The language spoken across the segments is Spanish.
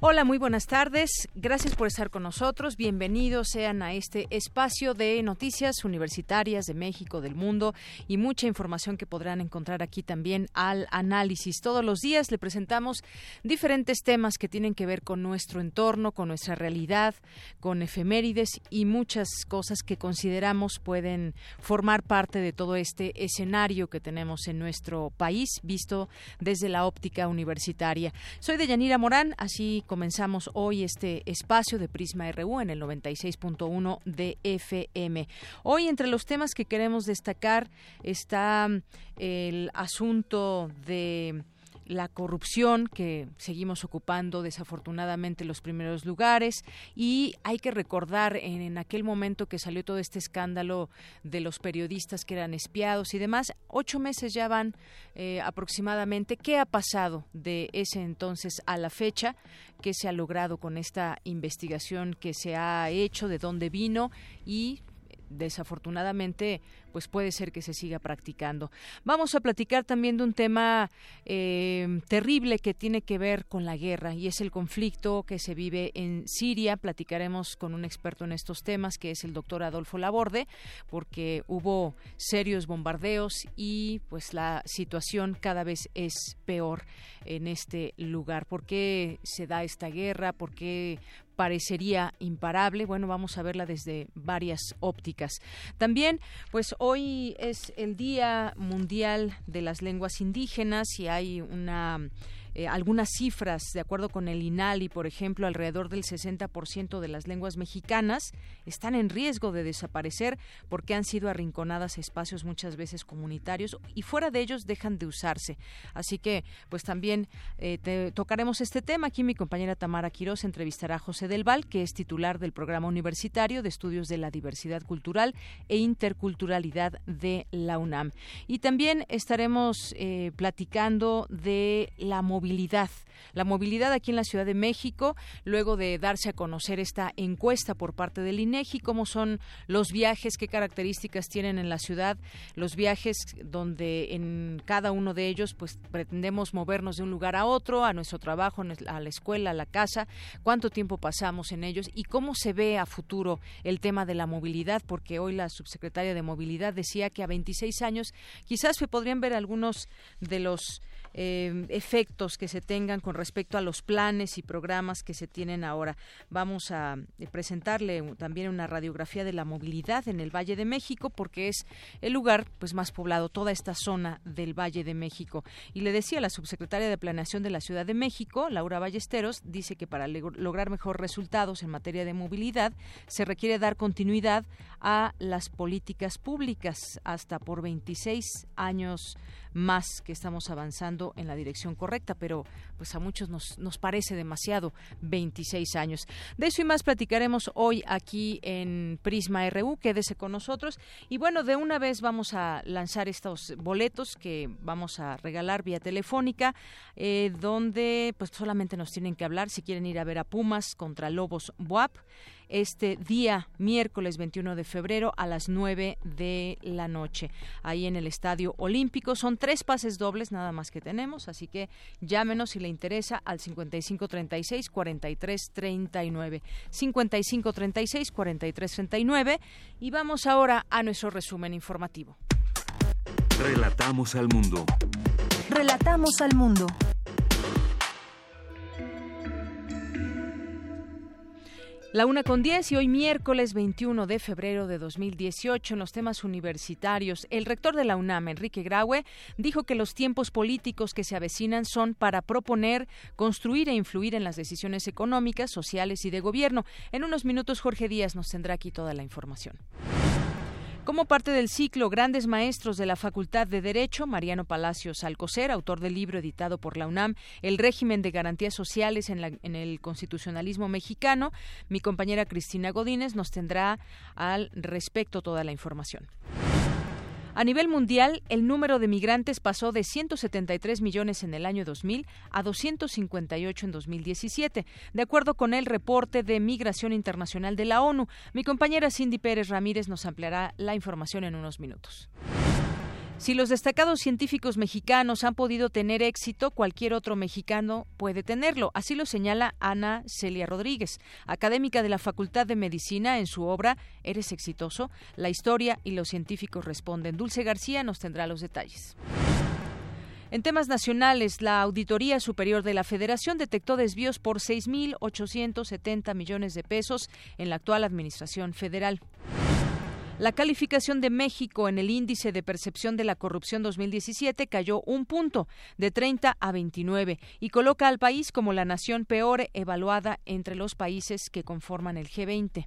Hola, muy buenas tardes. Gracias por estar con nosotros. Bienvenidos sean a este espacio de noticias universitarias de México, del mundo y mucha información que podrán encontrar aquí también al análisis. Todos los días le presentamos diferentes temas que tienen que ver con nuestro entorno, con nuestra realidad, con efemérides y muchas cosas que consideramos pueden formar parte de todo este escenario que tenemos en nuestro país visto desde la óptica universitaria. Soy Deyanira Morán, así comenzamos hoy este espacio de Prisma RU en el 96.1 de FM. Hoy entre los temas que queremos destacar está mm, el asunto de la corrupción que seguimos ocupando desafortunadamente los primeros lugares. Y hay que recordar en, aquel momento que salió todo este escándalo de los periodistas que eran espiados y demás ocho meses ya van eh, aproximadamente. Qué ha pasado de ese entonces a la fecha qué se ha logrado con esta investigación que se ha hecho de dónde vino y desafortunadamente pues puede ser que se siga practicando. Vamos a platicar también de un tema eh, terrible que tiene que ver con la guerra y es el conflicto que se vive en Siria. Platicaremos con un experto en estos temas que es el doctor Adolfo Laborde porque hubo serios bombardeos y pues la situación cada vez es peor en este lugar. ¿Por qué se da esta guerra? ¿Por qué parecería imparable. Bueno, vamos a verla desde varias ópticas. También, pues hoy es el Día Mundial de las Lenguas Indígenas y hay una eh, algunas cifras, de acuerdo con el INALI, por ejemplo, alrededor del 60% de las lenguas mexicanas están en riesgo de desaparecer porque han sido arrinconadas a espacios muchas veces comunitarios y fuera de ellos dejan de usarse. Así que, pues también eh, tocaremos este tema. Aquí mi compañera Tamara Quiroz entrevistará a José Del Val, que es titular del Programa Universitario de Estudios de la Diversidad Cultural e Interculturalidad de la UNAM. Y también estaremos eh, platicando de la movilidad la movilidad aquí en la Ciudad de México, luego de darse a conocer esta encuesta por parte del INEGI, cómo son los viajes, qué características tienen en la ciudad, los viajes donde en cada uno de ellos pues pretendemos movernos de un lugar a otro, a nuestro trabajo, a la escuela, a la casa, cuánto tiempo pasamos en ellos y cómo se ve a futuro el tema de la movilidad, porque hoy la subsecretaria de Movilidad decía que a 26 años quizás se podrían ver algunos de los eh, efectos que se tengan con respecto a los planes y programas que se tienen ahora. Vamos a eh, presentarle también una radiografía de la movilidad en el Valle de México porque es el lugar pues más poblado toda esta zona del Valle de México. Y le decía la subsecretaria de Planeación de la Ciudad de México, Laura Ballesteros, dice que para lograr mejores resultados en materia de movilidad se requiere dar continuidad a las políticas públicas hasta por 26 años más que estamos avanzando en la dirección correcta, pero pues a muchos nos, nos parece demasiado 26 años. De eso y más platicaremos hoy aquí en Prisma RU, quédese con nosotros y bueno, de una vez vamos a lanzar estos boletos que vamos a regalar vía telefónica, eh, donde pues solamente nos tienen que hablar si quieren ir a ver a Pumas contra Lobos Buap este día, miércoles 21 de febrero, a las 9 de la noche, ahí en el Estadio Olímpico. Son tres pases dobles nada más que tenemos, así que llámenos si le interesa al 5536 4339. 5536 4339 y vamos ahora a nuestro resumen informativo. Relatamos al mundo. Relatamos al mundo. La una con 10 y hoy miércoles 21 de febrero de 2018 en los temas universitarios. El rector de la UNAM, Enrique Graue, dijo que los tiempos políticos que se avecinan son para proponer, construir e influir en las decisiones económicas, sociales y de gobierno. En unos minutos Jorge Díaz nos tendrá aquí toda la información. Como parte del ciclo Grandes Maestros de la Facultad de Derecho, Mariano Palacios Alcocer, autor del libro editado por la UNAM, El régimen de garantías sociales en, en el constitucionalismo mexicano, mi compañera Cristina Godínez nos tendrá al respecto toda la información. A nivel mundial, el número de migrantes pasó de 173 millones en el año 2000 a 258 en 2017, de acuerdo con el reporte de Migración Internacional de la ONU. Mi compañera Cindy Pérez Ramírez nos ampliará la información en unos minutos. Si los destacados científicos mexicanos han podido tener éxito, cualquier otro mexicano puede tenerlo. Así lo señala Ana Celia Rodríguez, académica de la Facultad de Medicina, en su obra Eres exitoso, la historia y los científicos responden. Dulce García nos tendrá los detalles. En temas nacionales, la Auditoría Superior de la Federación detectó desvíos por 6.870 millones de pesos en la actual Administración Federal. La calificación de México en el índice de percepción de la corrupción 2017 cayó un punto, de 30 a 29, y coloca al país como la nación peor evaluada entre los países que conforman el G20.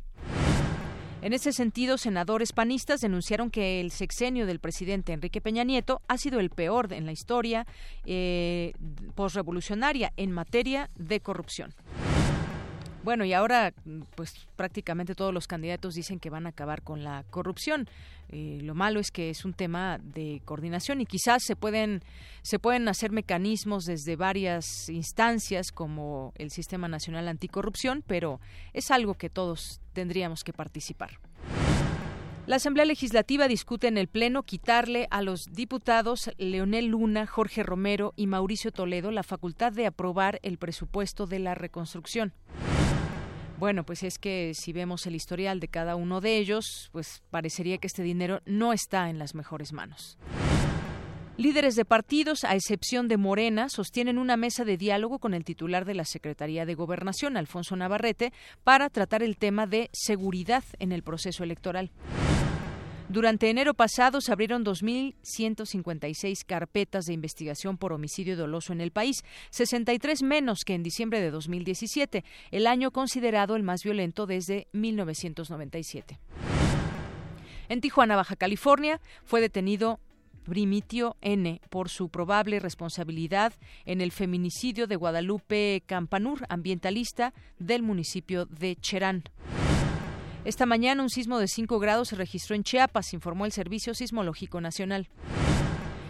En ese sentido, senadores panistas denunciaron que el sexenio del presidente Enrique Peña Nieto ha sido el peor en la historia eh, posrevolucionaria en materia de corrupción. Bueno, y ahora pues prácticamente todos los candidatos dicen que van a acabar con la corrupción. Eh, lo malo es que es un tema de coordinación y quizás se pueden se pueden hacer mecanismos desde varias instancias como el Sistema Nacional Anticorrupción, pero es algo que todos tendríamos que participar. La Asamblea Legislativa discute en el Pleno quitarle a los diputados Leonel Luna, Jorge Romero y Mauricio Toledo la facultad de aprobar el presupuesto de la reconstrucción. Bueno, pues es que si vemos el historial de cada uno de ellos, pues parecería que este dinero no está en las mejores manos. Líderes de partidos, a excepción de Morena, sostienen una mesa de diálogo con el titular de la Secretaría de Gobernación, Alfonso Navarrete, para tratar el tema de seguridad en el proceso electoral. Durante enero pasado se abrieron 2.156 carpetas de investigación por homicidio doloso en el país, 63 menos que en diciembre de 2017, el año considerado el más violento desde 1997. En Tijuana, Baja California, fue detenido Primitio N por su probable responsabilidad en el feminicidio de Guadalupe Campanur, ambientalista del municipio de Cherán. Esta mañana un sismo de 5 grados se registró en Chiapas, informó el Servicio Sismológico Nacional.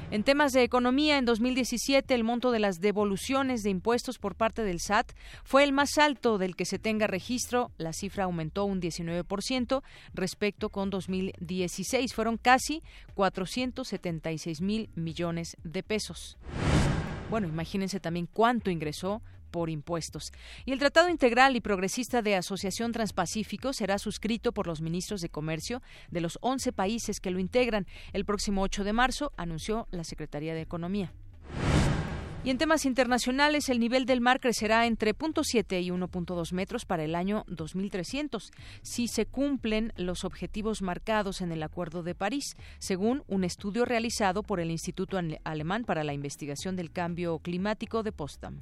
En temas de economía, en 2017 el monto de las devoluciones de impuestos por parte del SAT fue el más alto del que se tenga registro. La cifra aumentó un 19% respecto con 2016. Fueron casi 476 mil millones de pesos. Bueno, imagínense también cuánto ingresó por impuestos. Y el Tratado Integral y Progresista de Asociación Transpacífico será suscrito por los ministros de Comercio de los 11 países que lo integran. El próximo 8 de marzo anunció la Secretaría de Economía. Y en temas internacionales, el nivel del mar crecerá entre 0.7 y 1.2 metros para el año 2300, si se cumplen los objetivos marcados en el Acuerdo de París, según un estudio realizado por el Instituto Alemán para la Investigación del Cambio Climático de Potsdam.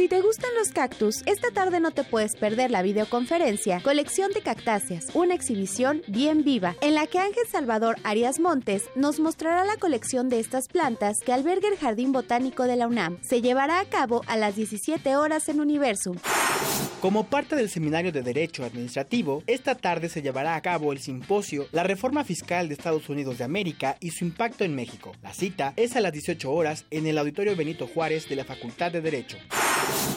Si te gustan los cactus, esta tarde no te puedes perder la videoconferencia Colección de Cactáceas, una exhibición bien viva, en la que Ángel Salvador Arias Montes nos mostrará la colección de estas plantas que alberga el Jardín Botánico de la UNAM. Se llevará a cabo a las 17 horas en Universum. Como parte del Seminario de Derecho Administrativo, esta tarde se llevará a cabo el simposio La Reforma Fiscal de Estados Unidos de América y su impacto en México. La cita es a las 18 horas en el Auditorio Benito Juárez de la Facultad de Derecho.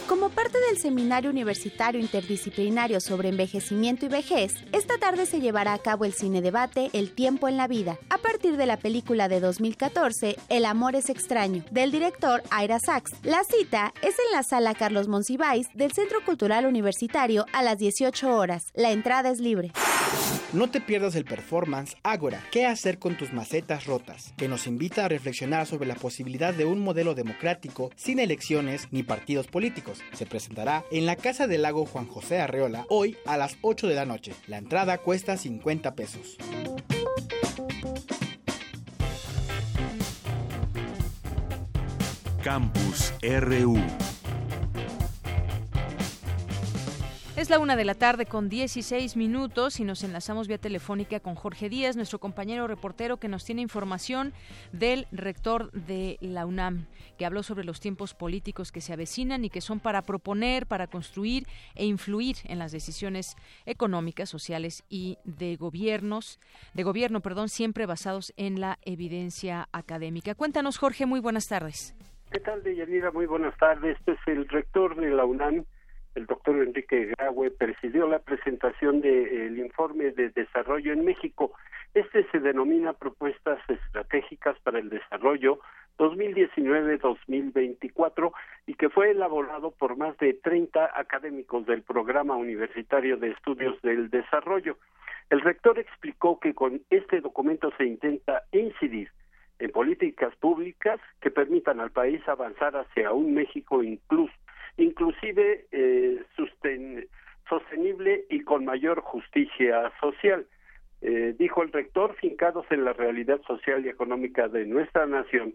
Como parte del Seminario Universitario Interdisciplinario sobre Envejecimiento y Vejez, esta tarde se llevará a cabo el cine debate El tiempo en la vida, a partir de la película de 2014 El amor es extraño, del director Ira Sachs. La cita es en la sala Carlos Monsiváis del Centro Cultural Universitario a las 18 horas. La entrada es libre. No te pierdas el performance Ágora, ¿qué hacer con tus macetas rotas? Que nos invita a reflexionar sobre la posibilidad de un modelo democrático sin elecciones ni partidos políticos. Se presentará en la Casa del Lago Juan José Arreola hoy a las 8 de la noche. La entrada cuesta 50 pesos. Campus RU. Es la una de la tarde con 16 minutos y nos enlazamos vía telefónica con Jorge Díaz, nuestro compañero reportero que nos tiene información del rector de la UNAM, que habló sobre los tiempos políticos que se avecinan y que son para proponer, para construir e influir en las decisiones económicas, sociales y de gobiernos, de gobierno, perdón, siempre basados en la evidencia académica. Cuéntanos, Jorge, muy buenas tardes. ¿Qué tal, Deyanira? Muy buenas tardes. Este es el rector de la UNAM, el doctor Enrique Graue presidió la presentación del informe de desarrollo en México. Este se denomina Propuestas Estratégicas para el Desarrollo 2019-2024 y que fue elaborado por más de 30 académicos del Programa Universitario de Estudios del Desarrollo. El rector explicó que con este documento se intenta incidir en políticas públicas que permitan al país avanzar hacia un México incluso inclusive eh, sostenible y con mayor justicia social. Eh, dijo el rector, fincados en la realidad social y económica de nuestra nación,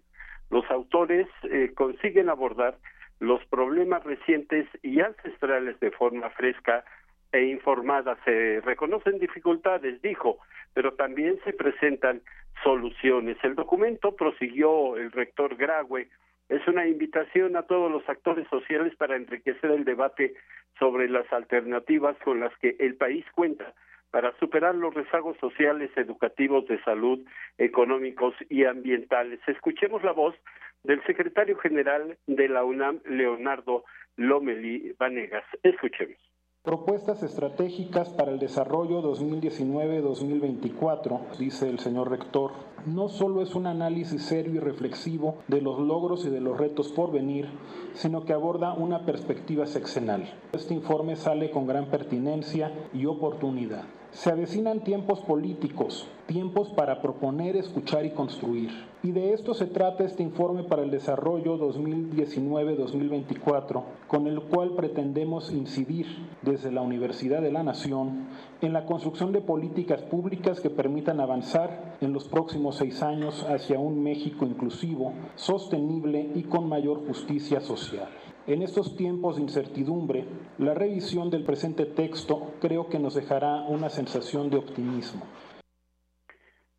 los autores eh, consiguen abordar los problemas recientes y ancestrales de forma fresca e informada. Se reconocen dificultades, dijo, pero también se presentan soluciones. El documento, prosiguió el rector Graue, es una invitación a todos los actores sociales para enriquecer el debate sobre las alternativas con las que el país cuenta para superar los rezagos sociales, educativos, de salud, económicos y ambientales. Escuchemos la voz del secretario general de la UNAM, Leonardo Lomeli Vanegas. Escuchemos. Propuestas estratégicas para el desarrollo 2019-2024, dice el señor rector, no solo es un análisis serio y reflexivo de los logros y de los retos por venir, sino que aborda una perspectiva sexenal. Este informe sale con gran pertinencia y oportunidad. Se avecinan tiempos políticos, tiempos para proponer, escuchar y construir. Y de esto se trata este informe para el desarrollo 2019-2024, con el cual pretendemos incidir desde la Universidad de la Nación en la construcción de políticas públicas que permitan avanzar en los próximos seis años hacia un México inclusivo, sostenible y con mayor justicia social. En estos tiempos de incertidumbre, la revisión del presente texto creo que nos dejará una sensación de optimismo.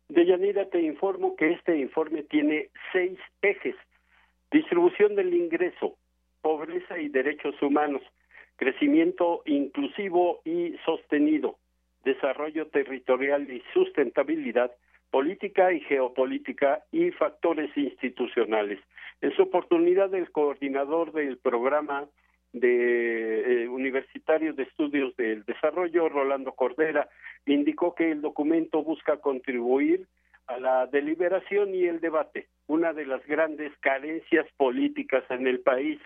Deyanira, te informo que este informe tiene seis ejes. Distribución del ingreso, pobreza y derechos humanos, crecimiento inclusivo y sostenido, desarrollo territorial y sustentabilidad, política y geopolítica y factores institucionales. En su oportunidad, el coordinador del programa de eh, Universitario de Estudios del Desarrollo, Rolando Cordera, indicó que el documento busca contribuir a la deliberación y el debate, una de las grandes carencias políticas en el país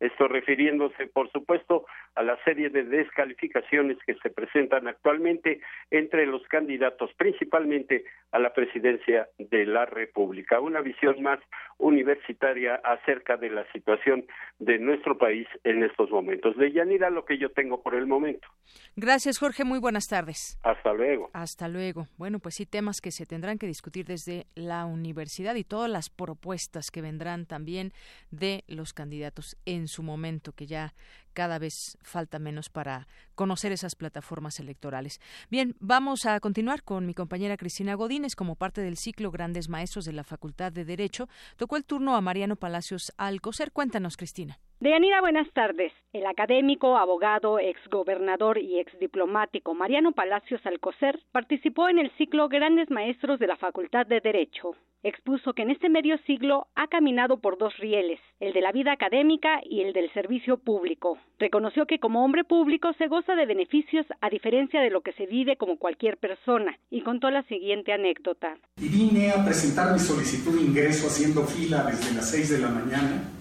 esto refiriéndose, por supuesto, a la serie de descalificaciones que se presentan actualmente entre los candidatos, principalmente a la presidencia de la República. Una visión más universitaria acerca de la situación de nuestro país en estos momentos. De Yanira, lo que yo tengo por el momento. Gracias, Jorge. Muy buenas tardes. Hasta luego. Hasta luego. Bueno, pues sí, temas que se tendrán que discutir desde la universidad y todas las propuestas que vendrán también de los candidatos en su momento, que ya cada vez falta menos para conocer esas plataformas electorales. Bien, vamos a continuar con mi compañera Cristina Godínez como parte del ciclo Grandes Maestros de la Facultad de Derecho. Tocó el turno a Mariano Palacios Alcocer. Cuéntanos, Cristina. Deyanira, buenas tardes. El académico, abogado, exgobernador y exdiplomático Mariano Palacios Alcocer participó en el ciclo Grandes Maestros de la Facultad de Derecho. Expuso que en este medio siglo ha caminado por dos rieles, el de la vida académica y el del servicio público. Reconoció que como hombre público se goza de beneficios a diferencia de lo que se vive como cualquier persona y contó la siguiente anécdota. Y vine a presentar mi solicitud de ingreso haciendo fila desde las seis de la mañana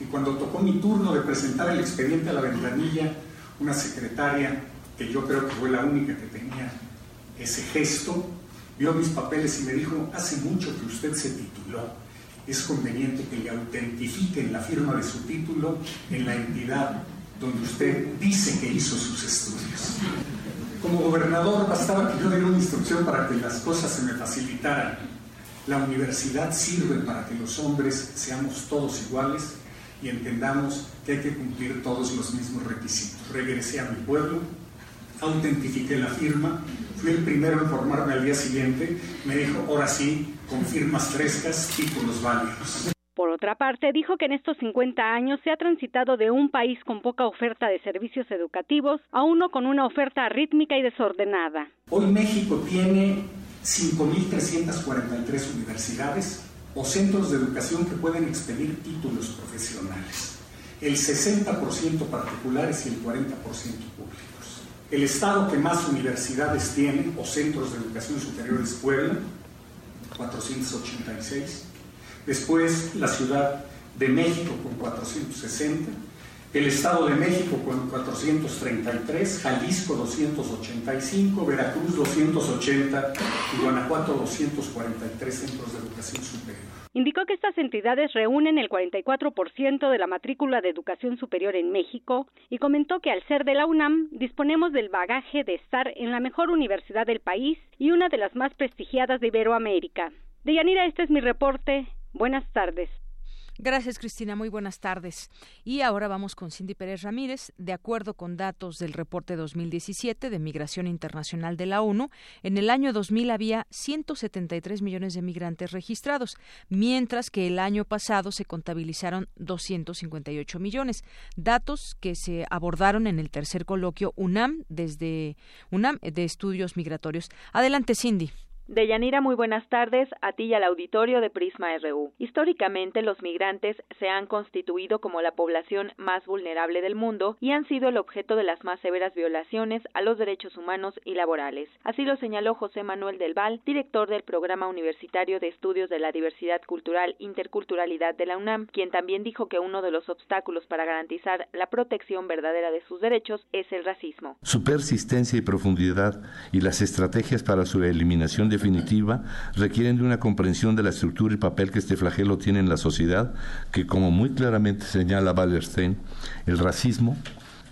y cuando tocó mi turno de presentar el expediente a la ventanilla, una secretaria, que yo creo que fue la única que tenía ese gesto, vio mis papeles y me dijo, hace mucho que usted se tituló. Es conveniente que le autentifiquen la firma de su título en la entidad donde usted dice que hizo sus estudios. Como gobernador bastaba que yo diera una instrucción para que las cosas se me facilitaran. La universidad sirve para que los hombres seamos todos iguales y entendamos que hay que cumplir todos los mismos requisitos. Regresé a mi pueblo, autentifiqué la firma, fui el primero en formarme al día siguiente, me dijo, ahora sí, con firmas frescas, títulos válidos. Por otra parte, dijo que en estos 50 años se ha transitado de un país con poca oferta de servicios educativos a uno con una oferta rítmica y desordenada. Hoy México tiene 5.343 universidades o centros de educación que pueden expedir títulos profesionales, el 60% particulares y el 40% públicos. El estado que más universidades tiene o centros de educación superior es Puebla, 486. Después la Ciudad de México con 460 el Estado de México con 433, Jalisco 285, Veracruz 280 y Guanajuato 243 centros de educación superior. Indicó que estas entidades reúnen el 44% de la matrícula de educación superior en México y comentó que al ser de la UNAM disponemos del bagaje de estar en la mejor universidad del país y una de las más prestigiadas de Iberoamérica. Deyanira, este es mi reporte. Buenas tardes. Gracias, Cristina. Muy buenas tardes. Y ahora vamos con Cindy Pérez Ramírez. De acuerdo con datos del reporte 2017 de Migración Internacional de la ONU, en el año 2000 había 173 millones de migrantes registrados, mientras que el año pasado se contabilizaron 258 millones. Datos que se abordaron en el tercer coloquio UNAM desde UNAM de Estudios Migratorios. Adelante, Cindy. Deyanira, muy buenas tardes a ti y al auditorio de Prisma RU. Históricamente, los migrantes se han constituido como la población más vulnerable del mundo y han sido el objeto de las más severas violaciones a los derechos humanos y laborales. Así lo señaló José Manuel del Val, director del Programa Universitario de Estudios de la Diversidad Cultural Interculturalidad de la UNAM, quien también dijo que uno de los obstáculos para garantizar la protección verdadera de sus derechos es el racismo. Su persistencia y profundidad y las estrategias para su eliminación de definitiva requieren de una comprensión de la estructura y papel que este flagelo tiene en la sociedad, que como muy claramente señala Wallerstein, el racismo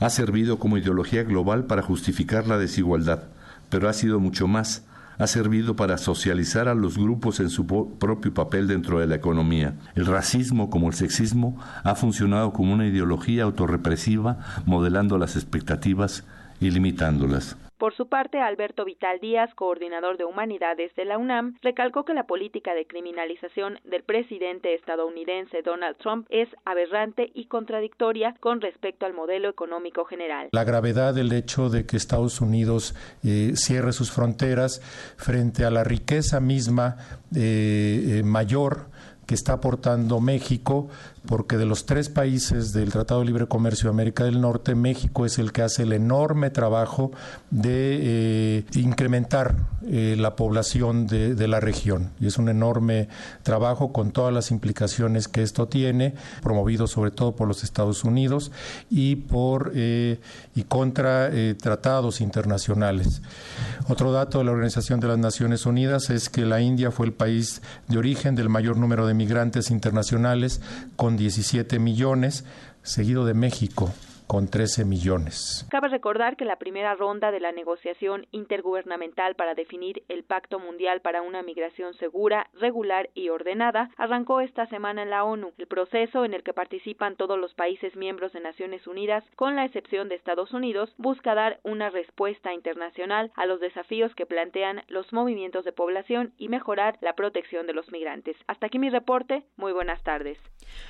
ha servido como ideología global para justificar la desigualdad, pero ha sido mucho más, ha servido para socializar a los grupos en su propio papel dentro de la economía. El racismo, como el sexismo, ha funcionado como una ideología autorrepresiva, modelando las expectativas y limitándolas. Por su parte, Alberto Vital Díaz, coordinador de Humanidades de la UNAM, recalcó que la política de criminalización del presidente estadounidense Donald Trump es aberrante y contradictoria con respecto al modelo económico general. La gravedad del hecho de que Estados Unidos eh, cierre sus fronteras frente a la riqueza misma eh, eh, mayor que está aportando México, porque de los tres países del Tratado de Libre Comercio de América del Norte, México es el que hace el enorme trabajo de eh, incrementar eh, la población de, la región. Y es un enorme trabajo con todas las implicaciones que esto tiene, promovido sobre todo por los Estados Unidos y por eh, y contra tratados internacionales. Otro dato de la Organización de las Naciones Unidas es que la India fue el país de origen del mayor número de migrantes internacionales, con 17 millones, seguido de México, con 13 millones. Cabe recordar que la primera ronda de la negociación intergubernamental para definir el Pacto Mundial para una Migración Segura, Regular y Ordenada arrancó esta semana en la ONU. El proceso, en el que participan todos los países miembros de Naciones Unidas, con la excepción de Estados Unidos, busca dar una respuesta internacional a los desafíos que plantean los movimientos de población y mejorar la protección de los migrantes. Hasta aquí mi reporte. Muy buenas tardes.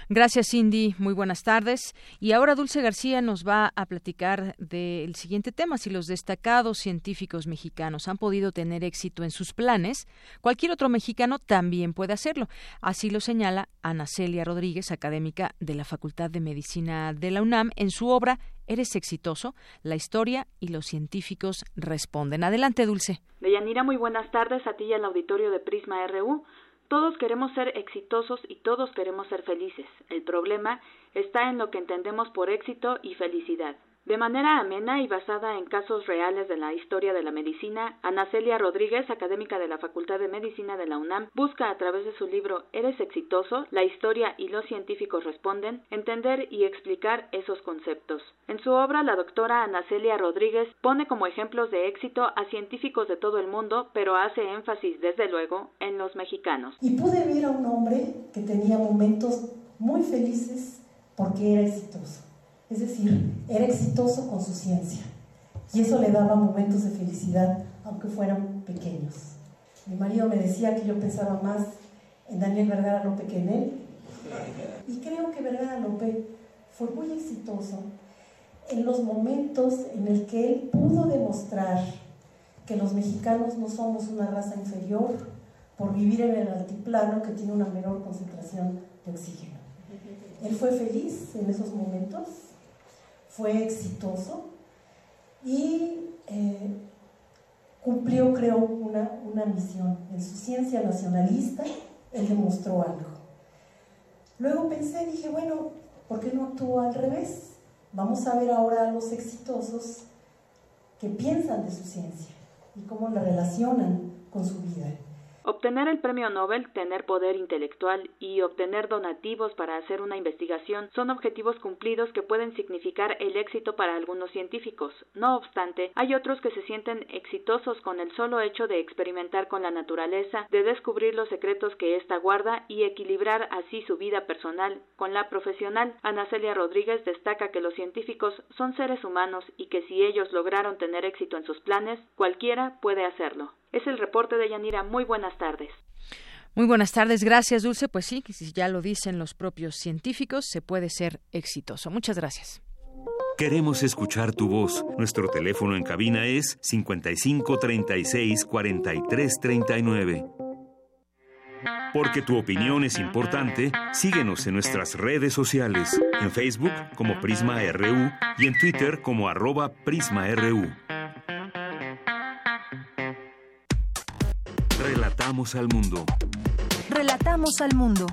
Gracias, Cindy. Muy buenas tardes. Y ahora Dulce García nos va a platicar del siguiente tema. Si los destacados científicos mexicanos han podido tener éxito en sus planes, cualquier otro mexicano también puede hacerlo. Así lo señala Ana Celia Rodríguez, académica de la Facultad de Medicina de la UNAM, en su obra ¿Eres exitoso? La historia y los científicos responden. Adelante, Dulce. Deyanira, muy buenas tardes a ti y al auditorio de Prisma RU. Todos queremos ser exitosos y todos queremos ser felices. El problema está en lo que entendemos por éxito y felicidad. De manera amena y basada en casos reales de la historia de la medicina, Ana Celia Rodríguez, académica de la Facultad de Medicina de la UNAM, busca a través de su libro ¿Eres exitoso? La historia y los científicos responden, entender y explicar esos conceptos. En su obra, la doctora Ana Celia Rodríguez pone como ejemplos de éxito a científicos de todo el mundo, pero hace énfasis, desde luego, en los mexicanos. Y pude ver a un hombre que tenía momentos muy felices porque era exitoso es decir, era exitoso con su ciencia y eso le daba momentos de felicidad, aunque fueran pequeños. Mi marido me decía que yo pensaba más en Daniel Vergara López que en él. Y creo que Vergara López fue muy exitoso en los momentos en el que él pudo demostrar que los mexicanos no somos una raza inferior por vivir en el altiplano que tiene una menor concentración de oxígeno. Él fue feliz en esos momentos fue exitoso y eh, cumplió, creo, una, una misión. En su ciencia nacionalista, él demostró algo. Luego pensé, dije, bueno, ¿por qué no actuó al revés? Vamos a ver ahora a los exitosos que piensan de su ciencia y cómo la relacionan con su vida. Obtener el premio Nobel, tener poder intelectual y obtener donativos para hacer una investigación son objetivos cumplidos que pueden significar el éxito para algunos científicos. No obstante, hay otros que se sienten exitosos con el solo hecho de experimentar con la naturaleza, de descubrir los secretos que ésta guarda y equilibrar así su vida personal con la profesional. Ana Celia Rodríguez destaca que los científicos son seres humanos y que si ellos lograron tener éxito en sus planes, cualquiera puede hacerlo. Es el reporte de Yanira. Muy buenas tardes. Muy buenas tardes, gracias Dulce. Pues sí, si ya lo dicen los propios científicos, se puede ser exitoso. Muchas gracias. Queremos escuchar tu voz. Nuestro teléfono en cabina es 55 36 43 39. Porque tu opinión es importante, síguenos en nuestras redes sociales, en Facebook como Prisma RU y en Twitter como arroba PrismaRU. Relatamos al mundo. Relatamos al mundo.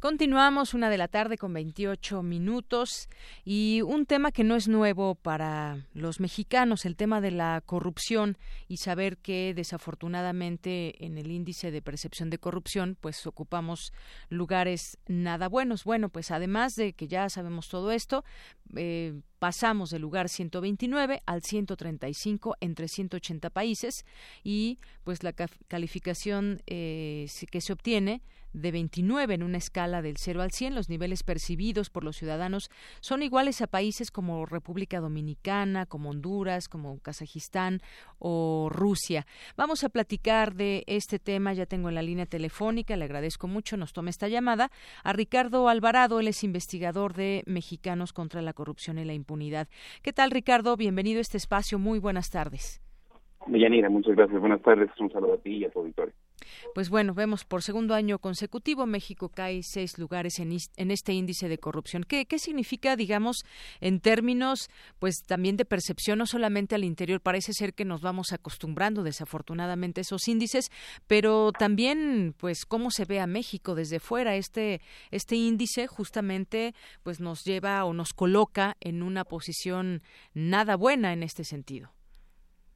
Continuamos una de la tarde con 28 minutos y un tema que no es nuevo para los mexicanos, el tema de la corrupción y saber que desafortunadamente en el índice de percepción de corrupción pues ocupamos lugares nada buenos. Bueno, pues además de que ya sabemos todo esto, eh, pasamos del lugar 129 al 135 entre 180 países y pues la calificación eh, que se obtiene de 29 en una escala del 0 al 100. Los niveles percibidos por los ciudadanos son iguales a países como República Dominicana, como Honduras, como Kazajistán o Rusia. Vamos a platicar de este tema. Ya tengo en la línea telefónica, le agradezco mucho, nos tome esta llamada, a Ricardo Alvarado, él es investigador de Mexicanos contra la Corrupción y la Impunidad. ¿Qué tal, Ricardo? Bienvenido a este espacio. Muy buenas tardes. Deyanira, muchas gracias. Buenas tardes. Un saludo a ti y a tu auditorio. Pues bueno, vemos por segundo año consecutivo México cae seis lugares en, en este índice de corrupción. ¿Qué, ¿Qué, significa, digamos, en términos, pues también de percepción, no solamente al interior? Parece ser que nos vamos acostumbrando, desafortunadamente, a esos índices, pero también, pues, cómo se ve a México desde fuera. Este, este índice justamente, pues, nos lleva o nos coloca en una posición nada buena en este sentido.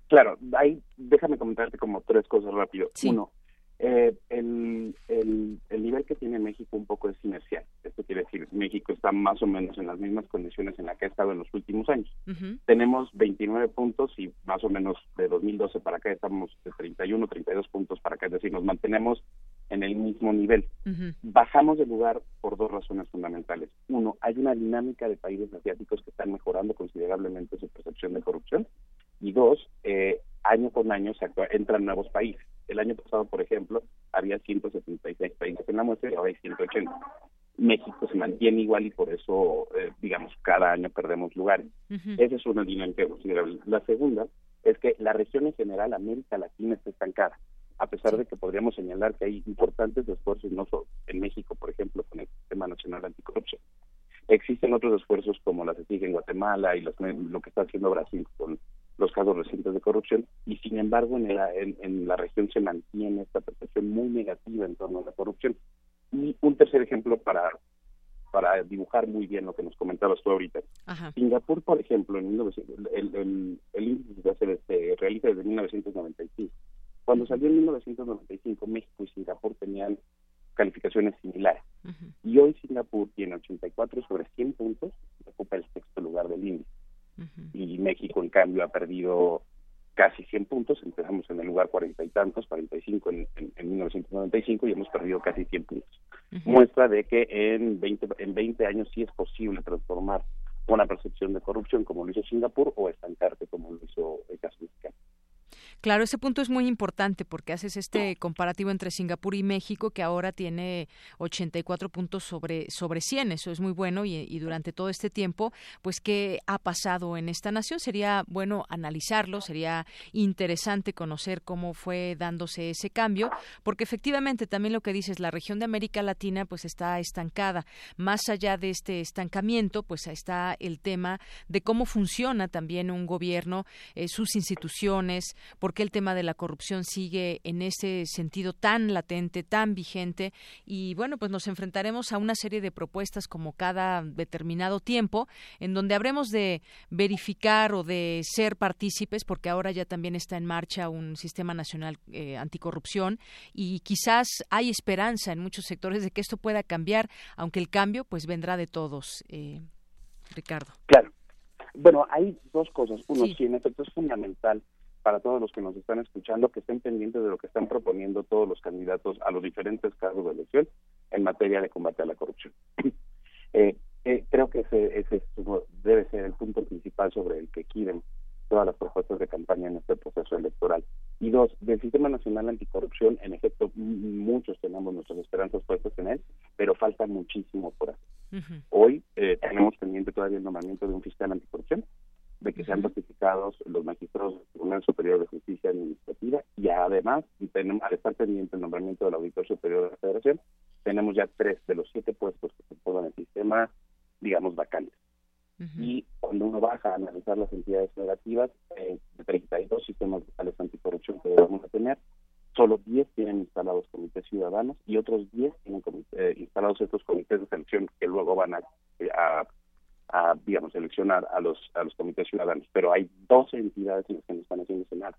Claro, ahí déjame comentarte como tres cosas rápido. Uno, eh, el, el, el, nivel que tiene México un poco es inercial. Esto quiere decir, México está más o menos en las mismas condiciones en las que ha estado en los últimos años. Tenemos 29 puntos y más o menos de 2012 para acá estamos de 31, 32 puntos para acá, es decir, nos mantenemos en el mismo nivel. Bajamos de lugar por dos razones fundamentales. Uno, hay una dinámica de países asiáticos que están mejorando considerablemente su percepción de corrupción. Y dos, eh, año con año se entran nuevos países. El año pasado, por ejemplo, había 176 países en la muestra y ahora hay 180. México se mantiene igual y por eso, eh, digamos, cada año perdemos lugares. Esa es una dinámica considerable. La segunda es que la región en general, América Latina, está estancada, a pesar de que podríamos señalar que hay importantes esfuerzos, no solo en México, por ejemplo, con el Sistema Nacional Anticorrupción. Existen otros esfuerzos como la CECIG en Guatemala y lo que está haciendo Brasil con los casos recientes de corrupción y sin embargo en la, en, la región se mantiene esta percepción muy negativa en torno a la corrupción. Y un tercer ejemplo para, para dibujar muy bien lo que nos comentabas tú ahorita. Singapur, por ejemplo, en el, el, el, índice se, se realiza desde 1995. Cuando salió en 1995, México y Singapur tenían calificaciones similares. Y hoy Singapur tiene 84 sobre 100 puntos, ocupa el sexto lugar del índice. Y México, en cambio, ha perdido casi 100 puntos, empezamos en el lugar cuarenta y tantos, 45 en, en, en 1995 y hemos perdido casi 100 puntos. Muestra de que en 20, en 20 años sí es posible transformar una percepción de corrupción como lo hizo Singapur o estancarte como lo hizo el caso mexicano. Claro, ese punto es muy importante porque haces este comparativo entre Singapur y México que ahora tiene 84 puntos sobre sobre 100, eso es muy bueno y, y, durante todo este tiempo, pues qué ha pasado en esta nación sería bueno analizarlo, sería interesante conocer cómo fue dándose ese cambio, porque efectivamente también lo que dices, la región de América Latina pues está estancada. Más allá de este estancamiento, pues está el tema de cómo funciona también un gobierno, eh, sus instituciones, por qué el tema de la corrupción sigue en ese sentido tan latente, tan vigente y bueno, pues nos enfrentaremos a una serie de propuestas como cada determinado tiempo en donde habremos de verificar o de ser partícipes porque ahora ya también está en marcha un sistema nacional eh, anticorrupción y quizás hay esperanza en muchos sectores de que esto pueda cambiar, aunque el cambio pues vendrá de todos. Eh, Ricardo. Claro. Bueno, hay dos cosas. Uno, sí, en efecto es fundamental para todos los que nos están escuchando que estén pendientes de lo que están proponiendo todos los candidatos a los diferentes cargos de elección en materia de combate a la corrupción. eh, eh, creo que ese, ese, debe ser el punto principal sobre el que quieren todas las propuestas de campaña en este proceso electoral. Y dos, del Sistema Nacional Anticorrupción, en efecto, muchos tenemos nuestras esperanzas puestas en él, pero falta muchísimo por hacer. Uh -huh. Hoy eh, tenemos pendiente todavía el nombramiento de un fiscal anticorrupción, de que sean ratificados los magistrados del Tribunal Superior de Justicia Administrativa y además, y tenemos, al estar pendiente el nombramiento del Auditor Superior de la Federación, tenemos ya tres de los siete puestos que se ponen en el sistema, digamos, vacantes. Uh -huh. Y cuando uno baja a analizar las entidades federativas, eh, de 32 sistemas locales anticorrupción que debemos de tener, solo 10 tienen instalados comités ciudadanos y otros 10 tienen eh, instalados estos comités de selección que luego van a, a a, digamos, seleccionar a los, a los comités ciudadanos, pero hay 12 entidades en las que no están haciendo nada.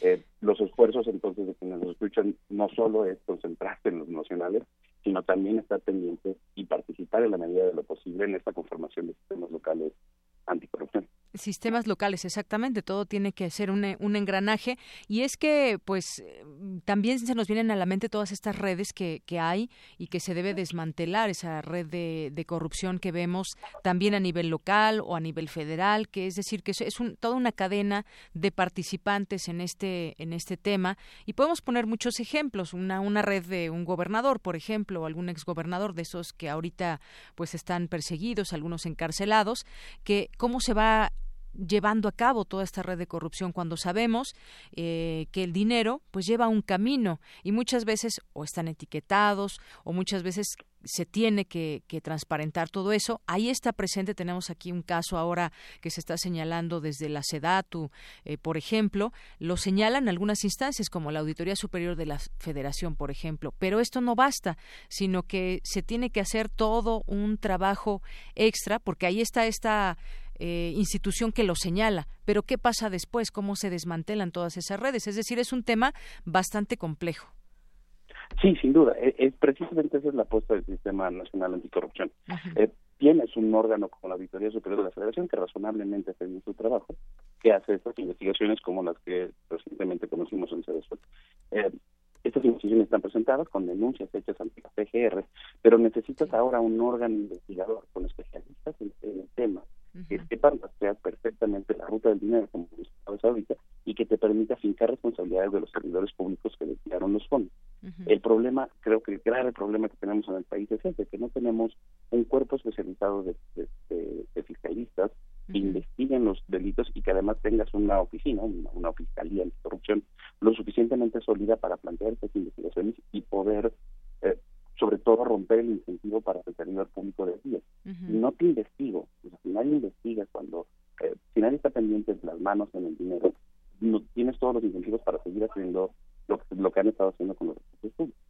Eh, los esfuerzos entonces de quienes nos escuchan no solo es concentrarse en los nacionales, sino también estar pendientes y participar en la medida de lo posible en esta conformación de sistemas locales anticorrupción sistemas locales, exactamente, todo tiene que ser un, un, engranaje. Y es que pues también se nos vienen a la mente todas estas redes que, que hay y que se debe desmantelar esa red de, de, corrupción que vemos también a nivel local o a nivel federal, que es decir que es un, toda una cadena de participantes en este en este tema. Y podemos poner muchos ejemplos, una, una red de un gobernador, por ejemplo, o algún exgobernador de esos que ahorita pues están perseguidos, algunos encarcelados, que cómo se va llevando a cabo toda esta red de corrupción cuando sabemos eh, que el dinero pues lleva un camino y muchas veces o están etiquetados o muchas veces se tiene que, transparentar todo eso. Ahí está presente, tenemos aquí un caso ahora que se está señalando desde la SEDATU, eh, por ejemplo, lo señalan algunas instancias como la Auditoría Superior de la Federación, por ejemplo, pero esto no basta, sino que se tiene que hacer todo un trabajo extra, porque ahí está esta eh, institución que lo señala. Pero ¿qué pasa después? ¿Cómo se desmantelan todas esas redes? Es decir, es un tema bastante complejo. Sí, sin duda. Es, es precisamente esa es la apuesta del Sistema Nacional Anticorrupción. Eh, tienes un órgano como la Auditoría Superior de la Federación que razonablemente hace bien su trabajo, que hace estas investigaciones como las que recientemente conocimos en CEDESUEL. Eh, estas investigaciones están presentadas con denuncias hechas ante la PGR, pero necesitas ahora un órgano investigador con especialistas en, en el tema que sepan rastrear perfectamente la ruta del dinero, como sabes ahorita, y que te permita fincar responsabilidades de los servidores públicos que destinaron los fondos. Uh -huh. El problema, creo que el grave problema que tenemos en el país es ese, que no tenemos un cuerpo especializado de, de, de, de fiscalistas uh -huh. que investiguen los delitos y que además tengas una oficina, una, una fiscalía anticorrupción, lo suficientemente sólida para plantear estas investigaciones y poder eh, sobre todo romper el incentivo para el servidor público de día. Uh -huh. No te investigo, pues, si nadie investiga cuando, eh, si nadie está pendiente de las manos en el dinero, tienes todos los incentivos para seguir haciendo lo que han estado haciendo con los recursos públicos.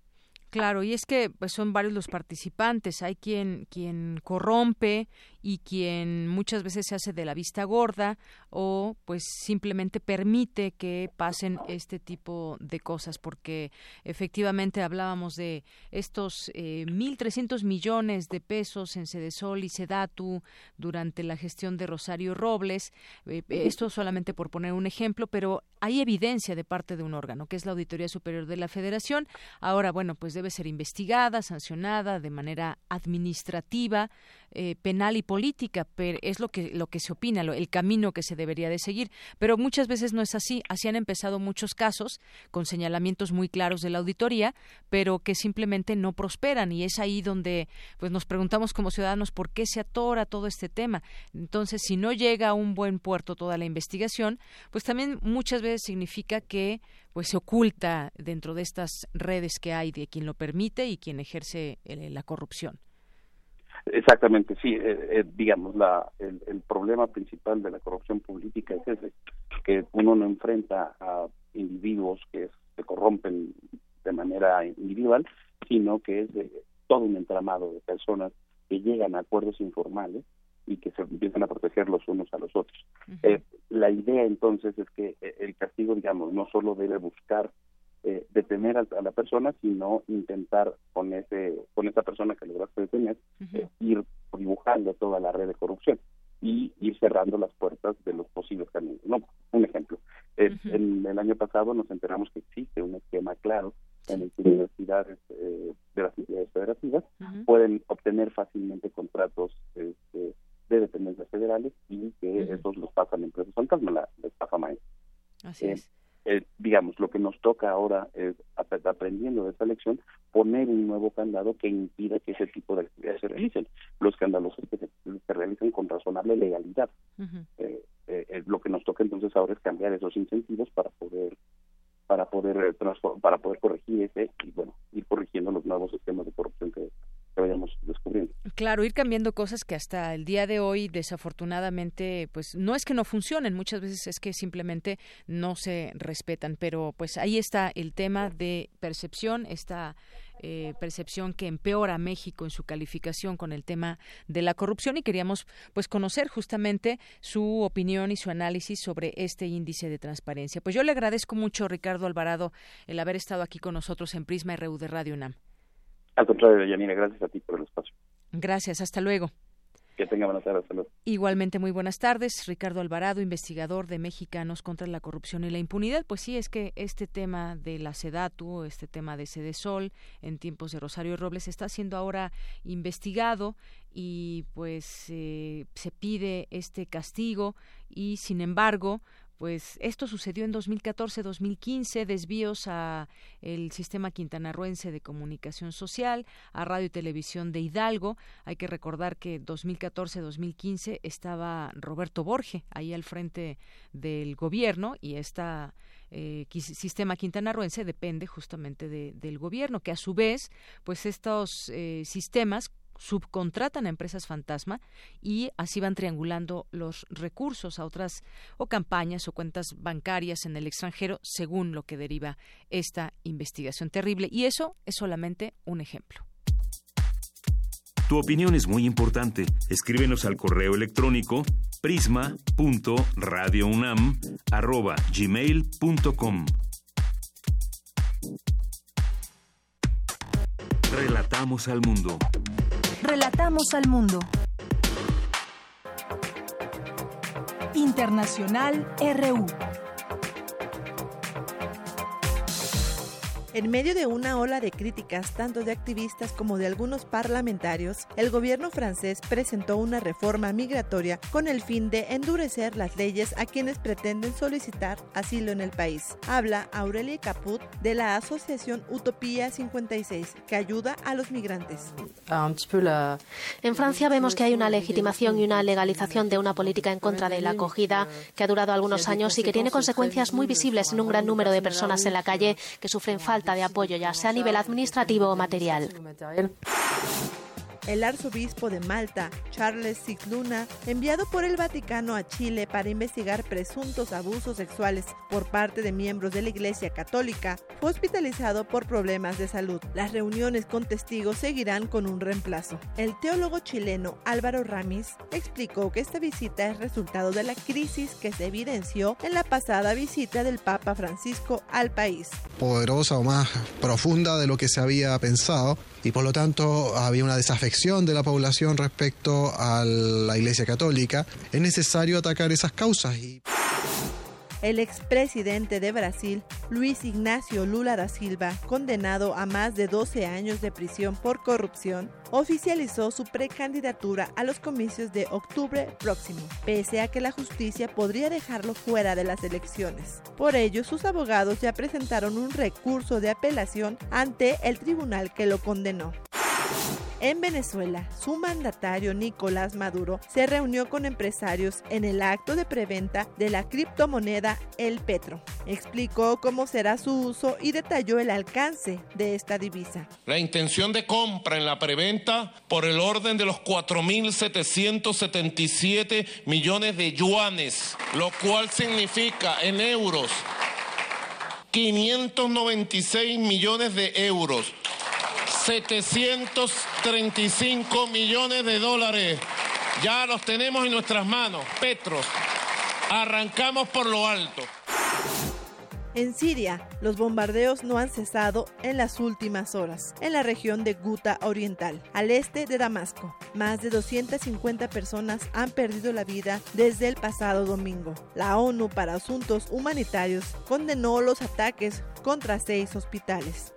Claro, y es que pues, son varios los participantes. Hay quien, quien corrompe y quien muchas veces se hace de la vista gorda o pues simplemente permite que pasen este tipo de cosas porque efectivamente hablábamos de estos eh, 1.300 millones de pesos en Cedesol y Sedatu durante la gestión de Rosario Robles. Eh, esto solamente por poner un ejemplo, pero hay evidencia de parte de un órgano que es la Auditoría Superior de la Federación. Ahora, bueno, pues debe ser investigada, sancionada de manera administrativa, eh, penal y política, pero es lo que lo que se opina, el camino que se debería de seguir. Pero muchas veces no es así. Así han empezado muchos casos con señalamientos muy claros de la auditoría, pero que simplemente no prosperan y es ahí donde pues nos preguntamos como ciudadanos por qué se atora todo este tema. Entonces, si no llega a un buen puerto toda la investigación, pues también muchas veces significa que pues se oculta dentro de estas redes que hay de quien lo permite y quien ejerce eh, la corrupción. Exactamente, sí. Eh, eh, digamos, la, el, el, problema principal de la corrupción política es ese, que uno no enfrenta a individuos que se corrompen de manera individual, sino que es de todo un entramado de personas que llegan a acuerdos informales y que se empiezan a proteger los unos a los otros. eh, la idea entonces es que eh, el castigo, digamos, no solo debe buscar eh, detener a, a, la persona, sino intentar con ese con esa persona que lograste detener uh -huh. eh, ir dibujando toda la red de corrupción y ir cerrando las puertas de los posibles caminos. No, un ejemplo. Uh -huh. En el año pasado nos enteramos que existe un esquema claro en el que universidades eh, de las entidades federativas uh -huh. pueden obtener fácilmente contratos este, de dependencias federales y que esos los pasan a empresas fantasma, la, la estafa maestra. Así es eh, digamos, lo que nos toca ahora es, aprendiendo de esta lección, poner un nuevo candado que impida que ese tipo de actividades se realicen. Los escandalosos que se, se realicen con razonable legalidad. Uh -huh. eh, eh, lo que nos toca entonces ahora es cambiar esos incentivos para poder para poder eh, para poder corregir ese y bueno ir corrigiendo los nuevos sistemas de corrupción que, que. Claro, ir cambiando cosas que hasta el día de hoy desafortunadamente pues no es que no funcionen, muchas veces es que simplemente no se respetan, pero pues ahí está el tema de percepción, esta eh, percepción que empeora a México en su calificación con el tema de la corrupción y queríamos pues conocer justamente su opinión y su análisis sobre este índice de transparencia. Pues yo le agradezco mucho Ricardo Alvarado el haber estado aquí con nosotros en Prisma RU de Radio UNAM. Al contrario, Yanina, gracias a ti por el espacio. Gracias, hasta luego. Que tenga buenas tardes. Salud. Igualmente, muy buenas tardes. Ricardo Alvarado, investigador de Mexicanos contra la Corrupción y la Impunidad. Pues sí, es que este tema de la SEDATU, este tema de Sedesol, en tiempos de Rosario Robles, está siendo ahora investigado y pues eh, se pide este castigo y, sin embargo, pues esto sucedió en 2014-2015, desvíos a el sistema quintanarruense de comunicación social, a radio y televisión de Hidalgo. Hay que recordar que 2014-2015 estaba Roberto Borge ahí al frente del gobierno y esta eh, sistema quintanarruense depende justamente de, del gobierno, que a su vez, pues estos eh, sistemas subcontratan a empresas fantasma y así van triangulando los recursos a otras o campañas o cuentas bancarias en el extranjero según lo que deriva esta investigación terrible y eso es solamente un ejemplo. Tu opinión es muy importante. Escríbenos al correo electrónico prisma.radiounam@gmail.com. Relatamos al mundo. Relatamos al mundo. Internacional RU. En medio de una ola de críticas tanto de activistas como de algunos parlamentarios, el gobierno francés presentó una reforma migratoria con el fin de endurecer las leyes a quienes pretenden solicitar asilo en el país. Habla Aurélie Caput de la asociación Utopía 56, que ayuda a los migrantes. En Francia vemos que hay una legitimación y una legalización de una política en contra de la acogida que ha durado algunos años y que tiene consecuencias muy visibles en un gran número de personas en la calle que sufren falta de apoyo, ya sea a nivel administrativo o material. El arzobispo de Malta, Charles Cicluna, enviado por el Vaticano a Chile para investigar presuntos abusos sexuales por parte de miembros de la Iglesia Católica, fue hospitalizado por problemas de salud. Las reuniones con testigos seguirán con un reemplazo. El teólogo chileno Álvaro Ramis explicó que esta visita es resultado de la crisis que se evidenció en la pasada visita del Papa Francisco al país. Poderosa o más profunda de lo que se había pensado y por lo tanto había una desafección de la población respecto a la Iglesia Católica. Es necesario atacar esas causas y el expresidente de Brasil, Luis Ignacio Lula da Silva, condenado a más de 12 años de prisión por corrupción, oficializó su precandidatura a los comicios de octubre próximo, pese a que la justicia podría dejarlo fuera de las elecciones. Por ello, sus abogados ya presentaron un recurso de apelación ante el tribunal que lo condenó. En Venezuela, su mandatario Nicolás Maduro se reunió con empresarios en el acto de preventa de la criptomoneda El Petro. Explicó cómo será su uso y detalló el alcance de esta divisa. La intención de compra en la preventa por el orden de los 4.777 millones de yuanes, lo cual significa en euros 596 millones de euros 735 millones de dólares. Ya los tenemos en nuestras manos. Petros, arrancamos por lo alto. En Siria, los bombardeos no han cesado en las últimas horas, en la región de Guta Oriental, al este de Damasco. Más de 250 personas han perdido la vida desde el pasado domingo. La ONU para Asuntos Humanitarios condenó los ataques contra seis hospitales.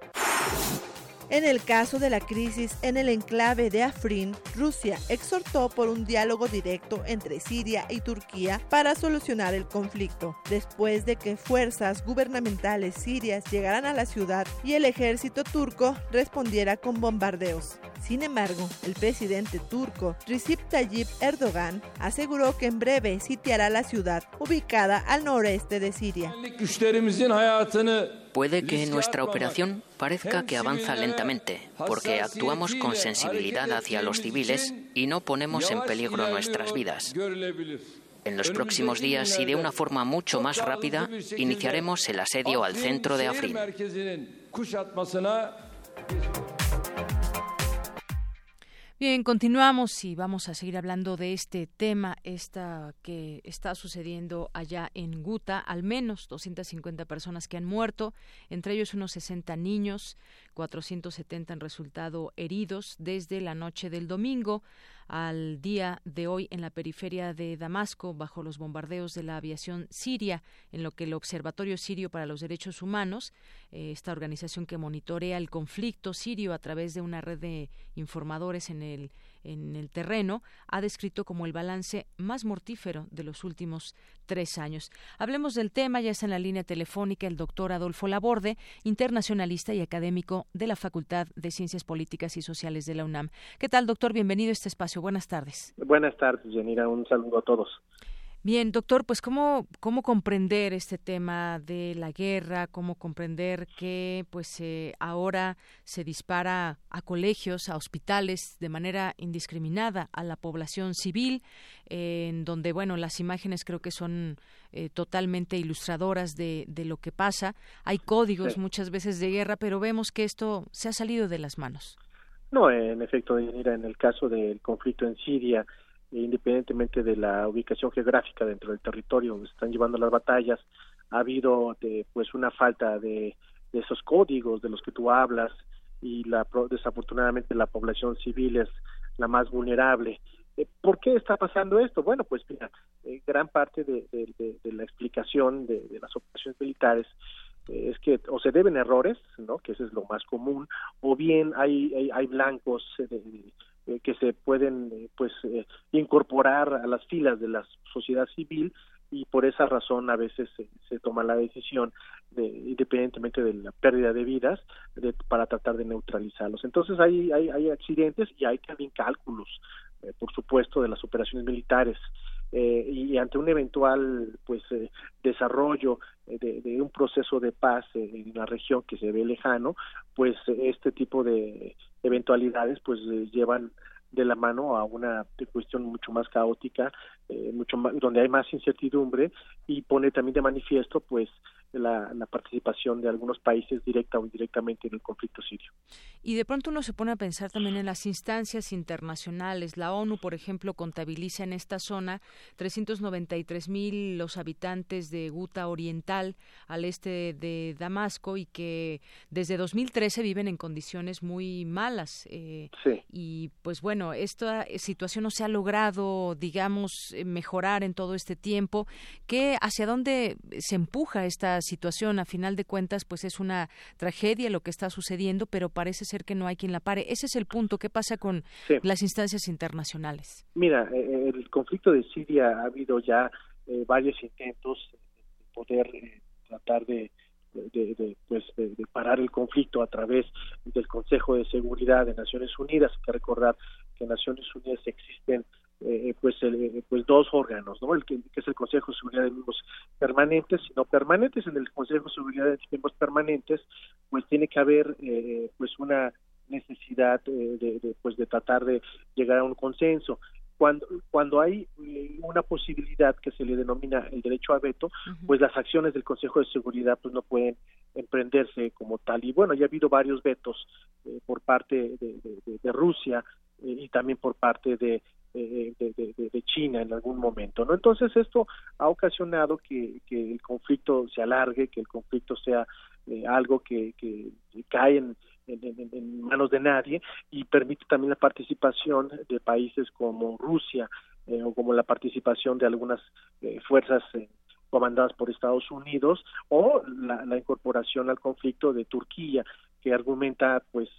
En el caso de la crisis en el enclave de Afrin, Rusia exhortó por un diálogo directo entre Siria y Turquía para solucionar el conflicto, después de que fuerzas gubernamentales sirias llegaran a la ciudad y el ejército turco respondiera con bombardeos. Sin embargo, el presidente turco Recep Tayyip Erdogan aseguró que en breve sitiará la ciudad ubicada al noreste de Siria. Puede que nuestra operación parezca que avanza lentamente, porque actuamos con sensibilidad hacia los civiles y no ponemos en peligro nuestras vidas. En los próximos días y de una forma mucho más rápida, iniciaremos el asedio al centro de Afrin. Bien, continuamos y vamos a seguir hablando de este tema, esta que está sucediendo allá en Guta, al menos 250 personas que han muerto, entre ellos unos 60 niños, 470 han resultado heridos desde la noche del domingo al día de hoy en la periferia de Damasco bajo los bombardeos de la aviación siria, en lo que el Observatorio Sirio para los Derechos Humanos, eh, esta organización que monitorea el conflicto sirio a través de una red de informadores en el en el terreno, ha descrito como el balance más mortífero de los últimos tres años. Hablemos del tema, ya está en la línea telefónica el doctor Adolfo Laborde, internacionalista y académico de la Facultad de Ciencias Políticas y Sociales de la UNAM. ¿Qué tal, doctor? Bienvenido a este espacio. Buenas tardes. Buenas tardes, Yanira. Un saludo a todos. Bien, doctor, pues cómo, cómo comprender este tema de la guerra, cómo comprender que pues eh, ahora se dispara a colegios, a hospitales de manera indiscriminada a la población civil, en donde bueno las imágenes creo que son eh, totalmente ilustradoras de, de, lo que pasa. Hay códigos muchas veces de guerra, pero vemos que esto se ha salido de las manos. No, en efecto, en el caso del conflicto en Siria independientemente de la ubicación geográfica dentro del territorio donde se están llevando las batallas, ha habido de, pues una falta de, esos códigos de los que tú hablas y la desafortunadamente la población civil es la más vulnerable. Eh, ¿Por qué está pasando esto? Bueno, pues mira, eh, gran parte de, la explicación de, las operaciones militares eh, es que o se deben errores, ¿no? Que eso es lo más común, o bien hay, hay, hay blancos eh, que se pueden eh, pues eh, incorporar a las filas de la sociedad civil y por esa razón a veces se, toma la decisión de, independientemente de la pérdida de vidas de, para tratar de neutralizarlos. Entonces hay hay, hay accidentes y hay también cálculos por supuesto de las operaciones militares eh, y ante un eventual pues desarrollo de, de, un proceso de paz en la región que se ve lejano pues este tipo de eventualidades pues llevan de la mano a una cuestión mucho más caótica, eh, mucho más, donde hay más incertidumbre y pone también de manifiesto pues la, participación de algunos países directa o indirectamente en el conflicto sirio. Y de pronto uno se pone a pensar también en las instancias internacionales. La ONU, por ejemplo, contabiliza en esta zona 393 mil los habitantes de Guta Oriental al este de Damasco y que desde 2013 viven en condiciones muy malas. Eh, y pues bueno, esta situación no se ha logrado, digamos, mejorar en todo este tiempo. ¿Qué, ¿Hacia dónde se empuja esta situación, a final de cuentas, pues es una tragedia lo que está sucediendo, pero parece ser que no hay quien la pare. Ese es el punto. ¿Qué pasa con las instancias internacionales? Mira, eh, eh, el conflicto de Siria ha habido ya eh, varios intentos de poder tratar de de, pues de, parar el conflicto a través del Consejo de Seguridad de Naciones Unidas. Hay que recordar que en Naciones Unidas existen eh, pues eh, pues dos órganos no el que, es el Consejo de Seguridad de Miembros Permanentes y no permanentes en el Consejo de Seguridad de Miembros Permanentes pues tiene que haber eh, pues una necesidad de, pues de tratar de llegar a un consenso. Cuando cuando hay una posibilidad que se le denomina el derecho a veto pues las acciones del Consejo de Seguridad pues no pueden emprenderse como tal. Y bueno ya ha habido varios vetos por parte de, de Rusia y también por parte de de, de, China en algún momento, ¿no? Entonces esto ha ocasionado que, que el conflicto se alargue, que el conflicto sea eh, algo que, que, cae en, en, manos de nadie y permite también la participación de países como Rusia eh, o como la participación de algunas eh, fuerzas comandadas por Estados Unidos o la, la, incorporación al conflicto de Turquía que argumenta pues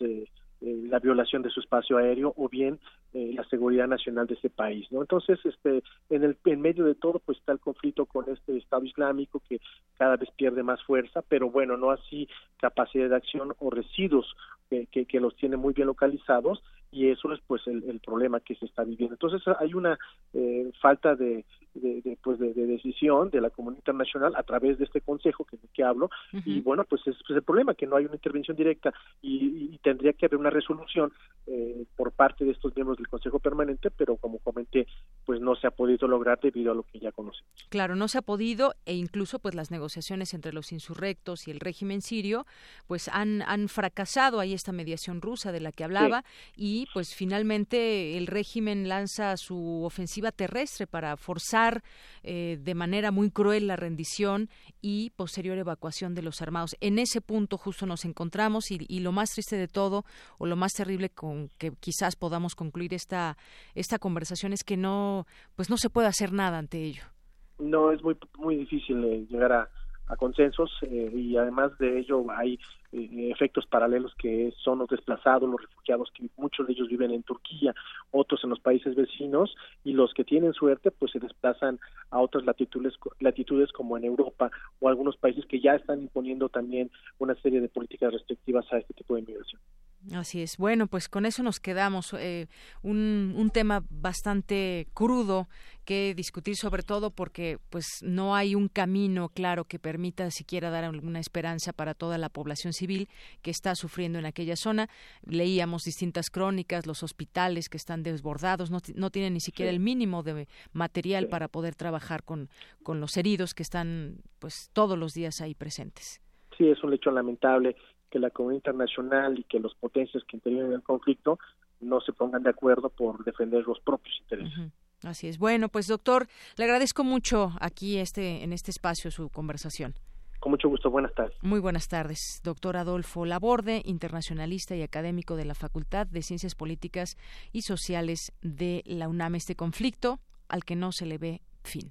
eh, la violación de su espacio aéreo o bien eh, la seguridad nacional de ese país no entonces este en el en medio de todo pues está el conflicto con este Estado Islámico que cada vez pierde más fuerza pero bueno no así capacidad de acción o residuos que, que, los tiene muy bien localizados y eso es pues el, el problema que se está viviendo. Entonces hay una eh, falta de, de, pues de, decisión de la comunidad internacional a través de este consejo que, que hablo y bueno pues es el problema que no hay una intervención directa y, y tendría que haber una resolución eh, por parte de estos miembros del consejo permanente pero como comenté pues no se ha podido lograr debido a lo que ya conocemos. Claro no se ha podido e incluso pues las negociaciones entre los insurrectos y el régimen sirio pues han han fracasado. Ahí esta mediación rusa de la que hablaba y pues finalmente el régimen lanza su ofensiva terrestre para forzar eh, de manera muy cruel la rendición y posterior evacuación de los armados. En ese punto justo nos encontramos y, lo más triste de todo o lo más terrible con que quizás podamos concluir esta esta conversación es que no pues no se puede hacer nada ante ello. No es muy muy difícil eh, llegar a a consensos eh, y además de ello hay efectos paralelos que son los desplazados, los refugiados, que muchos de ellos viven en Turquía, otros en los países vecinos y los que tienen suerte pues se desplazan a otras latitudes, latitudes como en Europa o algunos países que ya están imponiendo también una serie de políticas restrictivas a este tipo de inmigración. Así es. Bueno, pues con eso nos quedamos. Eh, un, un tema bastante crudo que discutir sobre todo porque pues no hay un camino claro que permita siquiera dar alguna esperanza para toda la población civil que está sufriendo en aquella zona. Leíamos distintas crónicas, los hospitales que están desbordados, no, no tienen ni siquiera el mínimo de material para poder trabajar con, con los heridos que están pues todos los días ahí presentes. Sí, es un hecho lamentable que la comunidad internacional y que los potencias que intervienen en el conflicto no se pongan de acuerdo por defender los propios intereses. Así es. Bueno, pues doctor, le agradezco mucho aquí este en este espacio su conversación. Con mucho gusto. Buenas tardes. Muy buenas tardes. Doctor Adolfo Laborde, internacionalista y académico de la Facultad de Ciencias Políticas y Sociales de la UNAM. Este conflicto al que no se le ve fin.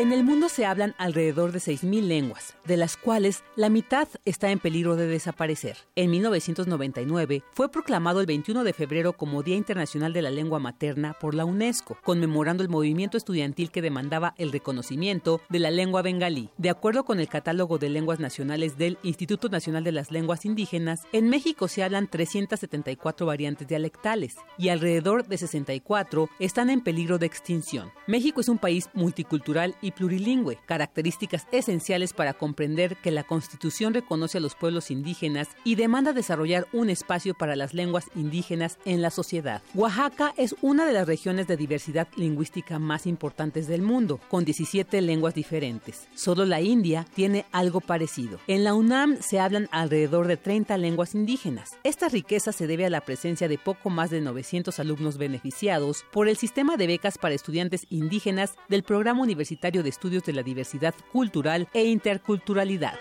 En el mundo se hablan alrededor de 6.000 lenguas, de las cuales la mitad está en peligro de desaparecer. En 1999 fue proclamado el 21 de febrero como Día Internacional de la Lengua Materna por la UNESCO, conmemorando el movimiento estudiantil que demandaba el reconocimiento de la lengua bengalí. De acuerdo con el catálogo de lenguas nacionales del Instituto Nacional de las Lenguas Indígenas, en México se hablan 374 variantes dialectales y alrededor de 64 están en peligro de extinción. México es un país multicultural y plurilingüe, características esenciales para comprender que la Constitución reconoce a los pueblos indígenas y demanda desarrollar un espacio para las lenguas indígenas en la sociedad. Oaxaca es una de las regiones de diversidad lingüística más importantes del mundo, con 17 lenguas diferentes. Solo la India tiene algo parecido. En la UNAM se hablan alrededor de 30 lenguas indígenas. Esta riqueza se debe a la presencia de poco más de 900 alumnos beneficiados por el sistema de becas para estudiantes indígenas del Programa Universitario de Estudios de la Diversidad Cultural e Interculturalidad.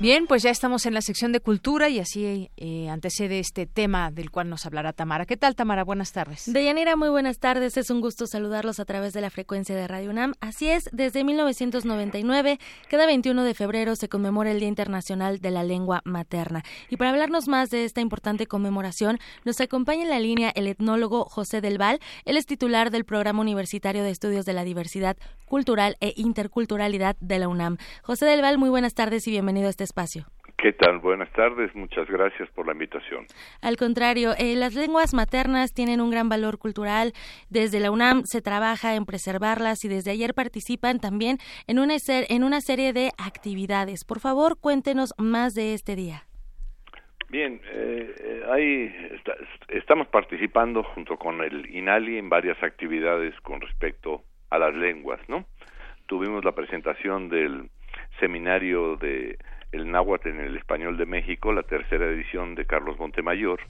Bien, pues ya estamos en la sección de cultura y así eh, antecede este tema del cual nos hablará Tamara. ¿Qué tal, Tamara? Buenas tardes. Deyanira, muy buenas tardes. Es un gusto saludarlos a través de la frecuencia de Radio UNAM. Así es, desde 1999, cada 21 de febrero se conmemora el Día Internacional de la Lengua Materna. Y para hablarnos más de esta importante conmemoración, nos acompaña en la línea el etnólogo José Del Val. Él es titular del Programa Universitario de Estudios de la Diversidad Cultural e Interculturalidad de la UNAM. José Del Val, muy buenas tardes y bienvenido a este espacio. ¿Qué tal? Buenas tardes, muchas gracias por la invitación. Al contrario, eh, las lenguas maternas tienen un gran valor cultural. Desde la UNAM se trabaja en preservarlas y desde ayer participan también en una, en una serie de actividades. Por favor, cuéntenos más de este día. Bien, eh, ahí estamos participando junto con el INALI en varias actividades con respecto a las lenguas, ¿no? Tuvimos la presentación del seminario de el náhuatl en el español de México, la tercera edición de Carlos Montemayor,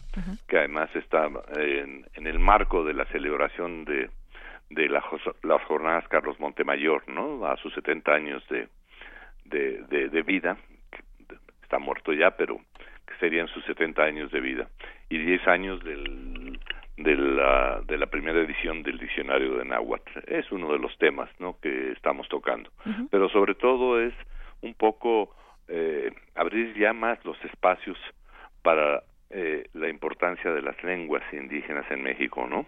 que además está en, el marco de la celebración de, de las jornadas Carlos Montemayor, ¿no? A sus 70 años de, de, de, vida, está muerto ya, pero que serían sus 70 años de vida, y 10 años del, de, la, de la primera edición del diccionario de náhuatl. Es uno de los temas, ¿no? Que estamos tocando. Pero sobre todo es un poco eh, abrir ya más los espacios para eh, la importancia de las lenguas indígenas en México, ¿no?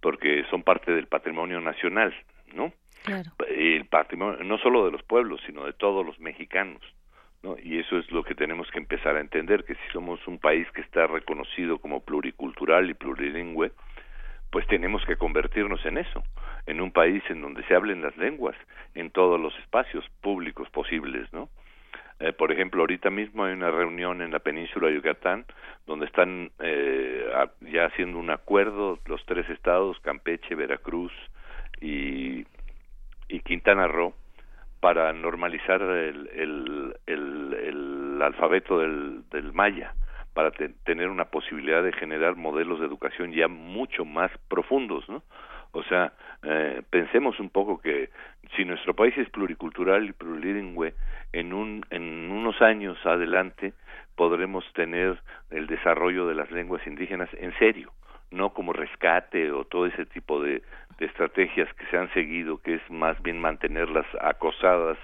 Porque son parte del patrimonio nacional, ¿no? Claro. El patrimonio no solo de los pueblos, sino de todos los mexicanos, ¿no? Y eso es lo que tenemos que empezar a entender, que si somos un país que está reconocido como pluricultural y plurilingüe, pues tenemos que convertirnos en eso, en un país en donde se hablen las lenguas en todos los espacios públicos posibles, ¿no? Eh, por ejemplo, ahorita mismo hay una reunión en la península de Yucatán donde están eh, ya haciendo un acuerdo los tres estados, Campeche, Veracruz y, Quintana Roo, para normalizar el, el, el, alfabeto del maya para tener una posibilidad de generar modelos de educación ya mucho más profundos, ¿no? O sea, eh, pensemos un poco que si nuestro país es pluricultural y plurilingüe, en, un, en unos años adelante podremos tener el desarrollo de las lenguas indígenas en serio, no como rescate o todo ese tipo de, estrategias que se han seguido, que es más bien mantenerlas acosadas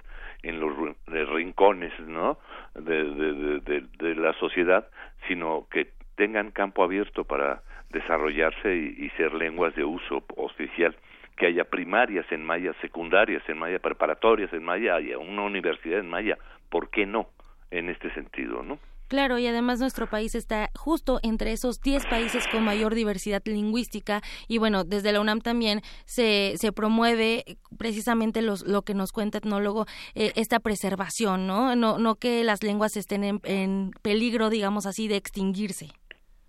en los rincones ¿no? De, de, la sociedad, sino que tengan campo abierto para desarrollarse y, ser lenguas de uso oficial que haya primarias en maya, secundarias en maya, preparatorias en maya, haya una universidad en maya, ¿por qué no? En este sentido, ¿no? Claro, y además nuestro país está justo entre esos 10 países con mayor diversidad lingüística y bueno, desde la UNAM también se, se promueve precisamente los, lo que nos cuenta etnólogo, eh, esta preservación, ¿no? ¿no? No que las lenguas estén en, peligro, digamos así, de extinguirse.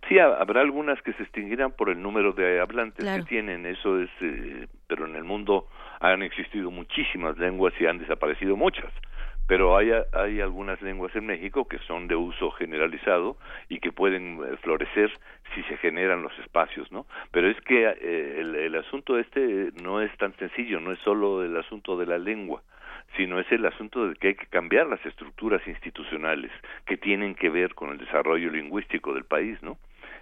Sí, habrá algunas que se extinguirán por el número de hablantes que tienen, eso es, eh, pero en el mundo han existido muchísimas lenguas y han desaparecido muchas pero hay, hay algunas lenguas en México que son de uso generalizado y que pueden eh, florecer si se generan los espacios, ¿no? Pero es que eh, el, el, asunto este no es tan sencillo, no es solo el asunto de la lengua, sino es el asunto de que hay que cambiar las estructuras institucionales que tienen que ver con el desarrollo lingüístico del país, ¿no?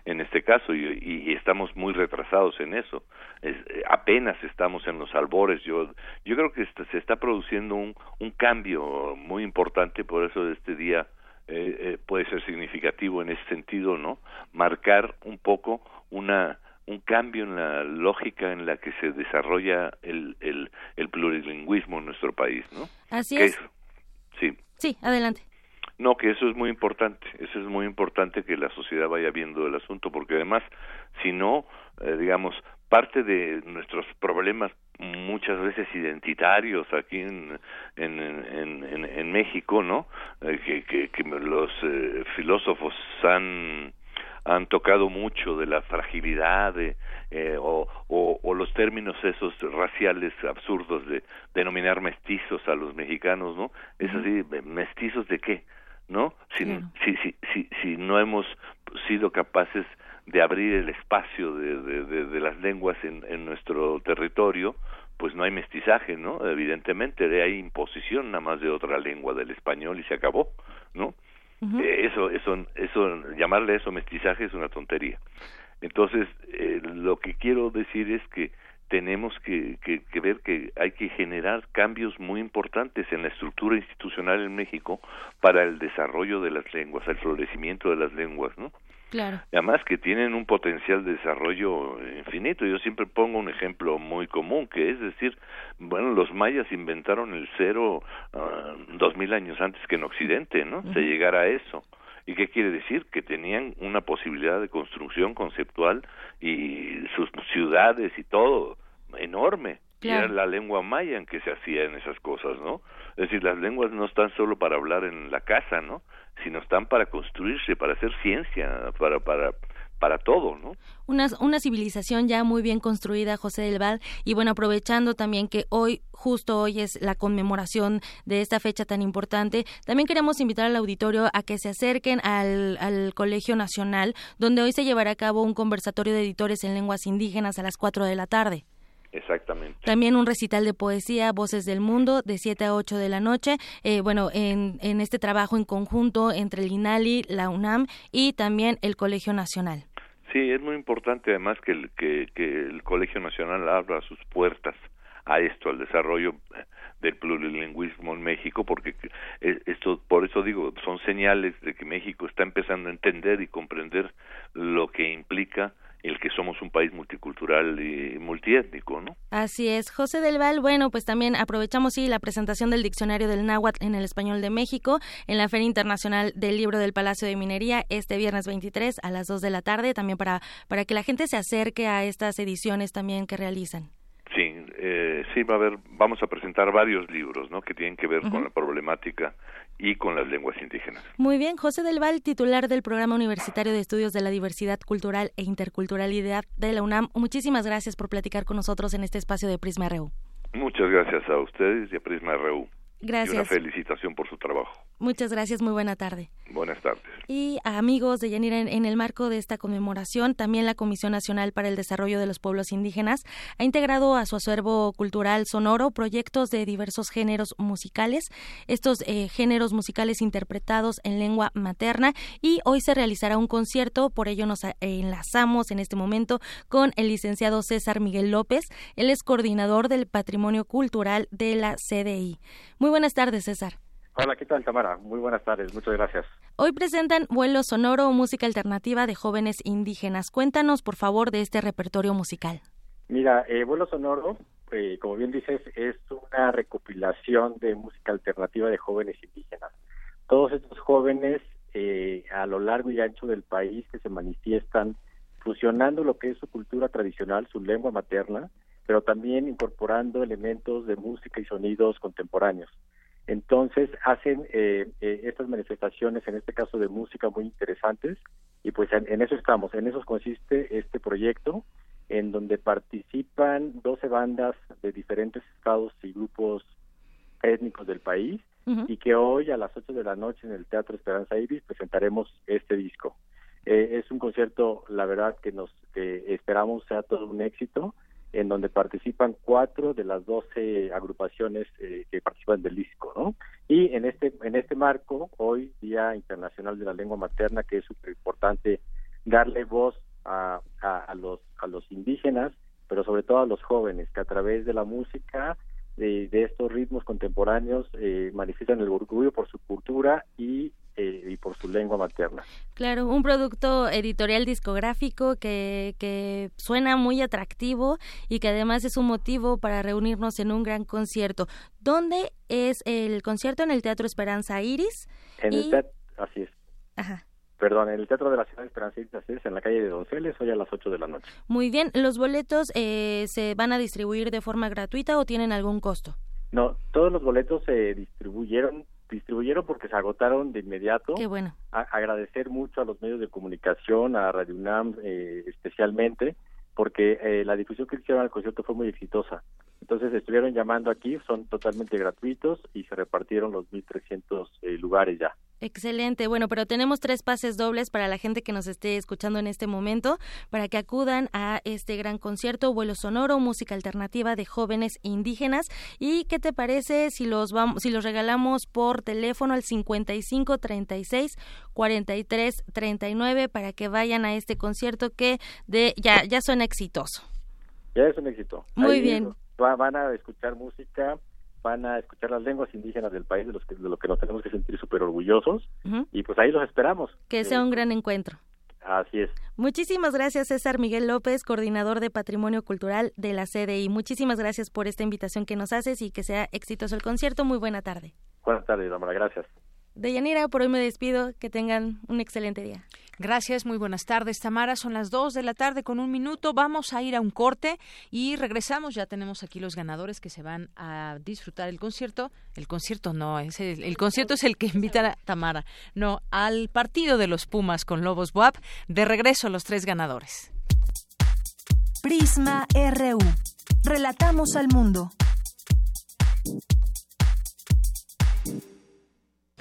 En este caso y, estamos muy retrasados en eso es, apenas estamos en los albores yo yo creo que se está produciendo un, un cambio muy importante por eso este día eh, eh, puede ser significativo en ese sentido no marcar un poco una un cambio en la lógica en la que se desarrolla el, el, el plurilingüismo en nuestro país, ¿no? Así es. Sí. Sí, adelante. No, que eso es muy importante, eso es muy importante que la sociedad vaya viendo el asunto, porque además, si no, eh, digamos, parte de nuestros problemas muchas veces identitarios aquí en, en, en, en, México, ¿no? Eh, que, que, que, los eh, filósofos han han tocado mucho de la fragilidad de, eh, o, o, o, los términos esos raciales absurdos de denominar mestizos a los mexicanos, ¿no? Es así, mestizos de qué, ¿no? Si, si, si, si, si no hemos sido capaces de abrir el espacio de, de, de, las lenguas en, en nuestro territorio, pues no hay mestizaje, ¿no? Evidentemente hay imposición nada más de otra lengua del español y se acabó, ¿no? Eh, eso, eso, eso, llamarle eso mestizaje es una tontería. Entonces, eh, lo que quiero decir es que tenemos que, que, que, ver que hay que generar cambios muy importantes en la estructura institucional en México para el desarrollo de las lenguas, el florecimiento de las lenguas, ¿no? Claro. Además que tienen un potencial de desarrollo infinito. Yo siempre pongo un ejemplo muy común, que es decir, bueno, los mayas inventaron el cero uh, dos mil años antes que en Occidente, ¿no? Se llegara a eso. ¿Y qué quiere decir? Que tenían una posibilidad de construcción conceptual y sus ciudades y todo enorme. Y era la lengua maya en que se hacían esas cosas, ¿no? Es decir, las lenguas no están solo para hablar en la casa, ¿no? Sino están para construirse, para hacer ciencia, para, para, para todo, ¿no? Una, una civilización ya muy bien construida, José del Val, y bueno, aprovechando también que hoy, justo hoy es la conmemoración de esta fecha tan importante, también queremos invitar al auditorio a que se acerquen al, al Colegio Nacional, donde hoy se llevará a cabo un conversatorio de editores en lenguas indígenas a las 4 de la tarde. Exactamente. También un recital de poesía, Voces del Mundo, de 7 a 8 de la noche. Eh, bueno, en, en este trabajo en conjunto entre el INALI, la UNAM y también el Colegio Nacional. Sí, es muy importante además que el, que, que el Colegio Nacional abra sus puertas a esto, al desarrollo del plurilingüismo en México, porque esto, por eso digo, son señales de que México está empezando a entender y comprender lo que implica el que somos un país multicultural y multiétnico, ¿no? Así es. José del Val, bueno, pues también aprovechamos sí la presentación del diccionario del náhuatl en el español de México en la Feria Internacional del Libro del Palacio de Minería este viernes 23 a las 2 de la tarde, también para, para que la gente se acerque a estas ediciones también que realizan. Sí, eh, sí va a haber, vamos a presentar varios libros, ¿no? Que tienen que ver con la problemática y con las lenguas indígenas. Muy bien, José del Val, titular del Programa Universitario de Estudios de la Diversidad Cultural e Interculturalidad de la UNAM. Muchísimas gracias por platicar con nosotros en este espacio de Prisma RU. Muchas gracias a ustedes y a Prisma RU. Gracias. Y una felicitación por su trabajo. Muchas gracias, muy buena tarde. Buenas tardes. Y amigos de Yanira, en, el marco de esta conmemoración, también la Comisión Nacional para el Desarrollo de los Pueblos Indígenas ha integrado a su acervo cultural sonoro proyectos de diversos géneros musicales, estos eh, géneros musicales interpretados en lengua materna y hoy se realizará un concierto, por ello nos enlazamos en este momento con el licenciado César Miguel López, él es coordinador del Patrimonio Cultural de la CDI. Muy buenas tardes, César. Hola, ¿qué tal, Tamara? Muy buenas tardes, muchas gracias. Hoy presentan Vuelo Sonoro, música alternativa de jóvenes indígenas. Cuéntanos, por favor, de este repertorio musical. Mira, eh, Vuelo Sonoro, eh, como bien dices, es una recopilación de música alternativa de jóvenes indígenas. Todos estos jóvenes eh, a lo largo y ancho del país que se manifiestan fusionando lo que es su cultura tradicional, su lengua materna, pero también incorporando elementos de música y sonidos contemporáneos. Entonces hacen eh, eh, estas manifestaciones, en este caso de música, muy interesantes. Y pues en, eso estamos, en eso consiste este proyecto, en donde participan 12 bandas de diferentes estados y grupos étnicos del país. Y que hoy a las 8 de la noche en el Teatro Esperanza Iris presentaremos este disco. Eh, es un concierto, la verdad, que nos esperamos sea todo un éxito en donde participan cuatro de las doce agrupaciones eh, que participan del disco, ¿no? Y en este en este marco, hoy Día Internacional de la Lengua Materna, que es súper importante darle voz a, a, los, a los indígenas, pero sobre todo a los jóvenes, que a través de la música, de, de estos ritmos contemporáneos, eh, manifiestan el orgullo por su cultura y eh, y por su lengua materna. Claro, un producto editorial discográfico que, que suena muy atractivo y que además es un motivo para reunirnos en un gran concierto. ¿Dónde es el concierto? En el Teatro Esperanza Iris. En el teatro, así es. Ajá. Perdón, en el Teatro de la Ciudad de así es, en la calle de Donceles, hoy a las 8 de la noche. Muy bien, ¿los boletos eh, se van a distribuir de forma gratuita o tienen algún costo? No, todos los boletos se distribuyeron distribuyeron porque se agotaron de inmediato. Qué bueno. agradecer mucho a los medios de comunicación, a Radio UNAM eh, especialmente, porque eh, la difusión que hicieron al concierto fue muy exitosa. Entonces estuvieron llamando aquí, son totalmente gratuitos y se repartieron los 1.300 eh, lugares ya. Excelente. Bueno, pero tenemos tres pases dobles para la gente que nos esté escuchando en este momento, para que acudan a este gran concierto, vuelo sonoro, música alternativa de jóvenes indígenas. ¿Y qué te parece si los vamos, si los regalamos por teléfono al 55 36 43 39 para que vayan a este concierto que de ya ya suena exitoso? Ya es un éxito. Muy bien. van a escuchar música van a escuchar las lenguas indígenas del país de los que de lo que nos tenemos que sentir súper orgullosos y pues ahí los esperamos que sea un gran encuentro Así es. Muchísimas gracias, César Miguel López, coordinador de Patrimonio Cultural de la CDI. Muchísimas gracias por esta invitación que nos haces y que sea exitoso el concierto. Muy buena tarde. Buenas tardes, Damara. Gracias. Deyanira, por hoy me despido. Que tengan un excelente día. Gracias, muy buenas tardes, Tamara. Son las dos de la tarde con un minuto. Vamos a ir a un corte y regresamos. Ya tenemos aquí los ganadores que se van a disfrutar el concierto. El concierto no, es el, concierto es el que invita a Tamara. No, al partido de los Pumas con Lobos Buap. De regreso los tres ganadores. Prisma RU. Relatamos al mundo.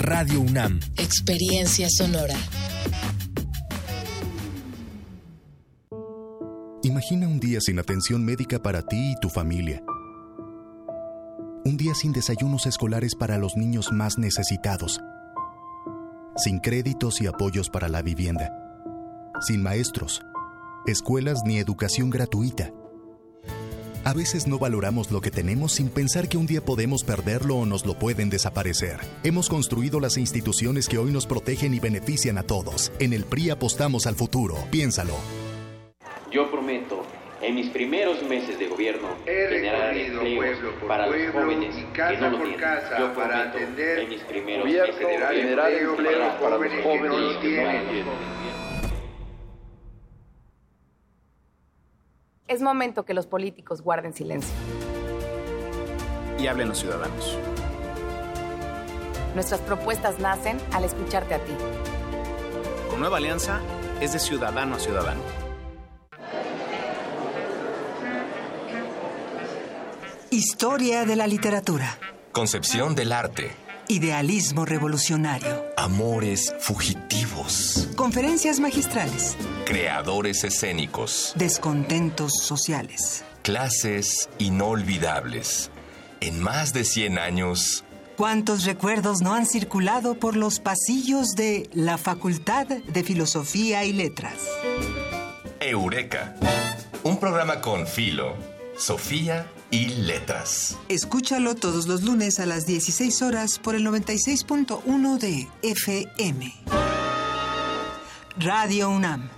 Radio UNAM. Experiencia sonora. Imagina un día sin atención médica para ti y tu familia. Un día sin desayunos escolares para los niños más necesitados. Sin créditos y apoyos para la vivienda. Sin maestros, escuelas ni educación gratuita. A veces no valoramos lo que tenemos sin pensar que un día podemos perderlo o nos lo pueden desaparecer. Hemos construido las instituciones que hoy nos protegen y benefician a todos. En el PRI apostamos al futuro. Piénsalo. Yo prometo en mis primeros meses de gobierno generar empleos para los jóvenes que no lo tienen. Yo prometo en mis primeros meses de gobierno generar empleos para los jóvenes que no lo tienen. Es momento que los políticos guarden silencio. Y hablen los ciudadanos. Nuestras propuestas nacen al escucharte a ti. Con Nueva Alianza es de ciudadano a ciudadano. Historia de la literatura. Concepción del arte. Idealismo revolucionario. Amores fugitivos. Conferencias magistrales. Creadores escénicos. Descontentos sociales. Clases inolvidables. En más de 100 años. ¿Cuántos recuerdos no han circulado por los pasillos de la Facultad de Filosofía y Letras? Eureka. Un programa con Filo, Sofía y letras. Escúchalo todos los lunes a las 16 horas por el 96.1 de FM. Radio UNAM.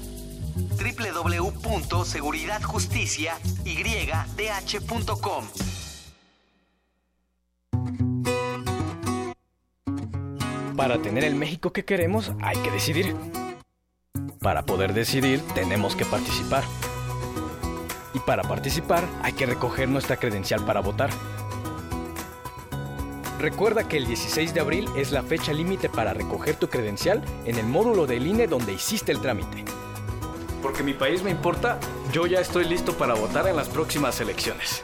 www.seguridadjusticiaydh.com. Para tener el México que queremos hay que decidir. Para poder decidir tenemos que participar. Y para participar hay que recoger nuestra credencial para votar. Recuerda que el 16 de abril es la fecha límite para recoger tu credencial en el módulo del INE donde hiciste el trámite. Porque mi país me importa, yo ya estoy listo para votar en las próximas elecciones.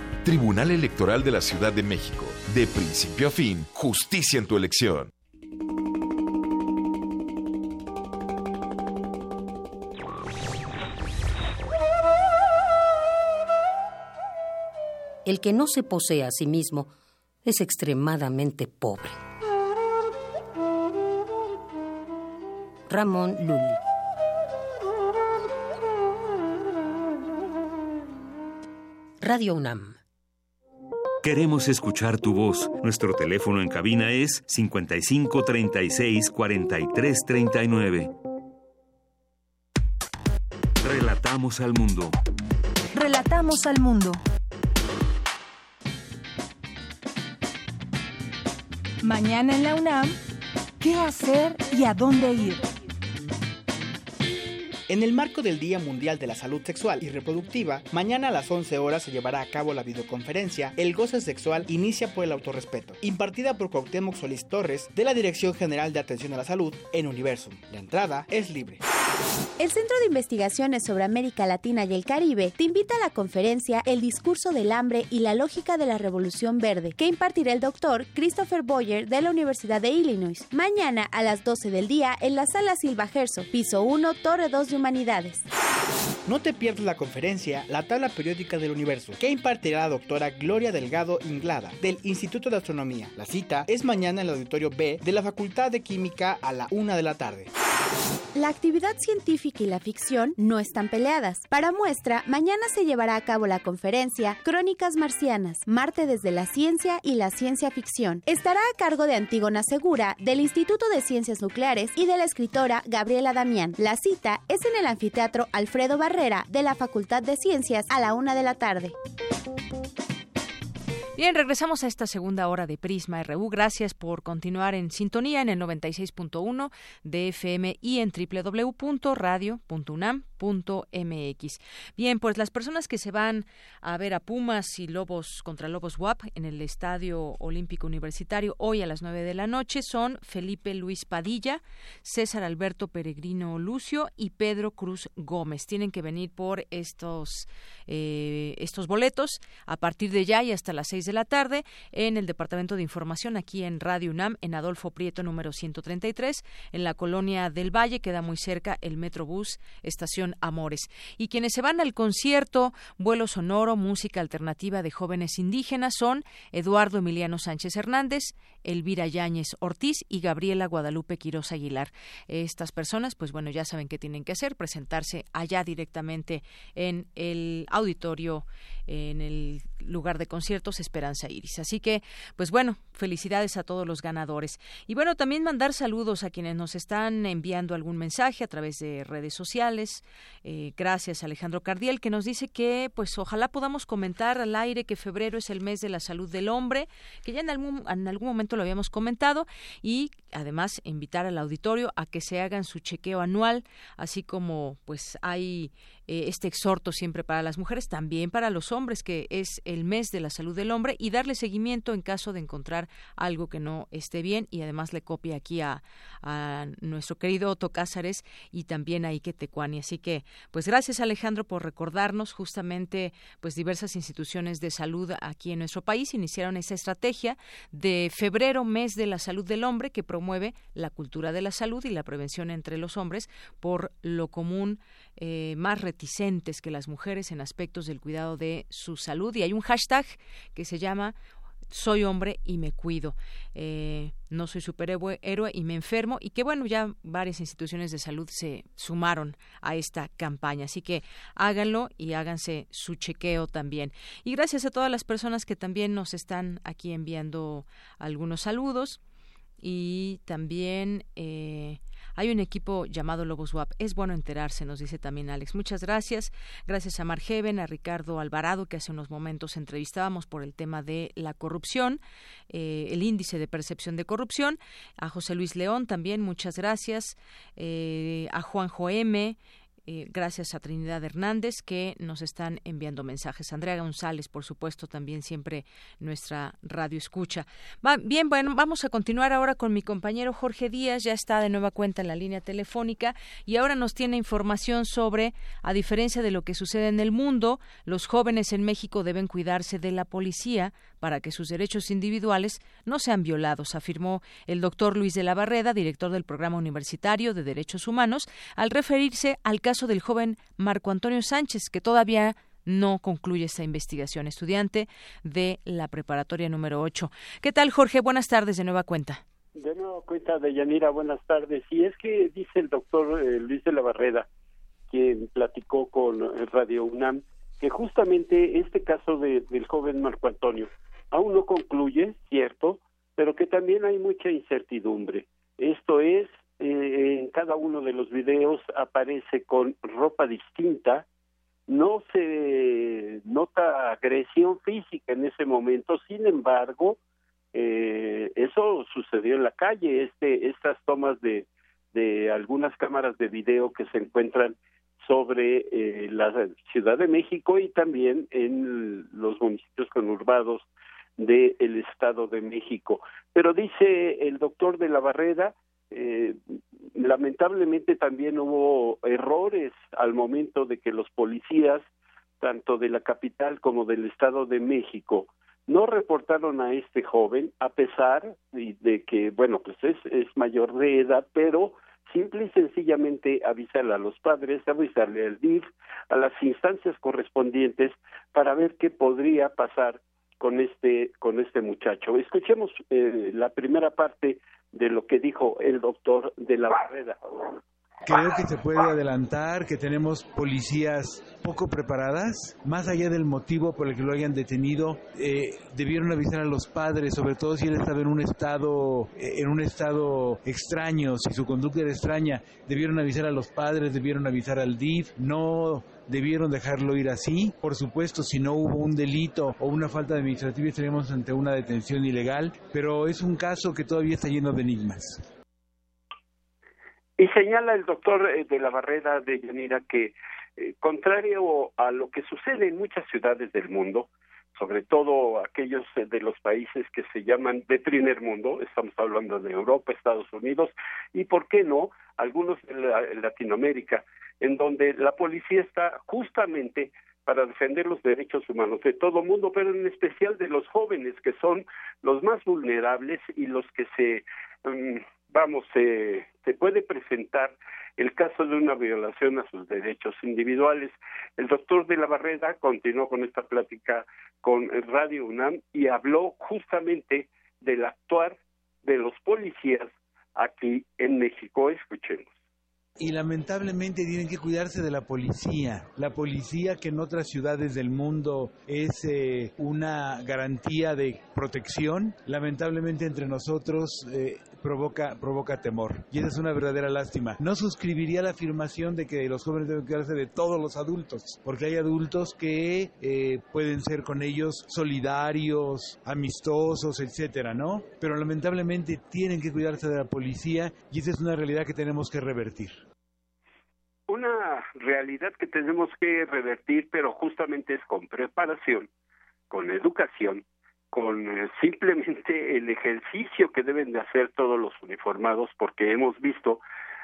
Tribunal Electoral de la Ciudad de México. De principio a fin, justicia en tu elección. El que no se posee a sí mismo es extremadamente pobre. Ramón Lully. Radio UNAM. Queremos escuchar tu voz. Nuestro teléfono en cabina es 55 36 43 39. Relatamos al mundo. Relatamos al mundo. Mañana en la UNAM, ¿qué hacer y a dónde ir? En el marco del Día Mundial de la Salud Sexual y Reproductiva, mañana a las 11 horas se llevará a cabo la videoconferencia El goce sexual inicia por el autorrespeto, impartida por Cuauhtémoc Solís Torres de la Dirección General de Atención a la Salud en Universum. La entrada es libre. El Centro de Investigaciones sobre América Latina y el Caribe te invita a la conferencia El discurso del hambre y la lógica de la revolución verde, que impartirá el doctor Christopher Boyer de la Universidad de Illinois, mañana a las 12 del día en la sala Silva Gerso, piso 1, Torre 2 de Humanidades. No te pierdas la conferencia La tabla periódica del universo, que impartirá la doctora Gloria Delgado Inglada del Instituto de Astronomía. La cita es mañana en el auditorio B de la Facultad de Química a la 1 de la tarde. La actividad científica y la ficción no están peleadas. Para muestra, mañana se llevará a cabo la conferencia Crónicas Marcianas, Marte desde la ciencia y la ciencia ficción. Estará a cargo de Antígona Segura, del Instituto de Ciencias Nucleares y de la escritora Gabriela Damián. La cita es en el anfiteatro Alfredo De la Facultad de Ciencias a la una de la tarde. Bien, regresamos a esta segunda hora de Prisma RU. Gracias por continuar en sintonía en el 96.1 de FM y en www.radio.unam.mx. Bien, pues las personas que se van a ver a Pumas y Lobos contra Lobos WAP en el Estadio Olímpico Universitario hoy a las 9 de la noche son Felipe Luis Padilla, César Alberto Peregrino Lucio y Pedro Cruz Gómez. Tienen que venir por estos, eh, estos boletos a partir de ya y hasta las 6 de la tarde en el Departamento de Información aquí en Radio UNAM en Adolfo Prieto número 133 en la colonia del Valle queda muy cerca el Metrobús estación Amores. Y quienes se van al concierto vuelo sonoro música alternativa de jóvenes indígenas son Eduardo Emiliano Sánchez Hernández Elvira Yáñez Ortiz y Gabriela Guadalupe Quiroz Aguilar. Estas personas pues bueno ya saben qué tienen que hacer presentarse allá directamente en el auditorio en el lugar de conciertos Esperanza Iris. Así que, pues bueno, felicidades a todos los ganadores. Y bueno, también mandar saludos a quienes nos están enviando algún mensaje a través de redes sociales. Eh, gracias Alejandro Cardiel, que nos dice que, pues ojalá podamos comentar al aire que febrero es el mes de la salud del hombre, que ya en algún, en algún momento lo habíamos comentado, y además invitar al auditorio a que se hagan su chequeo anual, así como pues hay eh, este exhorto siempre para las mujeres, también para los hombres, que es el mes de la salud del hombre, y darle seguimiento en caso de encontrar algo que no esté bien. Y además le copia aquí a, nuestro querido Otto Cázares y también a Ike Tecuani. Así que, pues gracias Alejandro por recordarnos justamente pues diversas instituciones de salud aquí en nuestro país iniciaron esa estrategia de febrero, mes de la salud del hombre, que promueve la cultura de la salud y la prevención entre los hombres por lo común eh, más que las mujeres en aspectos del cuidado de su salud. Y hay un hashtag que se llama soy hombre y me cuido. Eh, no soy superhéroe héroe y me enfermo. Y que bueno, ya varias instituciones de salud se sumaron a esta campaña. Así que háganlo y háganse su chequeo también. Y gracias a todas las personas que también nos están aquí enviando algunos saludos. Y también eh, hay un equipo llamado Lobos WAP. Es bueno enterarse, nos dice también Alex. Muchas gracias. Gracias a Margeven, a Ricardo Alvarado, que hace unos momentos entrevistábamos por el tema de la corrupción, eh, el índice de percepción de corrupción. A José Luis León también, muchas gracias. Eh, a Juanjo M., eh, gracias a Trinidad Hernández que nos están enviando mensajes. Andrea González, por supuesto, también siempre nuestra radio escucha. bien, bueno, vamos a continuar ahora con mi compañero Jorge Díaz, ya está de nueva cuenta en la línea telefónica y ahora nos tiene información sobre, a diferencia de lo que sucede en el mundo, los jóvenes en México deben cuidarse de la policía para que sus derechos individuales no sean violados, afirmó el doctor Luis de la Barreda, director del Programa Universitario de Derechos Humanos, al referirse al caso del joven Marco Antonio Sánchez, que todavía no concluye esta investigación, estudiante de la preparatoria número 8. ¿Qué tal, Jorge? Buenas tardes de nueva cuenta. De nueva cuenta, de Yanira, buenas tardes. Y es que dice el doctor eh, Luis de la Barreda, quien platicó con Radio UNAM, que justamente este caso del joven Marco Antonio aún no concluye, cierto, pero que también hay mucha incertidumbre. Esto es, eh, en cada uno de los videos aparece con ropa distinta, no se nota agresión física en ese momento, sin embargo, eh, eso sucedió en la calle, este, estas tomas de, de algunas cámaras de video que se encuentran sobre eh, la Ciudad de México y también en los municipios conurbados del Estado de México. Pero dice el doctor de la Barrera, eh, lamentablemente también hubo errores al momento de que los policías, tanto de la capital como del Estado de México, no reportaron a este joven, a pesar de que, bueno, pues es, es mayor de edad, pero simple y sencillamente avisarle a los padres, avisarle al DIF, a las instancias correspondientes para ver qué podría pasar con este con este muchacho. Escuchemos eh, la primera parte de lo que dijo el doctor de la Barrera. Creo que se puede adelantar que tenemos policías poco preparadas, más allá del motivo por el que lo hayan detenido, eh, debieron avisar a los padres, sobre todo si él estaba en un estado en un estado extraño, si su conducta era extraña, debieron avisar a los padres, debieron avisar al DIF, no debieron dejarlo ir así. Por supuesto, si no hubo un delito o una falta administrativa estaríamos ante una detención ilegal, pero es un caso que todavía está lleno de enigmas. Y señala el doctor eh, de la Barrera de Yanira que, eh, contrario a lo que sucede en muchas ciudades del mundo, sobre todo aquellos eh, de los países que se llaman de primer mundo, estamos hablando de Europa, Estados Unidos y, ¿por qué no?, algunos de Latinoamérica, en donde la policía está justamente para defender los derechos humanos de todo mundo, pero en especial de los jóvenes, que son los más vulnerables y los que se, mm, vamos, se, se puede presentar el caso de una violación a sus derechos individuales. El doctor de la Barrera continuó con esta plática con Radio UNAM y habló justamente del actuar de los policías aquí en México. Escuchemos y lamentablemente tienen que cuidarse de la policía. La policía que en otras ciudades del mundo es eh, una garantía de protección, lamentablemente entre nosotros eh, provoca, provoca temor. Y esa es una verdadera lástima. No suscribiría la afirmación de que los jóvenes deben cuidarse de todos los adultos, porque hay adultos que eh, pueden ser con ellos solidarios, amistosos, etcétera, ¿no? Pero lamentablemente tienen que cuidarse de la policía y esa es una realidad que tenemos que revertir una realidad que tenemos que revertir, pero justamente es con preparación, con educación, con eh, simplemente el ejercicio que deben de hacer todos los uniformados, porque hemos visto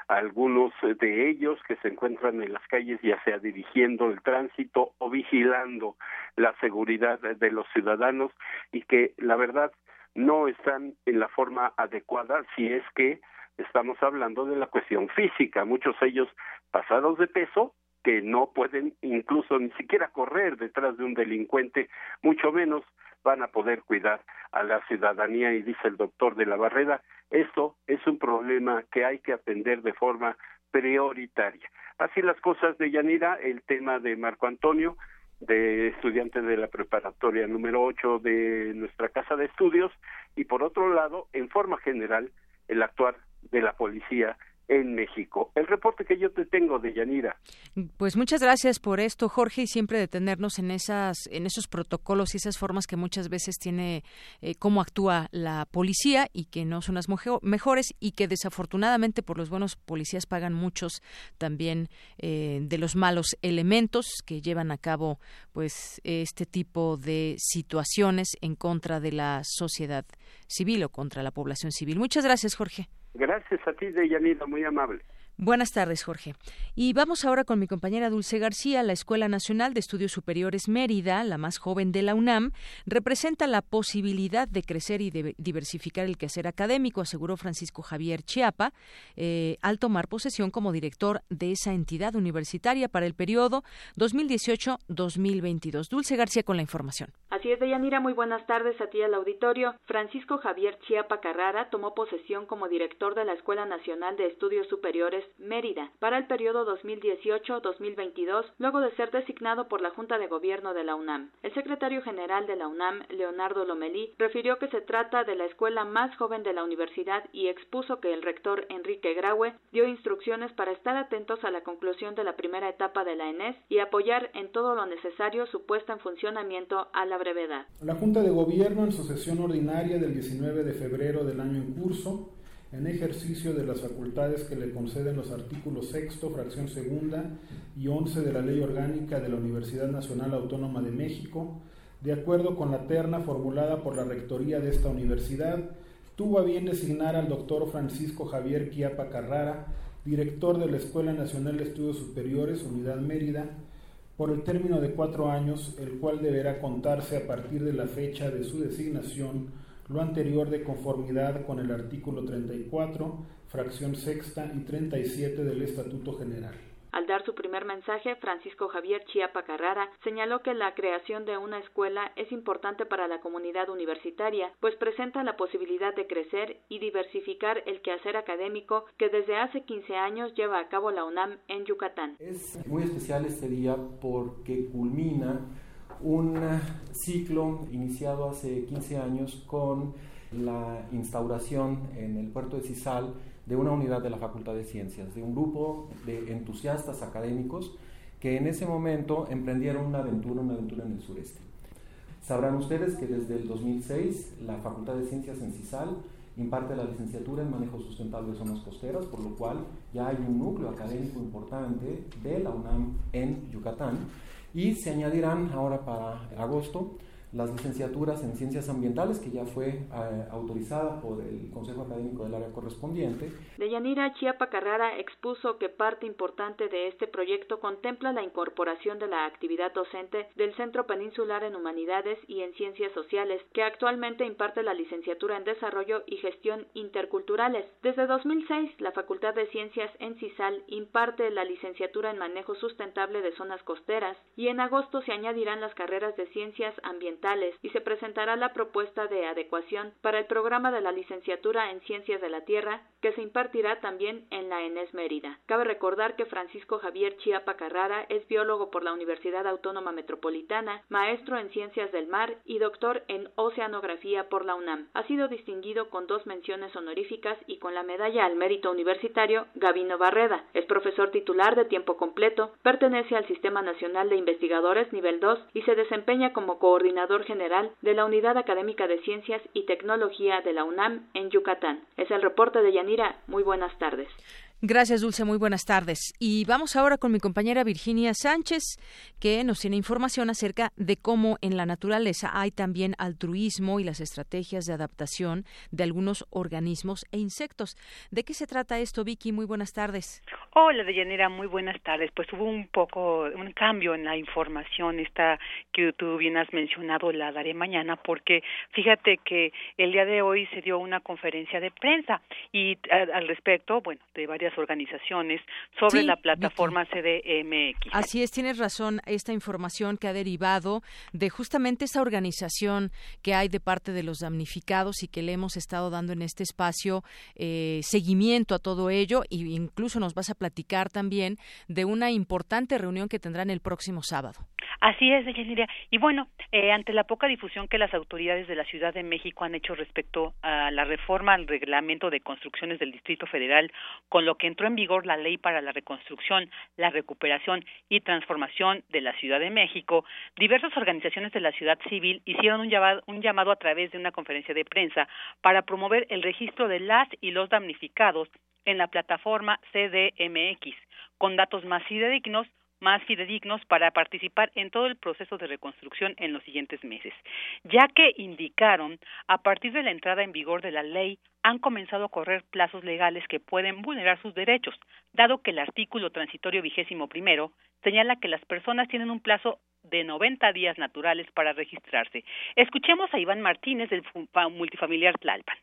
algunos de ellos que se encuentran en las calles, ya sea dirigiendo el tránsito o vigilando la seguridad de los ciudadanos y que la verdad no están en la forma adecuada si es que estamos hablando de la cuestión física, muchos ellos pasados de peso que no pueden incluso ni siquiera correr detrás de un delincuente, mucho menos van a poder cuidar a la ciudadanía y dice el doctor de la Barrera, esto es un problema que hay que atender de forma prioritaria. Así las cosas de Yanira, el tema de Marco Antonio, de estudiante de la preparatoria número 8 de nuestra casa de estudios, y por otro lado, en forma general, el actuar de la policía en México. El reporte que yo te tengo de Yanira. Pues muchas gracias por esto, Jorge, y siempre detenernos en esas, en esos protocolos y esas formas que muchas veces tiene eh, cómo actúa la policía y que no son las mejores y que desafortunadamente por los buenos policías pagan muchos también eh, de los malos elementos que llevan a cabo pues este tipo de situaciones en contra de la sociedad civil o contra la población civil. Muchas gracias, Jorge. Gracias a ti, Deyanira, muy amable. Buenas tardes, Jorge. Y vamos ahora con mi compañera Dulce García. La Escuela Nacional de Estudios Superiores Mérida, la más joven de la UNAM, representa la posibilidad de crecer y de diversificar el quehacer académico, aseguró Francisco Javier Chiapa, eh, al tomar posesión como director de esa entidad universitaria para el periodo 2018-2022. Dulce García con la información. Así es, Deyanira. Muy buenas tardes a ti al auditorio. Francisco Javier Chiapa Carrara tomó posesión como director de la Escuela Nacional de Estudios Superiores Mérida, para el periodo 2018-2022, luego de ser designado por la Junta de Gobierno de la UNAM. El secretario general de la UNAM, Leonardo Lomelí, refirió que se trata de la escuela más joven de la universidad y expuso que el rector Enrique Graue dio instrucciones para estar atentos a la conclusión de la primera etapa de la ENES y apoyar en todo lo necesario su puesta en funcionamiento a la brevedad. La Junta de Gobierno, en su sesión ordinaria del 19 de febrero del año en curso, en ejercicio de las facultades que le conceden los artículos sexto, fracción segunda y once de la Ley Orgánica de la Universidad Nacional Autónoma de México, de acuerdo con la terna formulada por la Rectoría de esta universidad, tuvo a bien designar al doctor Francisco Javier Quiapa Carrara, director de la Escuela Nacional de Estudios Superiores, Unidad Mérida, por el término de cuatro años, el cual deberá contarse a partir de la fecha de su designación lo anterior de conformidad con el artículo 34, fracción sexta y 37 del Estatuto General. Al dar su primer mensaje, Francisco Javier Chiapa Carrara señaló que la creación de una escuela es importante para la comunidad universitaria, pues presenta la posibilidad de crecer y diversificar el quehacer académico que desde hace 15 años lleva a cabo la UNAM en Yucatán. Es muy especial este día porque culmina un ciclo iniciado hace 15 años con la instauración en el puerto de Cisal de una unidad de la Facultad de Ciencias, de un grupo de entusiastas académicos que en ese momento emprendieron una aventura, una aventura en el sureste. Sabrán ustedes que desde el 2006 la Facultad de Ciencias en Cisal imparte la licenciatura en manejo sustentable de zonas costeras, por lo cual ya hay un núcleo académico importante de la UNAM en Yucatán y se añadirán ahora para agosto las licenciaturas en ciencias ambientales, que ya fue eh, autorizada por el Consejo Académico del área correspondiente. Deyanira Chiapa Carrara expuso que parte importante de este proyecto contempla la incorporación de la actividad docente del Centro Peninsular en Humanidades y en Ciencias Sociales, que actualmente imparte la licenciatura en Desarrollo y Gestión Interculturales. Desde 2006, la Facultad de Ciencias en CISAL imparte la licenciatura en Manejo Sustentable de Zonas Costeras y en agosto se añadirán las carreras de Ciencias Y se presentará la propuesta de adecuación para el programa de la licenciatura en Ciencias de la Tierra que se impartirá también en la ENES Mérida. Cabe recordar que Francisco Javier Chiapa Carrara es biólogo por la Universidad Autónoma Metropolitana, maestro en Ciencias del Mar y doctor en Oceanografía por la UNAM. Ha sido distinguido con dos menciones honoríficas y con la medalla al mérito universitario Gavino Barreda. Es profesor titular de tiempo completo, pertenece al Sistema Nacional de Investigadores nivel 2 y se desempeña como coordinador general de la Unidad Académica de Ciencias y Tecnología de la UNAM en Yucatán. Es el reporte de Yanira. Muy buenas tardes. Gracias, Dulce. Muy buenas tardes. Y vamos ahora con mi compañera Virginia Sánchez, que nos tiene información acerca de cómo en la naturaleza hay también altruismo y las estrategias de adaptación de algunos organismos e insectos. ¿De qué se trata esto, Vicky? Muy buenas tardes. Hola, Deyanira. Muy buenas tardes. Pues hubo un poco, un cambio en la información esta que tú bien has mencionado, la daré mañana, porque fíjate que el día de hoy se dio una conferencia de prensa y al respecto, bueno, de varias organizaciones sobre la plataforma CDMX. Así es, tienes razón, esta información que ha derivado de justamente esa organización que hay de parte de los damnificados y que le hemos estado dando en este espacio eh, seguimiento a todo ello e incluso nos vas a platicar también de una importante reunión que tendrán el próximo sábado. Así es, Deyanira. Y bueno, eh, ante la poca difusión que las autoridades de la Ciudad de México han hecho respecto a la reforma al reglamento de construcciones del Distrito Federal, con lo que entró en vigor la Ley para la Reconstrucción, la Recuperación y Transformación de la Ciudad de México, diversas organizaciones de la ciudad civil hicieron un llamado, un llamado a través de una conferencia de prensa para promover el registro de las y los damnificados en la plataforma CDMX, con datos más fidedignos más fidedignos para participar en todo el proceso de reconstrucción en los siguientes meses, ya que indicaron, a partir de la entrada en vigor de la ley, han comenzado a correr plazos legales que pueden vulnerar sus derechos, dado que el artículo transitorio vigésimo primero señala que las personas tienen un plazo de 90 días naturales para registrarse. Escuchemos a Iván Martínez del multifamiliar Tlalpan.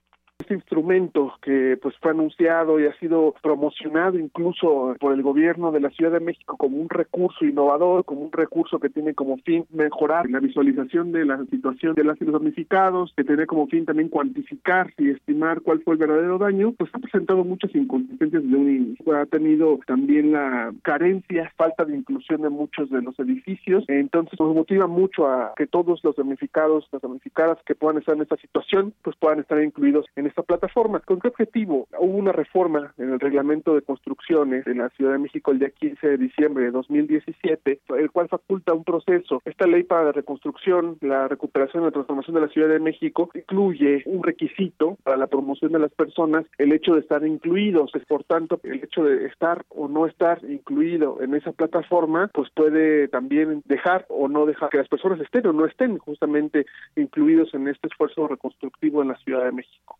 Este instrumento que pues fue anunciado y ha sido promocionado incluso por el gobierno de la Ciudad de México como un recurso innovador, como un recurso que tiene como fin mejorar la visualización de la situación de las los damnificados, que tiene como fin también cuantificar y estimar cuál fue el verdadero daño, pues ha presentado muchas inconsistencias de un inicio. Ha tenido también la carencia, falta de inclusión de muchos de los edificios, entonces nos motiva mucho a que todos los damnificados, las damnificadas que puedan estar en esta situación, pues puedan estar incluidos en esta plataforma. ¿Con qué objetivo? Hubo una reforma en el reglamento de construcciones en la Ciudad de México el día 15 de diciembre de 2017, el cual faculta un proceso. Esta ley para la reconstrucción, la recuperación y la transformación de la Ciudad de México incluye un requisito para la promoción de las personas, el hecho de estar incluidos. Por tanto, el hecho de estar o no estar incluido en esa plataforma, pues puede también dejar o no dejar que las personas estén o no estén justamente incluidos en este esfuerzo reconstructivo en la Ciudad de México.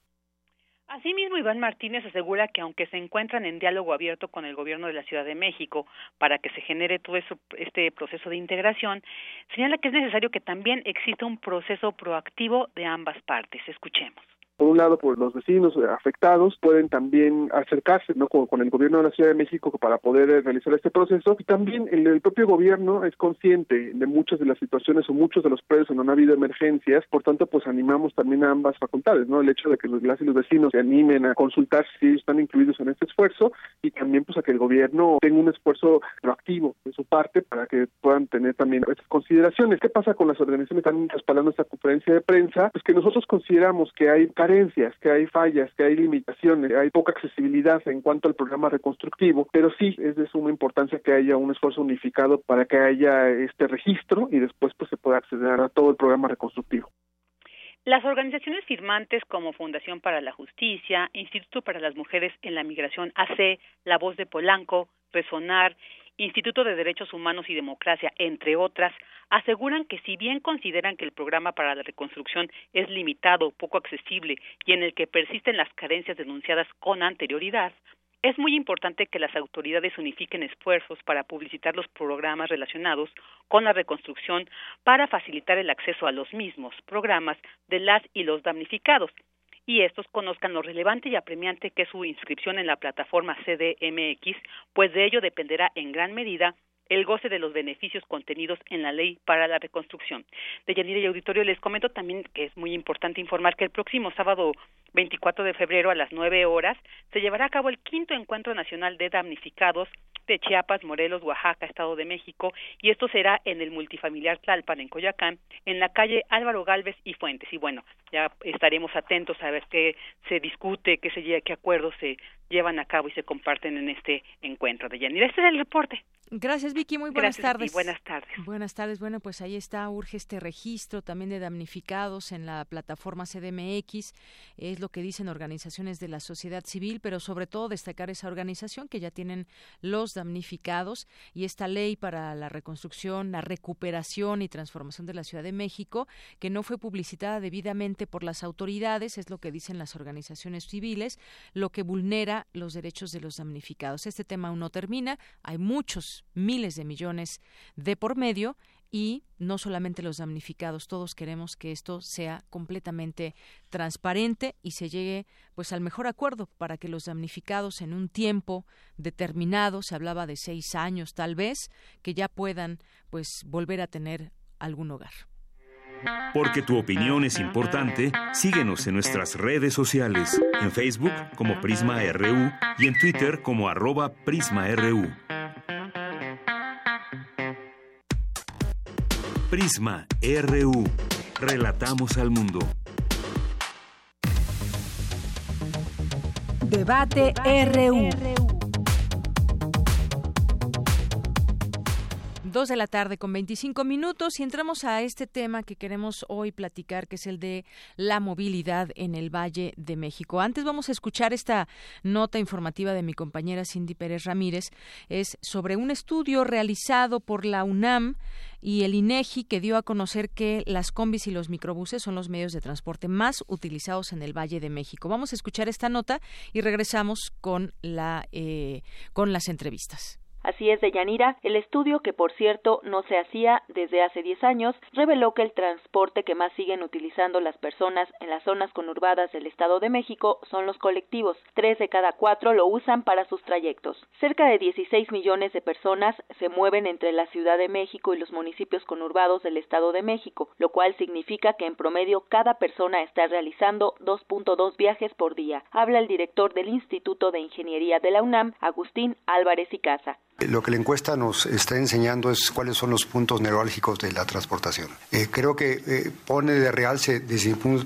Asimismo, Iván Martínez asegura que aunque se encuentran en diálogo abierto con el gobierno de la Ciudad de México para que se genere todo eso, este proceso de integración, señala que es necesario que también exista un proceso proactivo de ambas partes. Escuchemos por un lado, por los vecinos afectados, pueden también acercarse ¿no? con, el gobierno de la Ciudad de México para poder eh, realizar este proceso. Y también el, propio gobierno es consciente de muchas de las situaciones o muchos de los predios donde ha habido emergencias. Por tanto, pues animamos también a ambas facultades, ¿no? El hecho de que los, las y los vecinos se animen a consultar si están incluidos en este esfuerzo y también pues a que el gobierno tenga un esfuerzo proactivo de su parte para que puedan tener también estas consideraciones. ¿Qué pasa con las organizaciones que están respaldando esta conferencia de prensa? Pues que nosotros consideramos que hay que hay fallas, que hay limitaciones, hay poca accesibilidad en cuanto al programa reconstructivo, pero sí es de suma importancia que haya un esfuerzo unificado para que haya este registro y después pues se pueda acceder a todo el programa reconstructivo. Las organizaciones firmantes como Fundación para la Justicia, Instituto para las Mujeres en la Migración AC, La Voz de Polanco, Resonar Instituto de Derechos Humanos y Democracia, entre otras, aseguran que si bien consideran que el programa para la reconstrucción es limitado, poco accesible y en el que persisten las carencias denunciadas con anterioridad, es muy importante que las autoridades unifiquen esfuerzos para publicitar los programas relacionados con la reconstrucción para facilitar el acceso a los mismos programas de las y los damnificados y estos conozcan lo relevante y apremiante que es su inscripción en la plataforma CDMX, pues de ello dependerá en gran medida el goce de los beneficios contenidos en la ley para la reconstrucción. De Yanira y Auditorio les comento también que es muy importante informar que el próximo sábado 24 de febrero a las 9 horas se llevará a cabo el quinto encuentro nacional de damnificados de Chiapas, Morelos, Oaxaca, Estado de México, y esto será en el multifamiliar Tlalpan, en Coyacán, en la calle Álvaro Galvez y Fuentes. Y bueno, ya estaremos atentos a ver qué se discute, qué, se, qué acuerdos se llevan a cabo y se comparten en este encuentro de Yanira. Este es el reporte. Gracias, Vicky. Muy buenas tardes. buenas tardes. Buenas tardes. Bueno, pues ahí está, urge este registro también de damnificados en la plataforma CDMX. Es lo que dicen organizaciones de la sociedad civil, pero sobre todo destacar esa organización que ya tienen los damnificados y esta ley para la reconstrucción, la recuperación y transformación de la Ciudad de México, que no fue publicitada debidamente por las autoridades, es lo que dicen las organizaciones civiles, lo que vulnera los derechos de los damnificados. Este tema aún no termina. Hay muchos miles de millones de por medio y no solamente los damnificados, todos queremos que esto sea completamente transparente y se llegue pues al mejor acuerdo para que los damnificados en un tiempo determinado, se hablaba de seis años tal vez, que ya puedan pues volver a tener algún hogar. Porque tu opinión es importante, síguenos en nuestras redes sociales, en Facebook como Prisma RU y en Twitter como arroba PrismaRU. Prisma RU. Relatamos al mundo. Debate RU. Dos de la tarde con 25 minutos y entramos a este tema que queremos hoy platicar, que es el de la movilidad en el Valle de México. Antes vamos a escuchar esta nota informativa de mi compañera Cindy Pérez Ramírez. Es sobre un estudio realizado por la UNAM y el INEGI que dio a conocer que las combis y los microbuses son los medios de transporte más utilizados en el Valle de México. Vamos a escuchar esta nota y regresamos con la eh, con las entrevistas. Así es, de Yanira, el estudio, que por cierto no se hacía desde hace 10 años, reveló que el transporte que más siguen utilizando las personas en las zonas conurbadas del Estado de México son los colectivos. Tres de cada cuatro lo usan para sus trayectos. Cerca de 16 millones de personas se mueven entre la Ciudad de México y los municipios conurbados del Estado de México, lo cual significa que en promedio cada persona está realizando 2.2 viajes por día. Habla el director del Instituto de Ingeniería de la UNAM, Agustín Álvarez y Casa. Lo que la encuesta nos está enseñando es cuáles son los puntos neurálgicos de la transportación. Eh, creo que eh, pone de realce, desde mi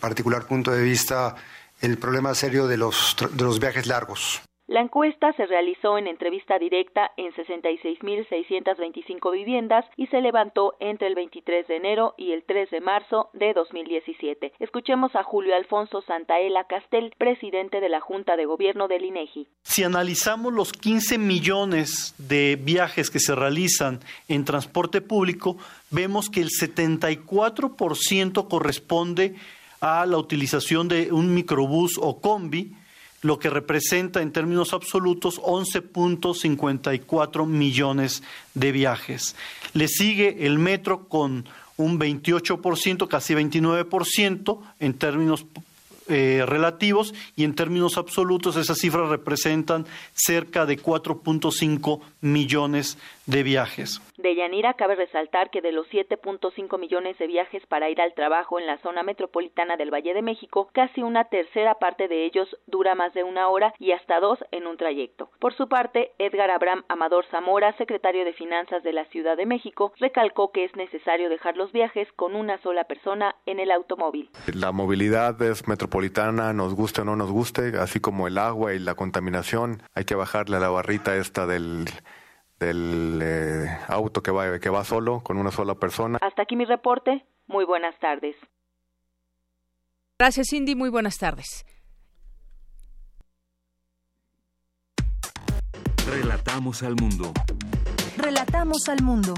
particular punto de vista, el problema serio de los, de los viajes largos. La encuesta se realizó en entrevista directa en 66.625 viviendas y se levantó entre el 23 de enero y el 3 de marzo de 2017. Escuchemos a Julio Alfonso Santaella Castel, presidente de la Junta de Gobierno del INEGI. Si analizamos los 15 millones de viajes que se realizan en transporte público, vemos que el 74% corresponde a la utilización de un microbús o combi, lo que representa en términos absolutos 11.54 millones de viajes. Le sigue el metro con un 28%, casi 29% en términos eh, relativos y en términos absolutos esas cifras representan cerca de 4.5 millones de viajes. De Yanira cabe resaltar que de los 7.5 millones de viajes para ir al trabajo en la zona metropolitana del Valle de México, casi una tercera parte de ellos dura más de una hora y hasta dos en un trayecto. Por su parte, Edgar Abraham Amador Zamora, secretario de Finanzas de la Ciudad de México, recalcó que es necesario dejar los viajes con una sola persona en el automóvil. La movilidad es metropolitana, nos guste o no nos guste, así como el agua y la contaminación, hay que bajarle a la barrita esta del del eh, auto que va, que va solo, con una sola persona. Hasta aquí mi reporte. Muy buenas tardes. Gracias, Cindy. Muy buenas tardes. Relatamos al mundo. Relatamos al mundo.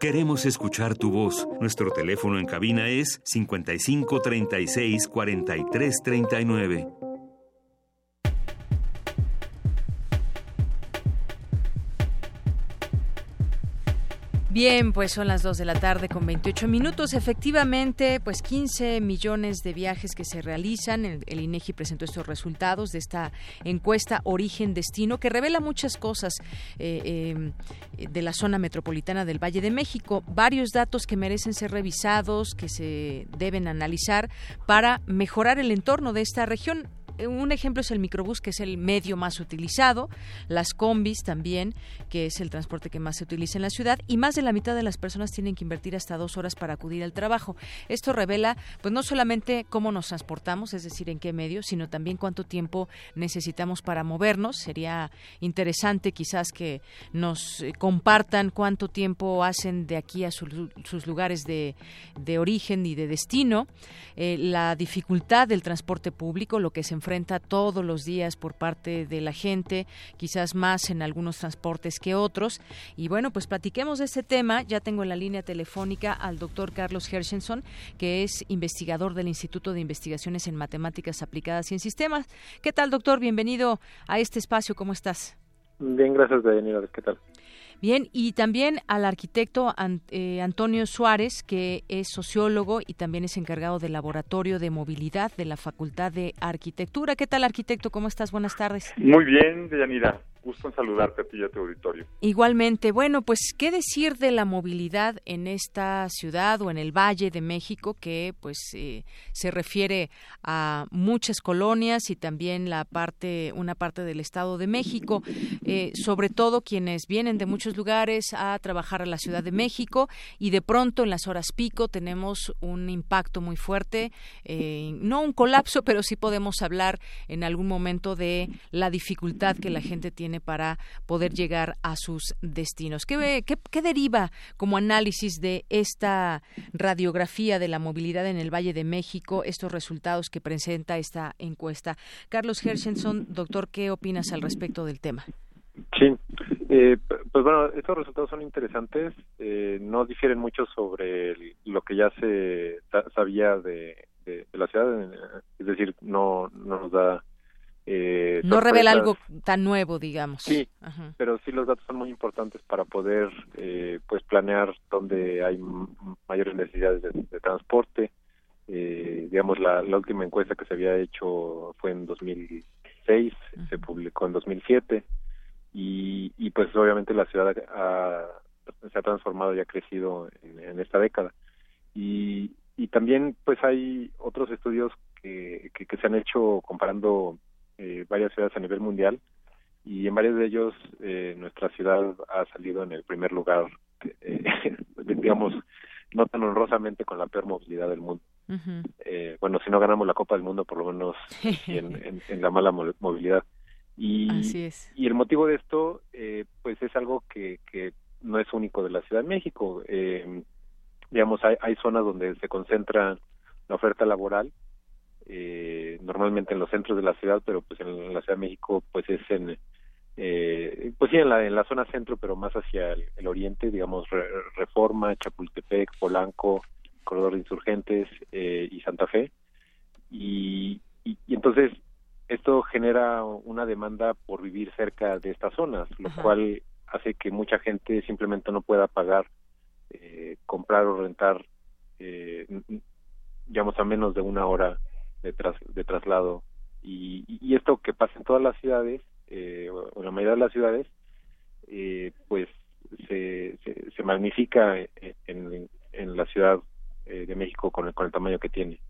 Queremos escuchar tu voz. Nuestro teléfono en cabina es 55 36 43 39. Bien, pues son las 2 de la tarde con 28 minutos. Efectivamente, pues 15 millones de viajes que se realizan. El, INEGI presentó estos resultados de esta encuesta Origen-Destino que revela muchas cosas eh, em, de la zona metropolitana del Valle de México. Varios datos que merecen ser revisados, que se deben analizar para mejorar el entorno de esta región un ejemplo es el microbús, que es el medio más utilizado, las combis también, que es el transporte que más se utiliza en la ciudad, y más de la mitad de las personas tienen que invertir hasta dos horas para acudir al trabajo. Esto revela, pues no solamente cómo nos transportamos, es decir, en qué medio, sino también cuánto tiempo necesitamos para movernos. Sería interesante quizás que nos eh, compartan cuánto tiempo hacen de aquí a sus lugares de, origen y de destino, eh, la dificultad del transporte público, lo que se enfrenta todos los días por parte de la gente, quizás más en algunos transportes que otros. Y bueno, pues platiquemos de este tema. Ya tengo en la línea telefónica al doctor Carlos Hershenson, que es investigador del Instituto de Investigaciones en Matemáticas Aplicadas y en Sistemas. ¿Qué tal, doctor? Bienvenido a este espacio. ¿Cómo estás? Bien, gracias, Daniela. ¿Qué tal? Bien, y también al arquitecto eh, Antonio Suárez, que es sociólogo y también es encargado del Laboratorio de Movilidad de la Facultad de Arquitectura. ¿Qué tal, arquitecto? ¿Cómo estás? Buenas tardes. Muy bien, Deyanira gusto en saludarte a ti y a tu auditorio. Igualmente, bueno, pues qué decir de la movilidad en esta ciudad o en el Valle de México que pues eh, se refiere a muchas colonias y también la parte una parte del Estado de México, eh, sobre todo quienes vienen de muchos lugares a trabajar a la Ciudad de México y de pronto en las horas pico tenemos un impacto muy fuerte, eh, no un colapso, pero sí podemos hablar en algún momento de la dificultad que la gente tiene para poder llegar a sus destinos. ¿Qué, qué, deriva como análisis de esta radiografía de la movilidad en el Valle de México, estos resultados que presenta esta encuesta? Carlos Hershenson, doctor, ¿qué opinas al respecto del tema? Sí, eh, pues bueno, estos resultados son interesantes, eh, no difieren mucho sobre lo que ya se sabía de, de, la ciudad, es decir, no, no nos da eh, no revela algo tan nuevo, digamos. Sí, pero sí los datos son muy importantes para poder eh, pues planear dónde hay mayores necesidades de, transporte. Eh, digamos, la, última encuesta que se había hecho fue en 2006, se publicó en 2007 y, y pues obviamente la ciudad se ha transformado y ha crecido en, esta década. Y, y también pues hay otros estudios que, que se han hecho comparando eh, varias ciudades a nivel mundial y en varios de ellos eh, nuestra ciudad ha salido en el primer lugar, eh, digamos, no tan honrosamente con la peor movilidad del mundo. eh, bueno, si no ganamos la Copa del Mundo, por lo menos en, en, la mala movilidad. Y, y el motivo de esto, eh, pues es algo que, que no es único de la Ciudad de México. Eh, digamos, hay, hay zonas donde se concentra la oferta laboral eh, normalmente en los centros de la ciudad, pero pues en la Ciudad de México pues es en eh, pues sí en la en la zona centro, pero más hacia el, oriente, digamos Reforma, Chapultepec, Polanco, Corredor de Insurgentes eh, y Santa Fe. Y, y, entonces esto genera una demanda por vivir cerca de estas zonas, lo cual hace que mucha gente simplemente no pueda pagar eh, comprar o rentar eh, digamos a menos de una hora de, de traslado. Y, esto que pasa en todas las ciudades, eh, o en la mayoría de las ciudades, eh, pues se, se, magnifica en, en la Ciudad eh, de México con el, con el tamaño que tiene.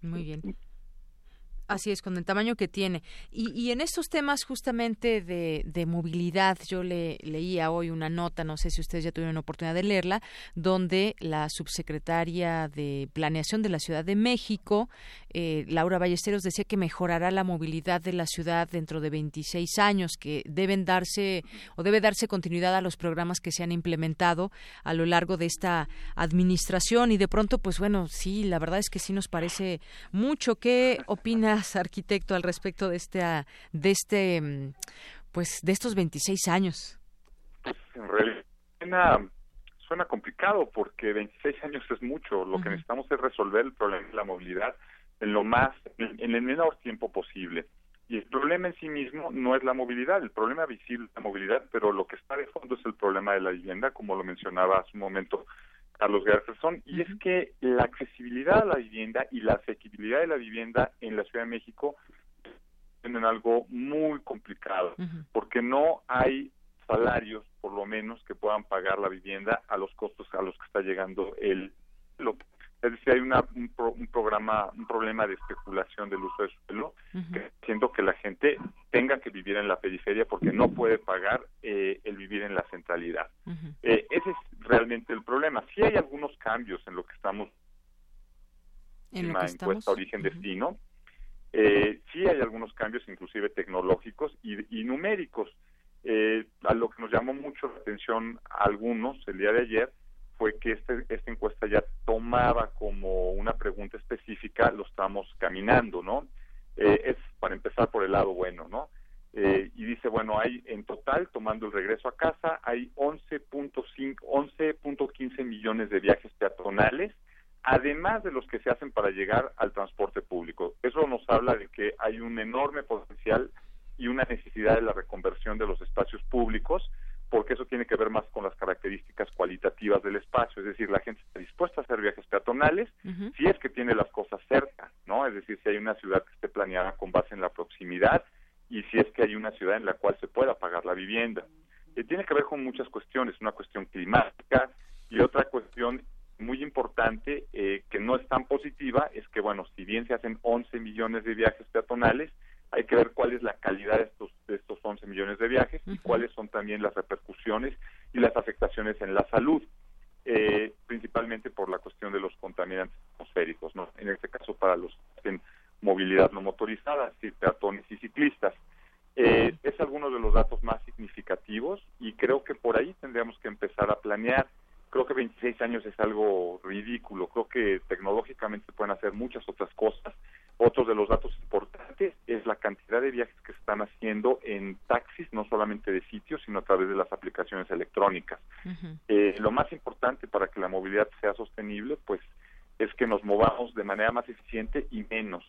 Muy bien. Así es, con el tamaño que tiene. Y, en estos temas justamente de, movilidad, yo le leía hoy una nota, no sé si ustedes ya tuvieron oportunidad de leerla, donde la subsecretaria de Planeación de la Ciudad de México, eh, Laura Ballesteros, decía que mejorará la movilidad de la ciudad dentro de 26 años, que deben darse o debe darse continuidad a los programas que se han implementado a lo largo de esta administración. Y de pronto, pues bueno, sí, la verdad es que sí nos parece mucho. ¿Qué opina arquitecto, al respecto de este, de este, mm, pues, de estos 26 años? En realidad suena, complicado porque 26 años es mucho. Lo que necesitamos es resolver el problema de la movilidad en lo más, en, el menor tiempo posible. Y el problema en sí mismo no es la movilidad, el problema visible es la movilidad, pero lo que está de fondo es el problema de la vivienda, como lo mencionaba hace un momento Carlos Gerferson, y es que la accesibilidad a la vivienda y la asequibilidad de la vivienda en la Ciudad de México tienen algo muy complicado, porque no hay salarios, por lo menos, que puedan pagar la vivienda a los costos a los que está llegando el Es decir, hay una, un, programa, un problema de especulación del uso de suelo, haciendo que la gente tenga que vivir en la periferia porque no puede pagar eh, el vivir en la centralidad. Eh, ese es realmente el problema. Sí hay algunos cambios en lo que estamos en la encuesta origen-destino. Eh, sí hay algunos cambios, inclusive tecnológicos y, y numéricos. Eh, a lo que nos llamó mucho la atención a algunos el día de ayer fue que este, esta encuesta ya tomaba como una pregunta específica los estamos caminando, ¿no? Eh, es para empezar por el lado bueno, ¿no? Eh, y dice, bueno, hay en total, tomando el regreso a casa, hay 11.5, 11.15 millones de viajes peatonales, además de los que se hacen para llegar al transporte público. Eso nos habla de que hay un enorme potencial y una necesidad de la reconversión de los espacios públicos porque eso tiene que ver más con las características cualitativas del espacio, es decir, la gente está dispuesta a hacer viajes peatonales si es que tiene las cosas cerca, ¿no? Es decir, si hay una ciudad que esté planeada con base en la proximidad y si es que hay una ciudad en la cual se pueda pagar la vivienda. Eh, tiene que ver con muchas cuestiones, una cuestión climática y otra cuestión muy importante eh, que no es tan positiva es que, bueno, si bien se hacen 11 millones de viajes peatonales, hay que ver cuál es la calidad de estos, de estos 11 millones de viajes y cuáles son también las repercusiones y las afectaciones en la salud, eh, principalmente por la cuestión de los contaminantes atmosféricos, ¿no? En este caso para los en movilidad no motorizada, es decir, peatones y ciclistas. Eh, es alguno de los datos más significativos y creo que por ahí tendríamos que empezar a planear. Creo que 26 años es algo ridículo. Creo que tecnológicamente se pueden hacer muchas otras cosas otro de los datos importantes es la cantidad de viajes que se están haciendo en taxis, no solamente de sitios, sino a través de las aplicaciones electrónicas. eh, lo más importante para que la movilidad sea sostenible, pues, es que nos movamos de manera más eficiente y menos.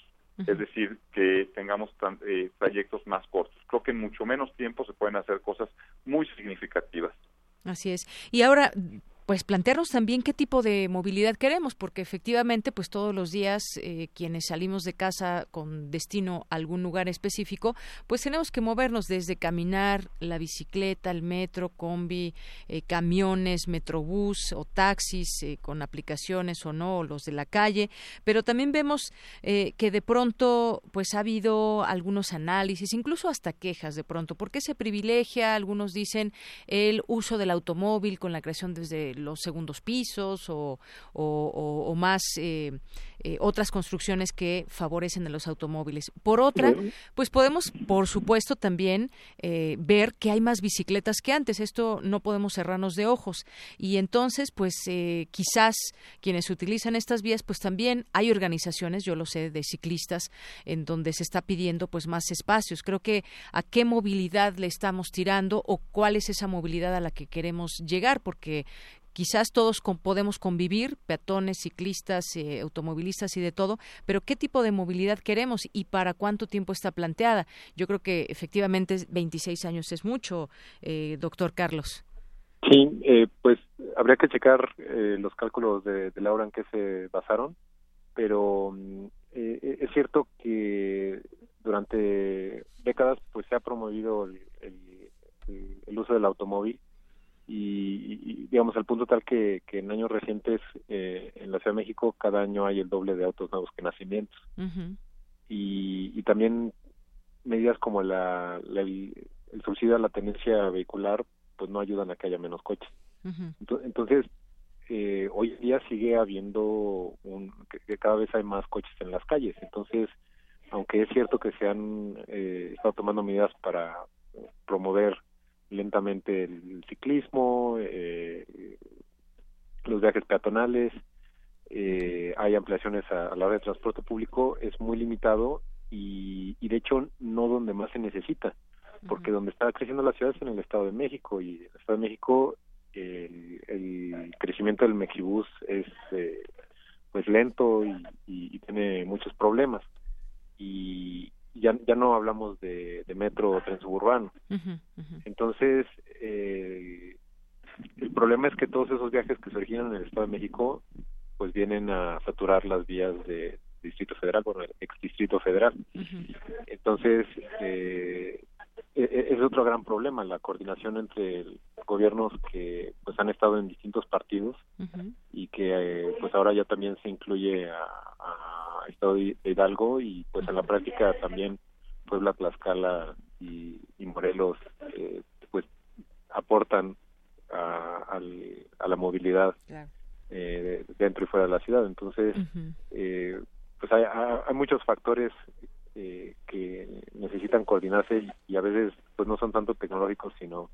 Es decir, que tengamos eh, trayectos más cortos. Creo que en mucho menos tiempo se pueden hacer cosas muy significativas. Así es. Y ahora, pues plantearnos también qué tipo de movilidad queremos, porque efectivamente, pues todos los días eh, quienes salimos de casa con destino a algún lugar específico, pues tenemos que movernos desde caminar, la bicicleta, el metro, combi, eh, camiones, metrobús o taxis eh, con aplicaciones o no, los de la calle, pero también vemos que de pronto, pues ha habido algunos análisis, incluso hasta quejas de pronto, porque se privilegia, algunos dicen, el uso del automóvil con la creación desde los segundos pisos o, o, más eh, eh, otras construcciones que favorecen a los automóviles. Por otra, pues podemos, por supuesto, también eh, ver que hay más bicicletas que antes. Esto no podemos cerrarnos de ojos. Y entonces, pues quizás quienes utilizan estas vías, pues también hay organizaciones, yo lo sé, de ciclistas, en donde se está pidiendo pues más espacios. Creo que a qué movilidad le estamos tirando o cuál es esa movilidad a la que queremos llegar, porque quizás todos podemos convivir, peatones, ciclistas, eh, automovilistas y de todo, pero ¿qué tipo de movilidad queremos y para cuánto tiempo está planteada? Yo creo que efectivamente 26 años es mucho, eh, doctor Carlos. Sí, eh, pues habría que checar los cálculos de, de, la hora en que se basaron, pero mm, es cierto que durante décadas pues se ha promovido el uso del automóvil y, digamos al punto tal que, en años recientes eh, en la Ciudad de México cada año hay el doble de autos nuevos que nacimientos. Y, también medidas como la, el, subsidio a la tenencia vehicular pues no ayudan a que haya menos coches. Entonces eh, hoy en día sigue habiendo un, que, cada vez hay más coches en las calles. Entonces aunque es cierto que se han eh, estado tomando medidas para promover lentamente el ciclismo, eh, los viajes peatonales, eh, hay ampliaciones a, la red de transporte público, es muy limitado y, de hecho no donde más se necesita, porque donde está creciendo la ciudad es en el Estado de México y en el Estado de México el, crecimiento del Mexibus es eh, pues lento y, y, tiene muchos problemas. Y, ya, ya no hablamos de, metro o tren suburbano. Entonces, eh, el problema es que todos esos viajes que se originan en el Estado de México, pues vienen a saturar las vías de Distrito Federal, bueno, el ex Distrito Federal. Entonces, eh, e, e, es otro gran problema, la coordinación entre gobiernos que pues han estado en distintos partidos y que eh, pues ahora ya también se incluye a, Estado de Hidalgo y pues en la práctica también Puebla, Tlaxcala y, Morelos eh, pues aportan a, la movilidad eh, dentro y fuera de la ciudad. Entonces pues hay, hay, muchos factores eh, que necesitan coordinarse y, a veces pues no son tanto tecnológicos sino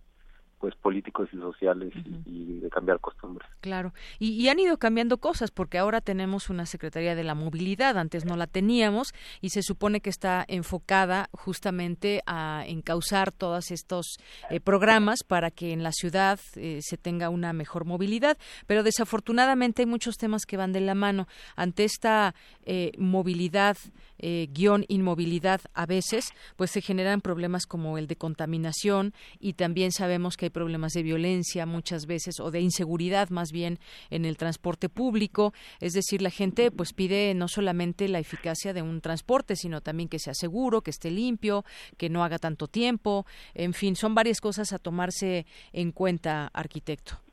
pues políticos y sociales y, de cambiar costumbres. Claro, y, han ido cambiando cosas porque ahora tenemos una Secretaría de la Movilidad, antes no la teníamos y se supone que está enfocada justamente a encauzar todos estos eh, programas para que en la ciudad eh, se tenga una mejor movilidad, pero desafortunadamente hay muchos temas que van de la mano. Ante esta eh, movilidad guion inmovilidad a veces, pues se generan problemas como el de contaminación y también sabemos que problemas de violencia muchas veces o de inseguridad más bien en el transporte público. Es decir, la gente pues pide no solamente la eficacia de un transporte, sino también que sea seguro, que esté limpio, que no haga tanto tiempo. En fin, son varias cosas a tomarse en cuenta, arquitecto.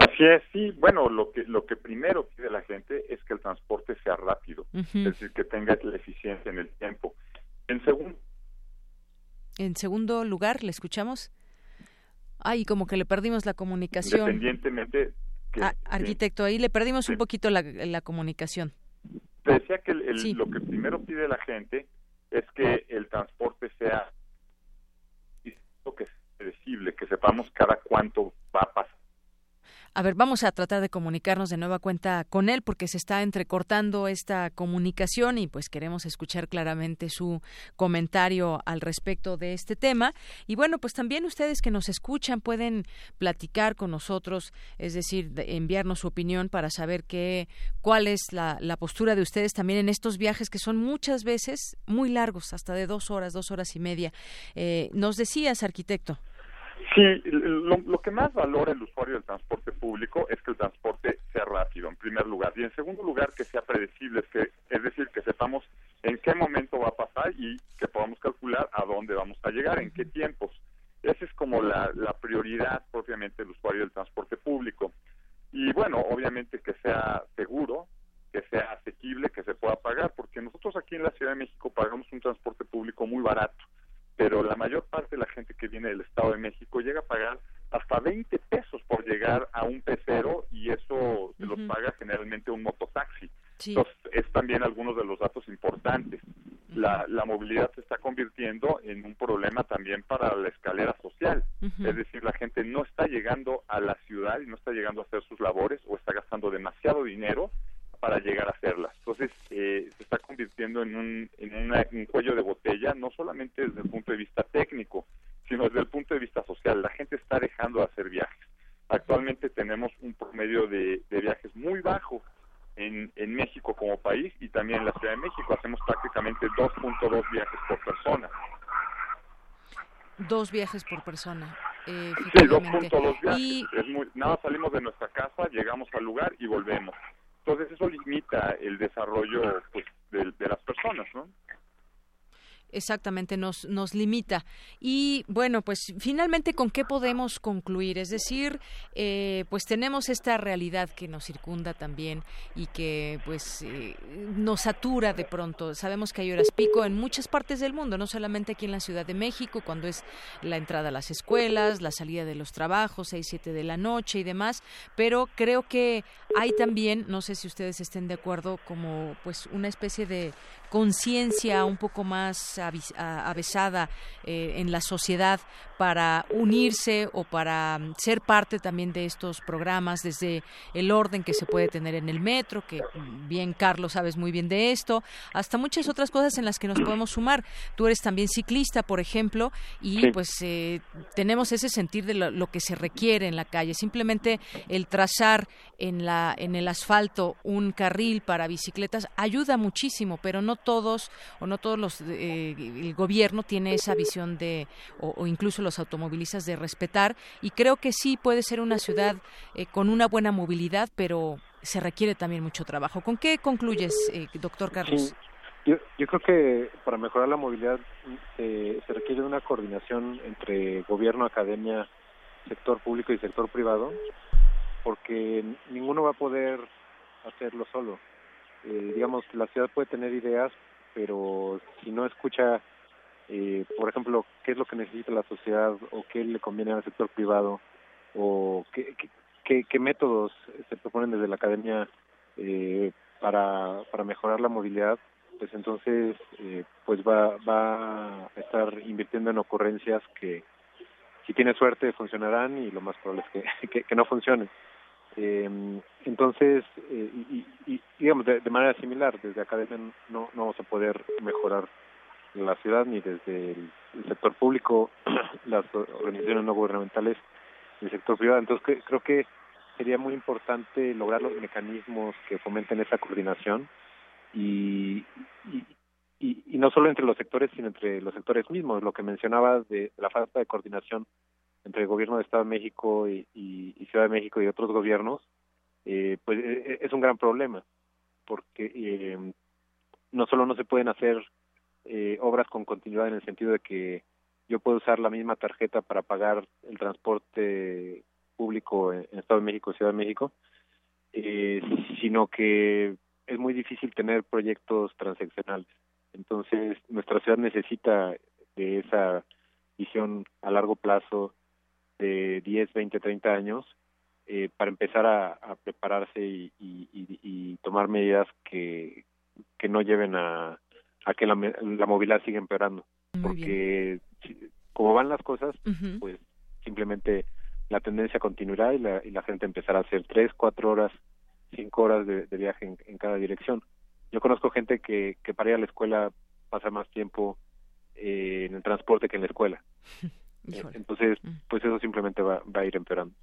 Así es, sí. Bueno, lo que lo que primero pide la gente es que el transporte sea rápido, es decir, que tenga la eficiencia en el tiempo. En segundo en segundo lugar, ¿le escuchamos? Ay, como que le perdimos la comunicación. Independientemente. Ah, arquitecto, ahí le perdimos un poquito la, la comunicación. Te decía que lo que primero pide la gente es que el transporte sea que predecible, que sepamos cada cuánto va a pasar a ver, vamos a tratar de comunicarnos de nueva cuenta con él porque se está entrecortando esta comunicación y pues queremos escuchar claramente su comentario al respecto de este tema. Y bueno, pues también ustedes que nos escuchan pueden platicar con nosotros, es decir, enviarnos su opinión para saber qué, cuál es la, postura de ustedes también en estos viajes que son muchas veces muy largos, hasta de dos horas, dos horas y media. Eh, nos decías, arquitecto. Sí, lo, que más valora el usuario del transporte público es que el transporte sea rápido, en primer lugar, y en segundo lugar que sea predecible, que, es decir, que sepamos en qué momento va a pasar y que podamos calcular a dónde vamos a llegar, en qué tiempos. Esa es como la, la prioridad propiamente del usuario del transporte público. Y bueno, obviamente que sea seguro, que sea asequible, que se pueda pagar, porque nosotros aquí en la Ciudad de México pagamos un transporte público muy barato pero la mayor parte de la gente que viene del Estado de México llega a pagar hasta 20 pesos por llegar a un pecero y eso se los paga generalmente un mototaxi. Entonces, es también algunos de los datos importantes. La, la movilidad se está convirtiendo en un problema también para la escalera social. Es decir, la gente no está llegando a la ciudad y no está llegando a hacer sus labores o está gastando demasiado dinero para llegar a hacerlas. Entonces, eh, se está convirtiendo en, un, en un cuello de botella, no solamente desde el punto de vista técnico, sino desde el punto de vista social. La gente está dejando de hacer viajes. Actualmente tenemos un promedio de, viajes muy bajo en, en México como país y también en la Ciudad de México. Hacemos prácticamente 2.2 viajes por persona. Dos viajes por persona. Eh, sí, 2.2 viajes. Y... nada, salimos de nuestra casa, llegamos al lugar y volvemos. Entonces eso limita el desarrollo pues, de, de las personas, ¿no? Exactamente nos, nos limita. Y bueno, pues finalmente, ¿con qué podemos concluir? Es decir, eh, pues tenemos esta realidad que nos circunda también y que pues eh, nos satura de pronto. Sabemos que hay horas pico en muchas partes del mundo, no solamente aquí en la Ciudad de México, cuando es la entrada a las escuelas, la salida de los trabajos, seis, siete de la noche y demás, pero creo que hay también, no sé si ustedes estén de acuerdo, como pues una especie de conciencia un poco más avesada eh, en la sociedad para unirse o para mm, ser parte también de estos programas desde el orden que se puede tener en el metro, que mm, bien Carlos sabes muy bien de esto, hasta muchas otras cosas en las que nos podemos sumar. Tú eres también ciclista, por ejemplo, y pues eh, tenemos ese sentir de lo, que se requiere en la calle. Simplemente el trazar en la en el asfalto un carril para bicicletas ayuda muchísimo, pero no todos o no todos los eh, el gobierno tiene esa visión de o incluso los automovilistas de respetar y creo que sí puede ser una ciudad eh, con una buena movilidad, pero se requiere también mucho trabajo. ¿Con qué concluyes, eh, doctor Carlos? Yo, yo, creo que para mejorar la movilidad eh, se requiere una coordinación entre gobierno, academia sector público y sector privado, porque ninguno va a poder hacerlo solo. Eh, digamos, la ciudad puede tener ideas, pero si no escucha, eh, por ejemplo, qué es lo que necesita la sociedad o qué le conviene al sector privado o qué, qué, qué métodos se proponen desde la academia eh, para, para mejorar la movilidad, pues entonces eh, pues va, va a estar invirtiendo en ocurrencias que si tiene suerte funcionarán y lo más probable es que, que, no funcionen. Eh, entonces, eh, y, y, digamos, de, manera similar, desde academia no, no vamos a poder mejorar la ciudad ni desde el, sector público, las organizaciones no gubernamentales, el sector privado. Entonces, creo que sería muy importante lograr los mecanismos que fomenten esa coordinación y, y, y, no solo entre los sectores, sino entre los sectores mismos. Lo que mencionabas de, la falta de coordinación entre el gobierno de Estado de México y, y Ciudad de México y otros gobiernos, eh, pues e, e, es un gran problema, porque eh, no solo no se pueden hacer eh, obras con continuidad en el sentido de que yo puedo usar la misma tarjeta para pagar el transporte público en, Estado de México, Ciudad de México, eh, sino que es muy difícil tener proyectos transaccionales. Entonces, nuestra ciudad necesita de esa visión a largo plazo de 10, 20, 30 años eh, para empezar a, prepararse y, y, tomar medidas que, que no lleven a, a que la, la movilidad siga empeorando. Porque como van las cosas, pues simplemente la tendencia continuará y la, y la gente empezará a hacer tres, cuatro horas, cinco horas de, viaje en, cada dirección. Yo conozco gente que, que para ir a la escuela pasa más tiempo eh, en el transporte que en la escuela. Entonces, mm. pues eso simplemente va, va a ir empeorando.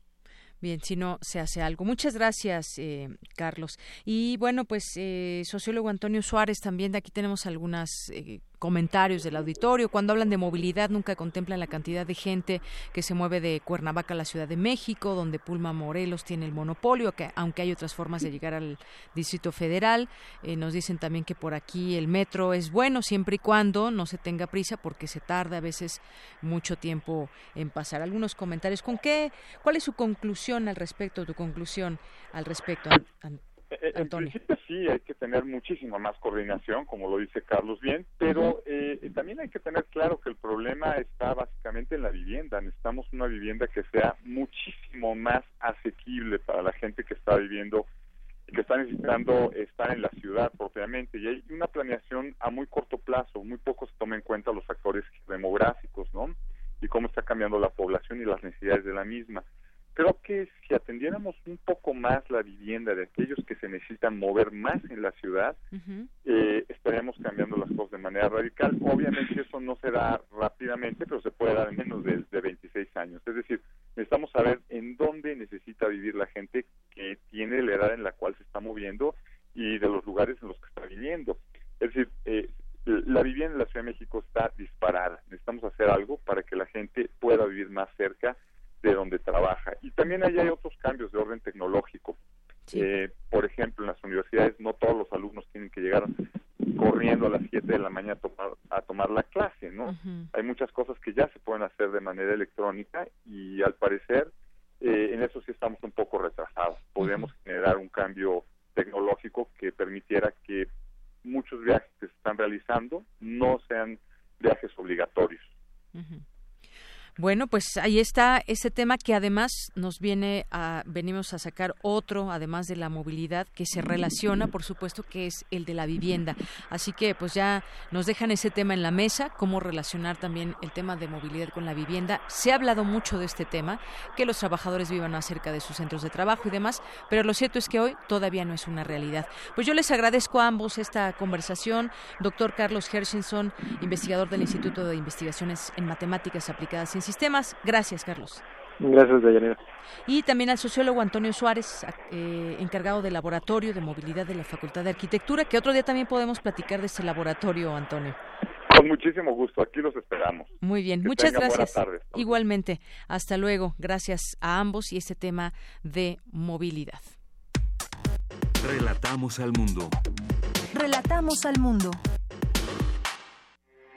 Bien, si no se hace algo. Muchas gracias, eh, Carlos. Y bueno, pues eh, sociólogo Antonio Suárez, también de aquí tenemos algunas eh, comentarios del auditorio. Cuando hablan de movilidad, nunca contemplan la cantidad de gente que se mueve de Cuernavaca a la Ciudad de México, donde Pulma Morelos tiene el monopolio, que, aunque hay otras formas de llegar al Distrito Federal. Eh, nos dicen también que por aquí el metro es bueno siempre y cuando no se tenga prisa, porque se tarda a veces mucho tiempo en pasar. Algunos comentarios. ¿Con qué? ¿Cuál es su conclusión al respecto? Tu conclusión al respecto, eh, en principio sí, hay que tener muchísima más coordinación, como lo dice Carlos bien, pero eh, también hay que tener claro que el problema está básicamente en la vivienda. Necesitamos una vivienda que sea muchísimo más asequible para la gente que está viviendo y que está necesitando estar en la ciudad propiamente. Y hay una planeación a muy corto plazo, muy poco se toma en cuenta los factores demográficos, ¿no? Y cómo está cambiando la población y las necesidades de la misma creo que si atendiéramos un poco más la vivienda de aquellos que se necesitan mover más en la ciudad, eh, estaríamos cambiando las cosas de manera radical. Obviamente eso no se da rápidamente, pero se puede dar en menos de, de 26 años. Es decir, necesitamos saber en dónde necesita vivir la gente que tiene la edad en la cual se está moviendo y de los lugares en los que está viviendo. Es decir, eh, la vivienda en la Ciudad de México está disparada. Necesitamos hacer algo para que la gente pueda vivir más cerca de donde trabaja. Y también ahí hay otros cambios de orden tecnológico. Eh, por ejemplo, en las universidades no todos los alumnos tienen que llegar corriendo a las 7 de la mañana a tomar, a tomar la clase, ¿no? Hay muchas cosas que ya se pueden hacer de manera electrónica y al parecer eh, en eso sí estamos un poco retrasados. Podríamos generar un cambio tecnológico que permitiera que muchos viajes que se están realizando no sean viajes obligatorios. Bueno, pues ahí está ese tema que además nos viene a venimos a sacar otro, además de la movilidad, que se relaciona, por supuesto, que es el de la vivienda. Así que pues ya nos dejan ese tema en la mesa, cómo relacionar también el tema de movilidad con la vivienda. Se ha hablado mucho de este tema, que los trabajadores vivan más cerca de sus centros de trabajo y demás, pero lo cierto es que hoy todavía no es una realidad. Pues yo les agradezco a ambos esta conversación. Doctor Carlos Hershenson, investigador del Instituto de Investigaciones en Matemáticas Aplicadas y sistemas. Gracias, Carlos. Gracias, Dayanira. Y también al sociólogo Antonio Suárez, eh, encargado del Laboratorio de Movilidad de la Facultad de Arquitectura, que otro día también podemos platicar de ese laboratorio, Antonio. Con muchísimo gusto, aquí los esperamos. Muy bien, muchas gracias. Igualmente, hasta luego. Gracias a ambos y este tema de movilidad. Relatamos al mundo. Relatamos al mundo.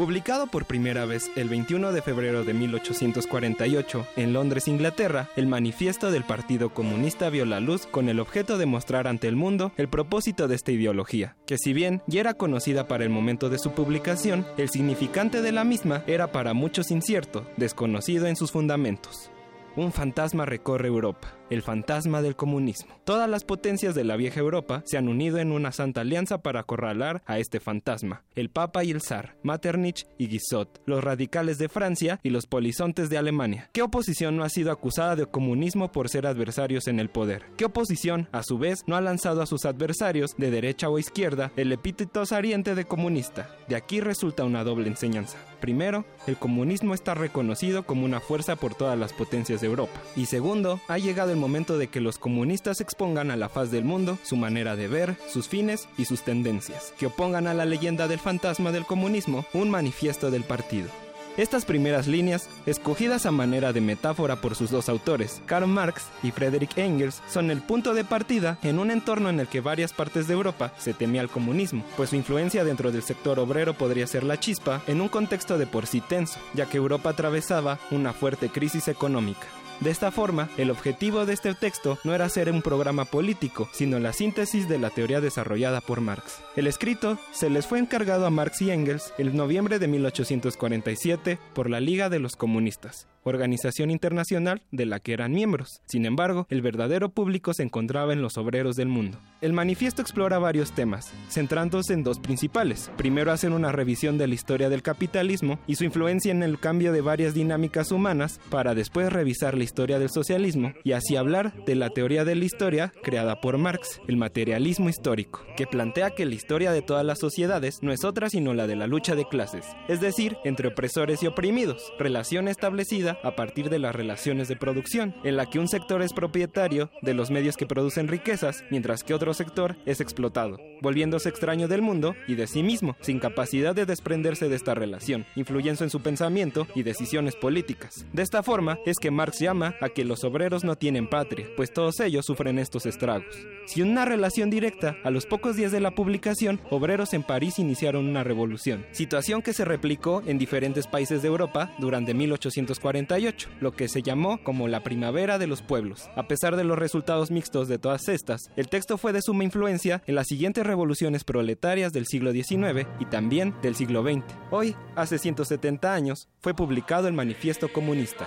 Publicado por primera vez el 21 de febrero de 1848 en Londres, Inglaterra, el manifiesto del Partido Comunista vio la luz con el objeto de mostrar ante el mundo el propósito de esta ideología, que si bien ya era conocida para el momento de su publicación, el significante de la misma era para muchos incierto, desconocido en sus fundamentos. Un fantasma recorre Europa el fantasma del comunismo. Todas las potencias de la vieja Europa se han unido en una santa alianza para acorralar a este fantasma. El Papa y el Zar, Metternich y Guizot, los radicales de Francia y los polizontes de Alemania. ¿Qué oposición no ha sido acusada de comunismo por ser adversarios en el poder? ¿Qué oposición, a su vez, no ha lanzado a sus adversarios, de derecha o izquierda, el epíteto saliente de comunista? De aquí resulta una doble enseñanza. Primero, el comunismo está reconocido como una fuerza por todas las potencias de Europa. Y segundo, ha llegado el momento de que los comunistas expongan a la faz del mundo su manera de ver, sus fines y sus tendencias, que opongan a la leyenda del fantasma del comunismo un manifiesto del partido. Estas primeras líneas, escogidas a manera de metáfora por sus dos autores, Karl Marx y Friedrich Engels, son el punto de partida en un entorno en el que varias partes de Europa se temía al comunismo, pues su influencia dentro del sector obrero podría ser la chispa en un contexto de por sí tenso, ya que Europa atravesaba una fuerte crisis económica. De esta forma, el objetivo de este texto no era ser un programa político, sino la síntesis de la teoría desarrollada por Marx. El escrito se les fue encargado a Marx y Engels en noviembre de 1847 por la Liga de los Comunistas, organización internacional de la que eran miembros. Sin embargo, el verdadero público se encontraba en los obreros del mundo. El manifiesto explora varios temas, centrándose en dos principales. Primero hacen una revisión de la historia del capitalismo y su influencia en el cambio de varias dinámicas humanas, para después revisar la historia del socialismo y así hablar de la teoría de la historia creada por Marx, el materialismo histórico, que plantea que la historia de todas las sociedades no es otra sino la de la lucha de clases, es decir, entre opresores y oprimidos, relación establecida a partir de las relaciones de producción, en la que un sector es propietario de los medios que producen riquezas, mientras que otro sector es explotado, volviéndose extraño del mundo y de sí mismo, sin capacidad de desprenderse de esta relación, influyendo en su pensamiento y decisiones políticas. De esta forma es que Marx llama a que los obreros no tienen patria, pues todos ellos sufren estos estragos. Sin una relación directa, a los pocos días de la publicación, obreros en París iniciaron una revolución, situación que se replicó en diferentes países de Europa durante 1848, lo que se llamó como la primavera de los pueblos. A pesar de los resultados mixtos de todas estas, el texto fue de suma influencia en las siguientes revoluciones proletarias del siglo XIX y también del siglo XX. Hoy, hace 170 años, fue publicado el Manifiesto Comunista.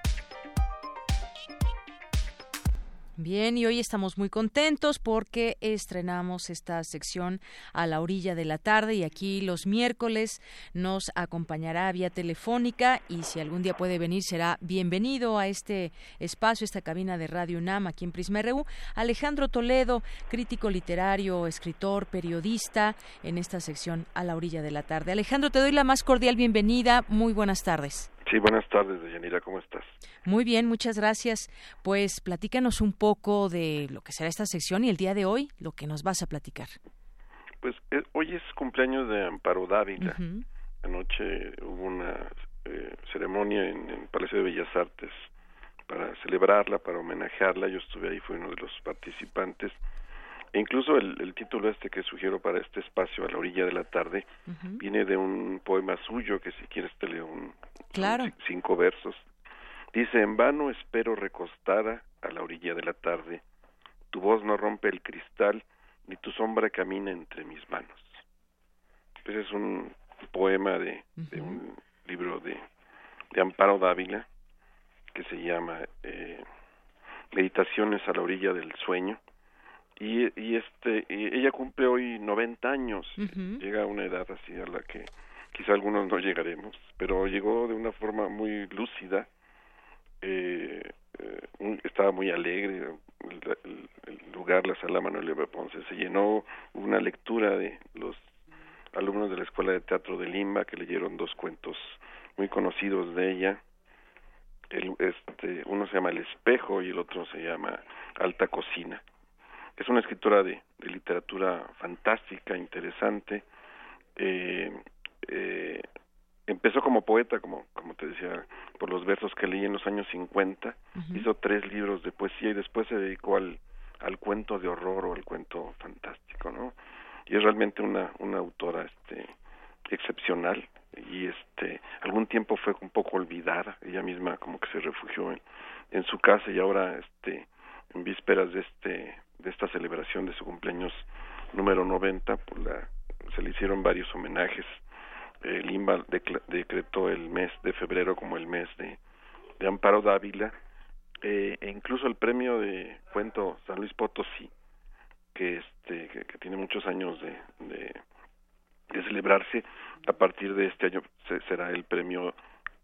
Bien, y hoy estamos muy contentos porque estrenamos esta sección a la orilla de la tarde y aquí los miércoles nos acompañará vía telefónica y si algún día puede venir será bienvenido a este espacio, esta cabina de Radio UNAM aquí en Prisma RU. Alejandro Toledo, crítico literario, escritor, periodista en esta sección a la orilla de la tarde. Alejandro, te doy la más cordial bienvenida. Muy buenas tardes. Sí, buenas tardes, Deyanira, ¿cómo estás? Muy bien, muchas gracias. Pues platícanos un poco de lo que será esta sección y el día de hoy, lo que nos vas a platicar. Pues eh, hoy es cumpleaños de Amparo Dávila. Anoche hubo una eh, ceremonia en el Palacio de Bellas Artes para celebrarla, para homenajearla. Yo estuve ahí, fui uno de los participantes. Incluso el, título este que sugiero para este espacio a la orilla de la tarde viene de un poema suyo que si quieres te leo un, cinco versos. Dice, en vano espero recostada a la orilla de la tarde, tu voz no rompe el cristal, ni tu sombra camina entre mis manos. Ese es un poema de, un libro de, de Amparo Dávila que se llama eh, Meditaciones a la orilla del sueño y, y este ella cumple hoy 90 años llega a una edad así a la que quizá algunos no llegaremos pero llegó de una forma muy lúcida eh, eh estaba muy alegre el, lugar la sala Manuel Ponce se llenó una lectura de los alumnos de la Escuela de Teatro de Lima que leyeron dos cuentos muy conocidos de ella. El, este, uno se llama El espejo y el otro se llama Alta Cocina. Es una escritora de, literatura fantástica, interesante. Eh, eh, empezó como poeta, como, como te decía, por los versos que leí en los años 50. Hizo tres libros de poesía y después se dedicó al, al cuento de horror o al cuento fantástico, ¿no? Y es realmente una, una autora este, excepcional y este algún tiempo fue un poco olvidada ella misma como que se refugió en, en su casa y ahora este en vísperas de este de esta celebración de su cumpleaños número 90 pues la, se le hicieron varios homenajes. El Limba decretó el mes de febrero como el mes de, de Amparo Dávila eh, e incluso el premio de cuento San Luis Potosí que este que, tiene muchos años de, de, celebrarse a partir de este año será el premio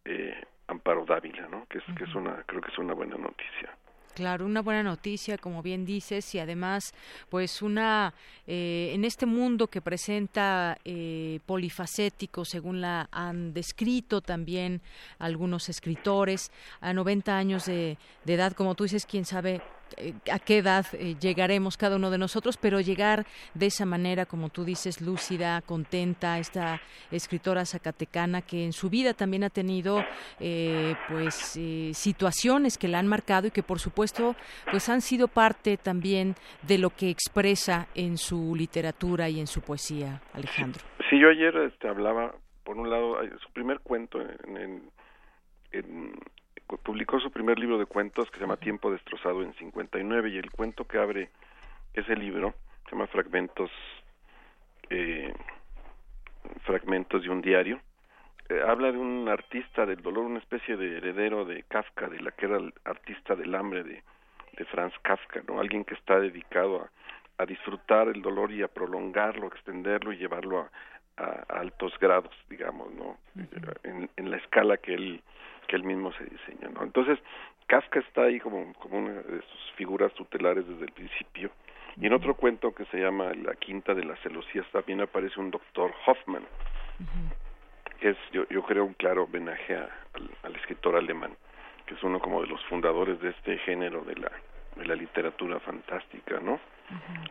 eh, Amparo Dávila no que es que es una creo que es una buena noticia Claro, una buena noticia, como bien dices, y además, pues una eh, en este mundo que presenta eh, polifacético, según la han descrito también algunos escritores, a 90 años de, de edad, como tú dices, quién sabe a qué edad eh, llegaremos cada uno de nosotros, pero llegar de esa manera, como tú dices, lúcida, contenta, esta escritora zacatecana que en su vida también ha tenido eh, pues situaciones que la han marcado y que por supuesto pues han sido parte también de lo que expresa en su literatura y en su poesía, Alejandro. Sí, yo ayer este, hablaba, por un lado, su primer cuento en, en publicó su primer libro de cuentos que se llama Tiempo destrozado en 59 y el cuento que abre ese libro se llama Fragmentos eh, Fragmentos de un diario eh, habla de un artista del dolor una especie de heredero de Kafka de la que era el artista del hambre de, de Franz Kafka no alguien que está dedicado a, a disfrutar el dolor y a prolongarlo extenderlo y llevarlo a, a, altos grados digamos no en, en la escala que él que él mismo se diseña, ¿no? Entonces, Kafka está ahí como, como una de sus figuras tutelares desde el principio. Y en otro cuento que se llama La Quinta de las Celosías también aparece un doctor Hoffman, que es, yo, yo creo, un claro homenaje al, escritor alemán, que es uno como de los fundadores de este género de la, de la literatura fantástica, ¿no?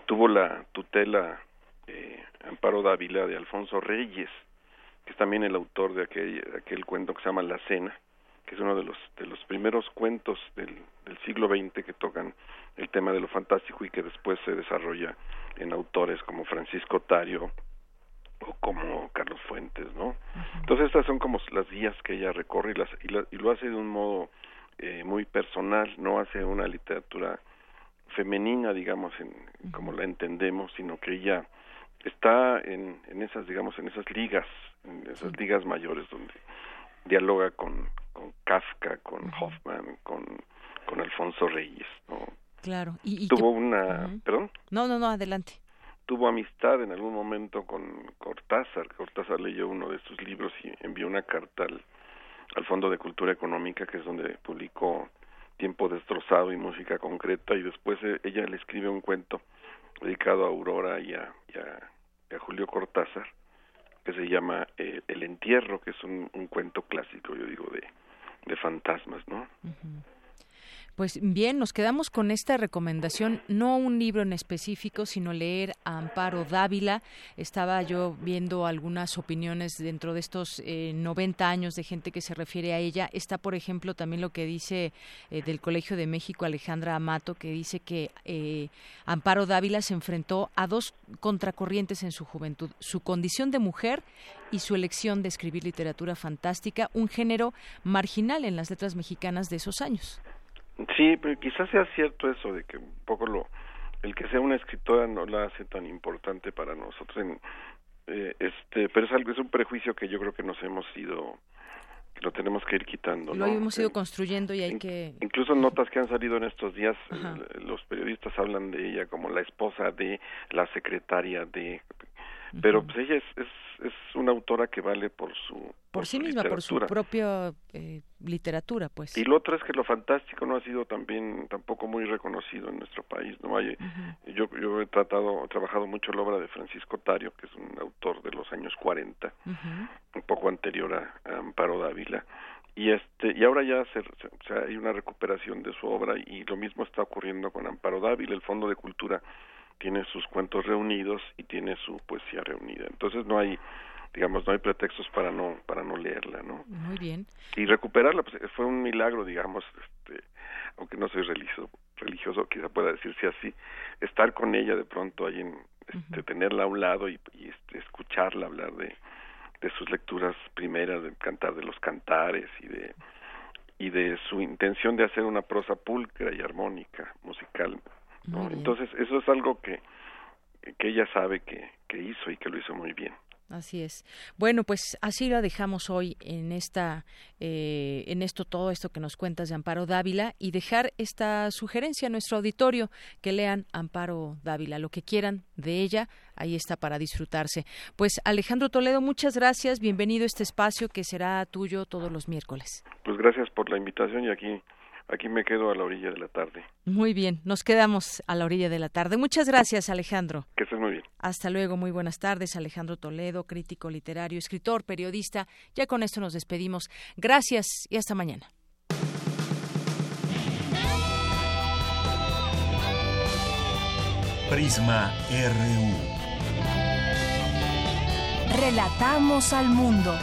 Tuvo la tutela eh, Amparo Dávila de Alfonso Reyes, que es también el autor de aquel, de aquel cuento que se llama La Cena, que es uno de los de los primeros cuentos del, del siglo XX que tocan el tema de lo fantástico y que después se desarrolla en autores como Francisco Tario o como Carlos Fuentes, ¿no? Entonces estas son como las vías que ella recorre y, las, y, lo hace de un modo eh, muy personal, no hace una literatura femenina, digamos, en, como la entendemos, sino que ella está en, en esas, digamos, en esas ligas, en esas ligas mayores donde dialoga con, con Kafka, con Hoffman, con, con Alfonso Reyes, ¿no? Claro. Y, tuvo una, perdón. No, no, no, adelante. Tuvo amistad en algún momento con Cortázar. Cortázar leyó uno de sus libros y envió una carta al, al Fondo de Cultura Económica, que es donde publicó Tiempo destrozado y música concreta, y después eh, ella le escribe un cuento dedicado a Aurora y a, y a Julio Cortázar que se llama eh, El entierro, que es un, un, cuento clásico, yo digo, de, de fantasmas, ¿no? Pues bien, nos quedamos con esta recomendación, no un libro en específico, sino leer a Amparo Dávila. Estaba yo viendo algunas opiniones dentro de estos eh, 90 años de gente que se refiere a ella. Está, por ejemplo, también lo que dice eh, del Colegio de México Alejandra Amato, que dice que eh, Amparo Dávila se enfrentó a dos contracorrientes en su juventud, su condición de mujer y su elección de escribir literatura fantástica, un género marginal en las letras mexicanas de esos años. Sí, pero quizás sea cierto eso de que un poco lo el que sea una escritora no la hace tan importante para nosotros en, eh, este pero es algo es un prejuicio que yo creo que nos hemos ido que lo tenemos que ir quitando lo hemos ido construyendo y hay que incluso notas que han salido en estos días los periodistas hablan de ella como la esposa de la secretaria de pero pues ella es, es, es una autora que vale por su por, sí misma, por su propia eh, literatura, pues. Y lo otro es que lo fantástico no ha sido también tampoco muy reconocido en nuestro país, no hay. Yo yo he tratado, he trabajado mucho la obra de Francisco Tario, que es un autor de los años 40, un poco anterior a, Amparo Dávila y este y ahora ya se, hay una recuperación de su obra y lo mismo está ocurriendo con Amparo Dávila el Fondo de Cultura tiene sus cuentos reunidos y tiene su poesía reunida. Entonces no hay digamos no hay pretextos para no para no leerla no muy bien. Y recuperarla pues fue un milagro digamos este aunque no soy religioso religioso quizá pueda decirse así estar con ella de pronto ahí en este, tenerla a un lado y, y este, escucharla hablar de de sus lecturas primeras del cantar de los cantares y de y de su intención de hacer una prosa pulcra y armónica musical entonces eso es algo que que ella sabe que, que hizo y que lo hizo muy bien Así es. Bueno, pues así lo dejamos hoy en esta, eh, en esto todo esto que nos cuentas de Amparo Dávila y dejar esta sugerencia a nuestro auditorio que lean Amparo Dávila, lo que quieran de ella, ahí está para disfrutarse. Pues Alejandro Toledo, muchas gracias, bienvenido a este espacio que será tuyo todos los miércoles. Pues gracias por la invitación y aquí aquí me quedo a la orilla de la tarde. Muy bien, nos quedamos a la orilla de la tarde. Muchas gracias, Alejandro. Que estés muy bien. Hasta luego, muy buenas tardes. Alejandro Toledo, crítico literario, escritor, periodista. Ya con esto nos despedimos. Gracias y hasta mañana. Prisma RU. Relatamos al mundo.